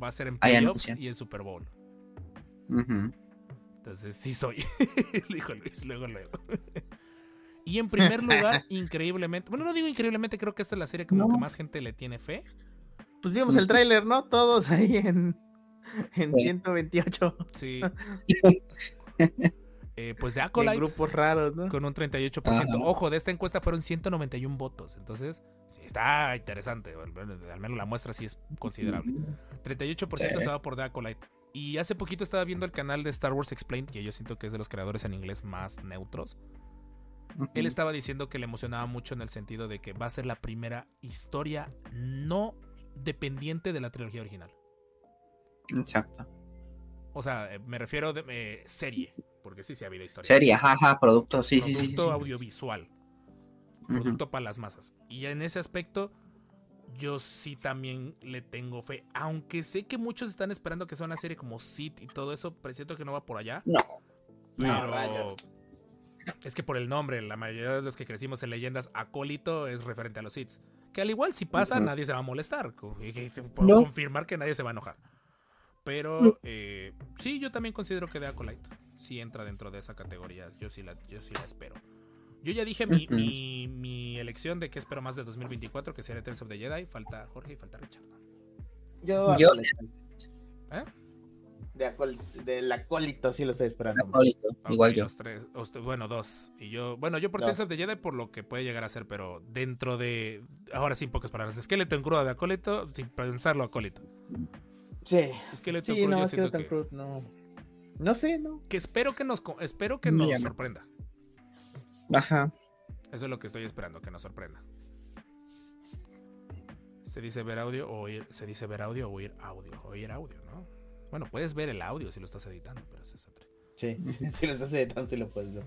va a ser en playoffs y en Super Bowl. Entonces, sí soy. Dijo Luis, luego, luego. y en primer lugar, increíblemente. Bueno, no digo increíblemente, creo que esta es la serie como No. que más gente le tiene fe. Pues vimos el tráiler, ¿no? Todos ahí en, en Sí. 128. Sí. Eh, pues de en Acolyte. grupos raros, ¿no? Con un 38%. Ajá. Ojo, de esta encuesta fueron 191 votos. Entonces, sí, está interesante. Al menos- la muestra sí es considerable. 38% Sí. se va por The Acolyte. Y hace poquito estaba viendo el canal de Star Wars Explained, que yo siento que es de los creadores en inglés más neutros. Él estaba diciendo que le emocionaba mucho en el sentido de que va a ser la primera historia no dependiente de la trilogía original. Exacto. O sea, eh, me refiero de eh, serie, porque sí, sí ha habido historias. Serie, jaja, producto, sí, sí, sí, sí, Producto sí. audiovisual. Producto para las masas. Y en ese aspecto, yo sí también le tengo fe. Aunque sé que muchos están esperando que sea una serie como Sid y todo eso, presiento que no va por allá. No. Pero No, es que por el nombre, la mayoría de los que crecimos en leyendas, acólito es referente a los Sids. Que al igual si pasa, nadie se va a molestar. Puedo No. confirmar que nadie se va a enojar. Pero No. eh, sí, yo también considero que The Acolyte sí entra dentro de esa categoría. Yo sí la, yo sí la espero. Yo ya dije mi, mi, mi elección de que espero más de 2024, que sería Tales of the Jedi. Falta Jorge y falta Richard. Yo, Yo- ¿Eh? de acol- del acólito sí lo estoy esperando. Acólito, Igual yo. Los tres, usted- bueno, dos. Y yo, bueno, yo por. Tales of the Jedi por lo que puede llegar a ser, pero dentro de. Ahora sí, en pocas palabras. Skeleton Crew de Acólito, sin pensarlo, Acólito. Sí. Skeleton Sí, Crew, no, yo siento Tan que, Cruz no. No sé, no. que espero que nos, espero que nos sorprenda. Ajá. Eso es lo que estoy esperando, que nos sorprenda. Se dice ver audio o oír, se dice ver audio o oír audio, oír audio, ¿no? Bueno, puedes ver el audio si lo estás editando, pero eso es otra. Sí, si lo estás editando, sí lo puedes ver.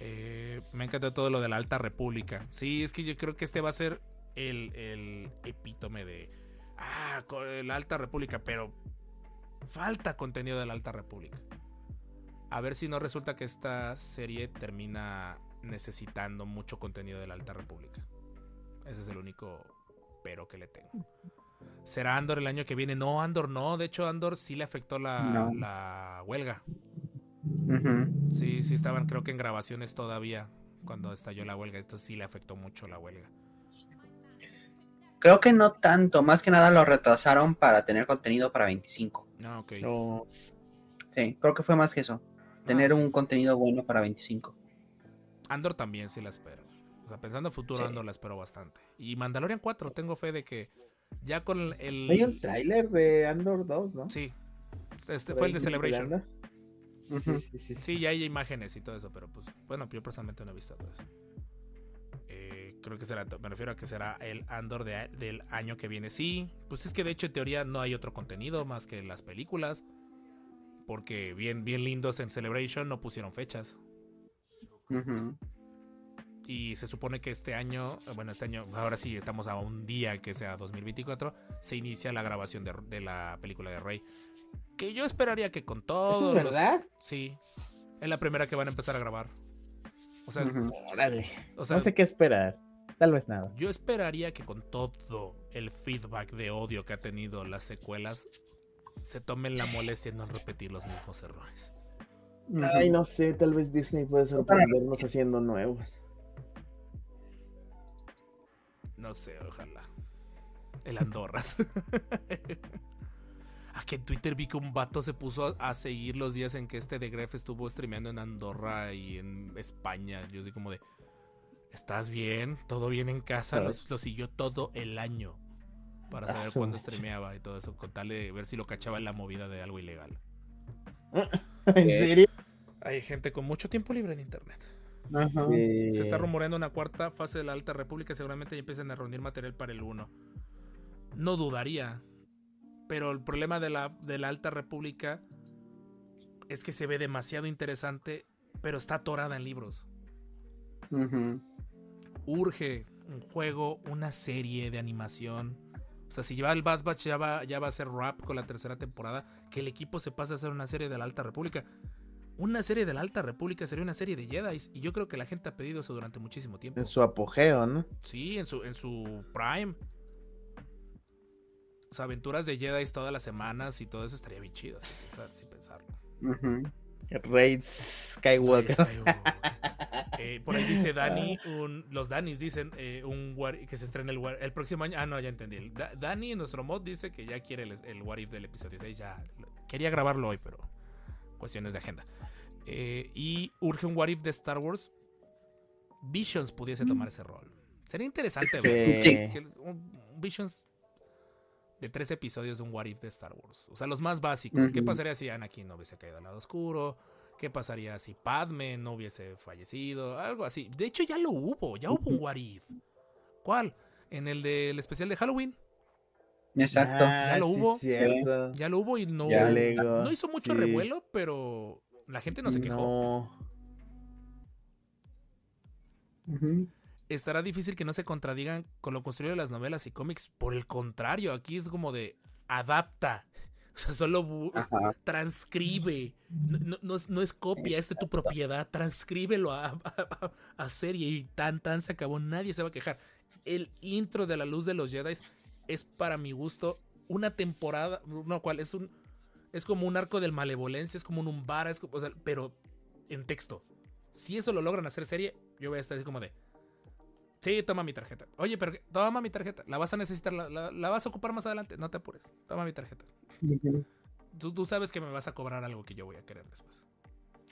Eh, me encanta todo lo de la Alta República. Sí, es que yo creo que este va a ser el, el epítome de. Ah, la Alta República, pero falta contenido de la Alta República. A ver si no resulta que esta serie termina necesitando mucho contenido de la Alta República. Ese es el único pero que le tengo. ¿Será Andor el año que viene? No, Andor no. De hecho, Andor sí le afectó la, No. la huelga. Sí, sí estaban creo que en grabaciones todavía cuando estalló la huelga. Entonces sí le afectó mucho la huelga. Creo que no tanto, más que nada lo retrasaron para tener contenido para 25. No, ok. Sí, creo que fue más que eso. Tener Ah, un contenido bueno para 25. Andor también sí la espero. O sea, pensando en futuro, Sí. Andor la espero bastante. Y Mandalorian 4, tengo fe de que ya con el... Hay un tráiler de Andor 2, ¿no? Sí. Este fue el de Celebration. Sí, sí, sí, Sí, ya hay imágenes y todo eso, pero pues, bueno, yo personalmente no he visto todo eso. Eh, creo que será, me refiero a que será el Andor de- del año que viene. Sí, pues es que de hecho en teoría no hay otro contenido más que las películas. Porque bien, bien lindos en Celebration no pusieron fechas. Y se supone que este año, bueno, este año, ahora sí, estamos a un día que sea 2024, se inicia la grabación de, de la película de Rey. Que yo esperaría que con todo. ¿Eso es verdad? Sí. Es la primera que van a empezar a grabar. O sea, es-. Órale. o sea no sé qué esperar. Tal vez nada. yo esperaría que con todo el feedback de odio que ha tenido las secuelas, se tomen la molestia en no repetir los mismos errores. Ay, no sé, tal vez Disney puede sorprendernos haciendo nuevos. No sé, ojalá. El Andorras. Ah, que en Twitter vi que un vato se puso a, a seguir los días en que este de Gref estuvo streameando en Andorra y en España. Yo soy como de. ¿Estás bien? ¿Todo bien en casa? Lo, lo siguió todo el año. Para saber Ah, cuándo streameaba y todo eso. Con tal de ver si lo cachaba en la movida de algo ilegal. ¿En serio? Hay gente con mucho tiempo libre en internet. Ajá. Sí. Se está rumoreando una cuarta fase de la Alta República. Seguramente ya empiezan a reunir material para el 1. No dudaría. Pero el problema de la, de la Alta República es que se ve demasiado interesante, pero está atorada en libros. Urge un juego, una serie de animación. O sea, si lleva el Bad Batch ya va, ya va a ser rap con la tercera temporada, que el equipo se pase a hacer una serie de la Alta República. Una serie de la Alta República sería una serie de Jedi. Y yo creo que la gente ha pedido eso durante muchísimo tiempo. En su apogeo, ¿no? Sí, en su, en su prime. O sea, aventuras de Jedi todas las semanas y todo eso estaría bien chido, sin, pensar- sin pensarlo. Raid Skywalker. Eh, por ahí dice Dani, un- los Danis dicen eh, un What- que se estrena el, What- el próximo año. Ah, no, ya entendí. Da- Dani en nuestro mod dice que ya quiere el, el What If del episodio 6. Ya quería grabarlo hoy, pero cuestiones de agenda. Eh, y urge un What If de Star Wars. Visions pudiese tomar ese rol. Sería interesante ver. Sí. que un Visions de tres episodios de un What If de Star Wars. O sea, los más básicos. ¿Qué pasaría si Anakin no hubiese caído al lado oscuro? ¿Qué pasaría si Padme no hubiese fallecido? Algo así. De hecho, ya lo hubo. Ya hubo un What If. ¿Cuál? En el del especial de Halloween. Exacto. Ah, Ya lo sí, hubo. cierto. Ya lo hubo y no, no hizo mucho sí. revuelo, pero la gente no se quejó. No. Estará difícil que no se contradigan con lo construido de las novelas y cómics. Por el contrario, aquí es como de adapta. O sea, solo Ajá. transcribe. No, no- no es- no es copia, es de tu propiedad. Transcríbelo a, a- a serie y tan tan se acabó. Nadie se va a quejar. El intro de la luz de los Jedi es para mi gusto una temporada. No, cual es un. Es como un arco del malevolencia, es como un umbara, es como- o sea, pero en texto. Si eso lo logran hacer serie, yo voy a estar así como de. Sí, toma mi tarjeta. Oye, pero ¿qué? toma mi tarjeta. La vas a necesitar, la, la- la vas a ocupar más adelante. No te apures. Toma mi tarjeta. Tú sabes que me vas a cobrar algo que yo voy a querer después.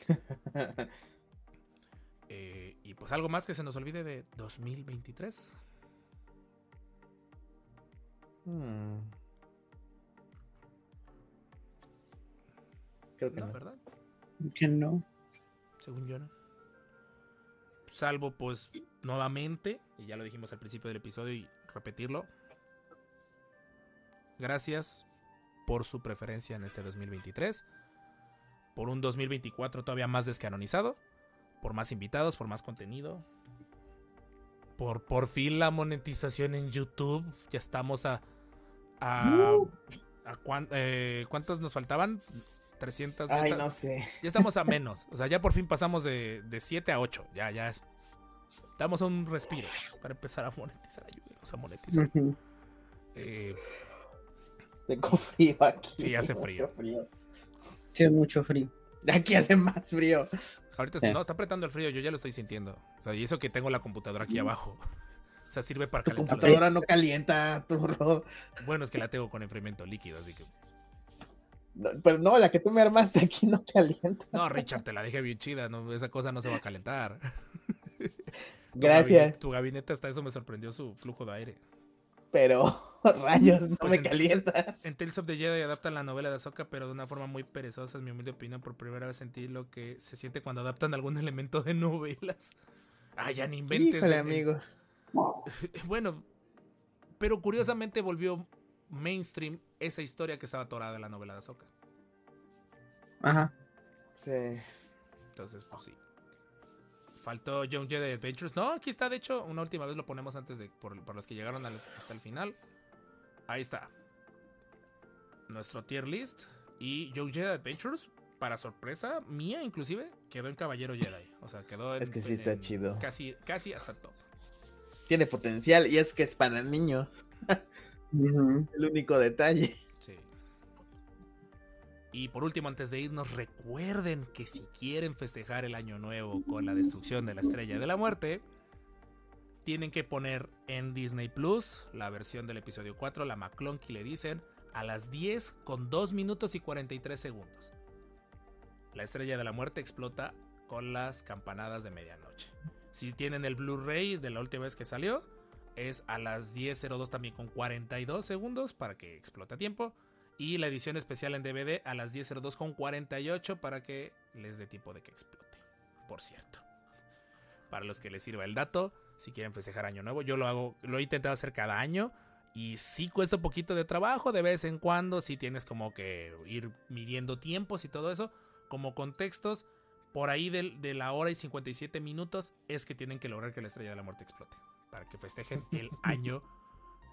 Eh, y pues algo más que se nos olvide de 2023. Hmm. Creo que No, no. ¿verdad? Que no. Según yo no. Salvo pues nuevamente, y ya lo dijimos al principio del episodio y repetirlo. Gracias por su preferencia en este 2023. Por un 2024 todavía más descanonizado. Por más invitados, por más contenido. Por por fin la monetización en YouTube. Ya estamos a... a, a cuán- eh, ¿Cuántos nos faltaban? 300. ya Ay, está- no sé. ya estamos a menos. O sea, ya por fin pasamos de, de 7 a 8. Ya, ya es. Damos un respiro para empezar a monetizar. Ayúdenos a monetizar. Eh, Tengo frío aquí. Sí, hace mucho frío. Sí, mucho frío. Aquí hace más frío. ahorita Sí. no, está apretando el frío. Yo ya lo estoy sintiendo. O sea, y eso que tengo la computadora aquí abajo. O sea, sirve para Tu calentar. la- computadora no calienta, turro. Bueno, es que la tengo con enfriamiento líquido, así que. No, pero no, la que tú me armaste aquí no calienta. No, Richard, te la dejé bien chida. No, esa cosa no se va a calentar. Tu Gracias, gabinete- tu gabinete hasta eso me sorprendió su flujo de aire. pero rayos, no Pues me en- calienta. En Tales of the Jedi adaptan la novela de Ahsoka, pero de una forma muy perezosa, en mi humilde opinión. Por primera vez sentí lo que se siente cuando adaptan algún elemento de novelas. Ah, ya ni inventes. Híjole, en- en- amigo. Bueno, pero curiosamente volvió mainstream esa historia que estaba atorada en la novela de Ahsoka. Ajá. Sí. Entonces, pues sí. Faltó Young Jedi Adventures. No, aquí está, de hecho, una última vez lo ponemos antes de. Por, por los que llegaron al- hasta el final. Ahí está. Nuestro tier list. Y Young Jedi Adventures, para sorpresa mía, inclusive, quedó en Caballero Jedi. O sea, quedó en. Es que sí en- está en chido. Casi, casi hasta el top. Tiene potencial y es que es para niños. El único detalle. Y por último, antes de irnos, recuerden que si quieren festejar el año nuevo con la destrucción de la estrella de la muerte, tienen que poner en Disney Plus la versión del episodio 4, la McClunky le dicen, a las 10 con 2 minutos y 43 segundos. La estrella de la muerte explota con las campanadas de medianoche. Si tienen el Blu-ray de la última vez que salió, es a las 10.02 también con 42 segundos para que explote a tiempo. Y la edición especial en DVD a las 10.02 con 48 para que les dé tiempo de que explote. Por cierto. Para los que les sirva el dato, si quieren festejar Año Nuevo, yo lo hago, lo he intentado hacer cada año. Y sí cuesta un poquito de trabajo de vez en cuando. Sí tienes como que ir midiendo tiempos y todo eso. Como contextos, por ahí del- de, la hora y 57 minutos es que tienen que lograr que la estrella de la muerte explote. Para que festejen el año,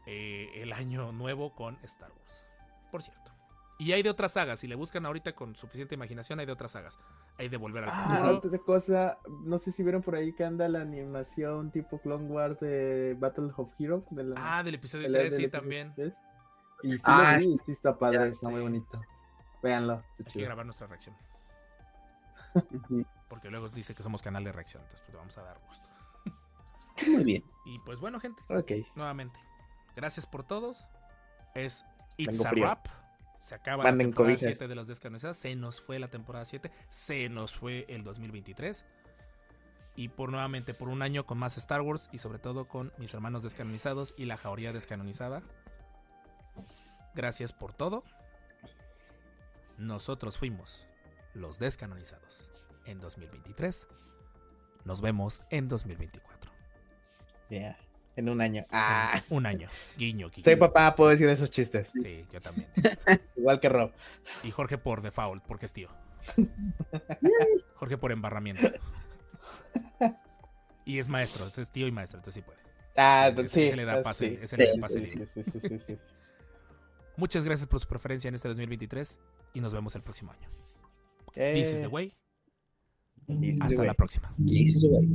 eh, el año nuevo con Star Wars. Por cierto. Y hay de otras sagas. Si le buscan ahorita con suficiente imaginación, hay de otras sagas. Hay de Volver al Ah, Futuro. otra cosa, no sé si vieron por ahí que anda la animación tipo Clone Wars de Battle of Heroes. De la, Ah, del episodio pelea 3, del sí, episodio también. 3. Y sí, Ah, vi, sí. sí está padre, Ya, está muy bonito. Véanlo, está Hay que grabar nuestra reacción. Porque luego dice que somos canal de reacción. Entonces, pues vamos a dar gusto. Muy bien. Y pues bueno, gente. Ok. nuevamente. Gracias por todos. Es It's a. Wrap. Se acaba Manden la temporada cobijas. 7 de los descanonizados. Se nos fue la temporada 7. Se nos fue el 2023. Y por nuevamente, por un año con más Star Wars y sobre todo con mis hermanos descanonizados y la jauría descanonizada. Gracias por todo. Nosotros fuimos los descanonizados en 2023. Nos vemos en 2024. Ya. En un año. Ah. Un año. Guiño, guiño. Soy papá, puedo decir esos chistes. Sí, yo también. Igual que Rob. Y Jorge por default, porque es tío. Jorge por embarramiento. Y es maestro, es tío y maestro, entonces sí puede. Ah, Ese- sí. ese le da pase, sí. ese le da Sí, pase Sí, sí, sí, sí, sí, sí. Muchas gracias por su preferencia en este 2023 y nos vemos el próximo año. Eh, This is the way. this is the Hasta way. la próxima. Y eso, güey.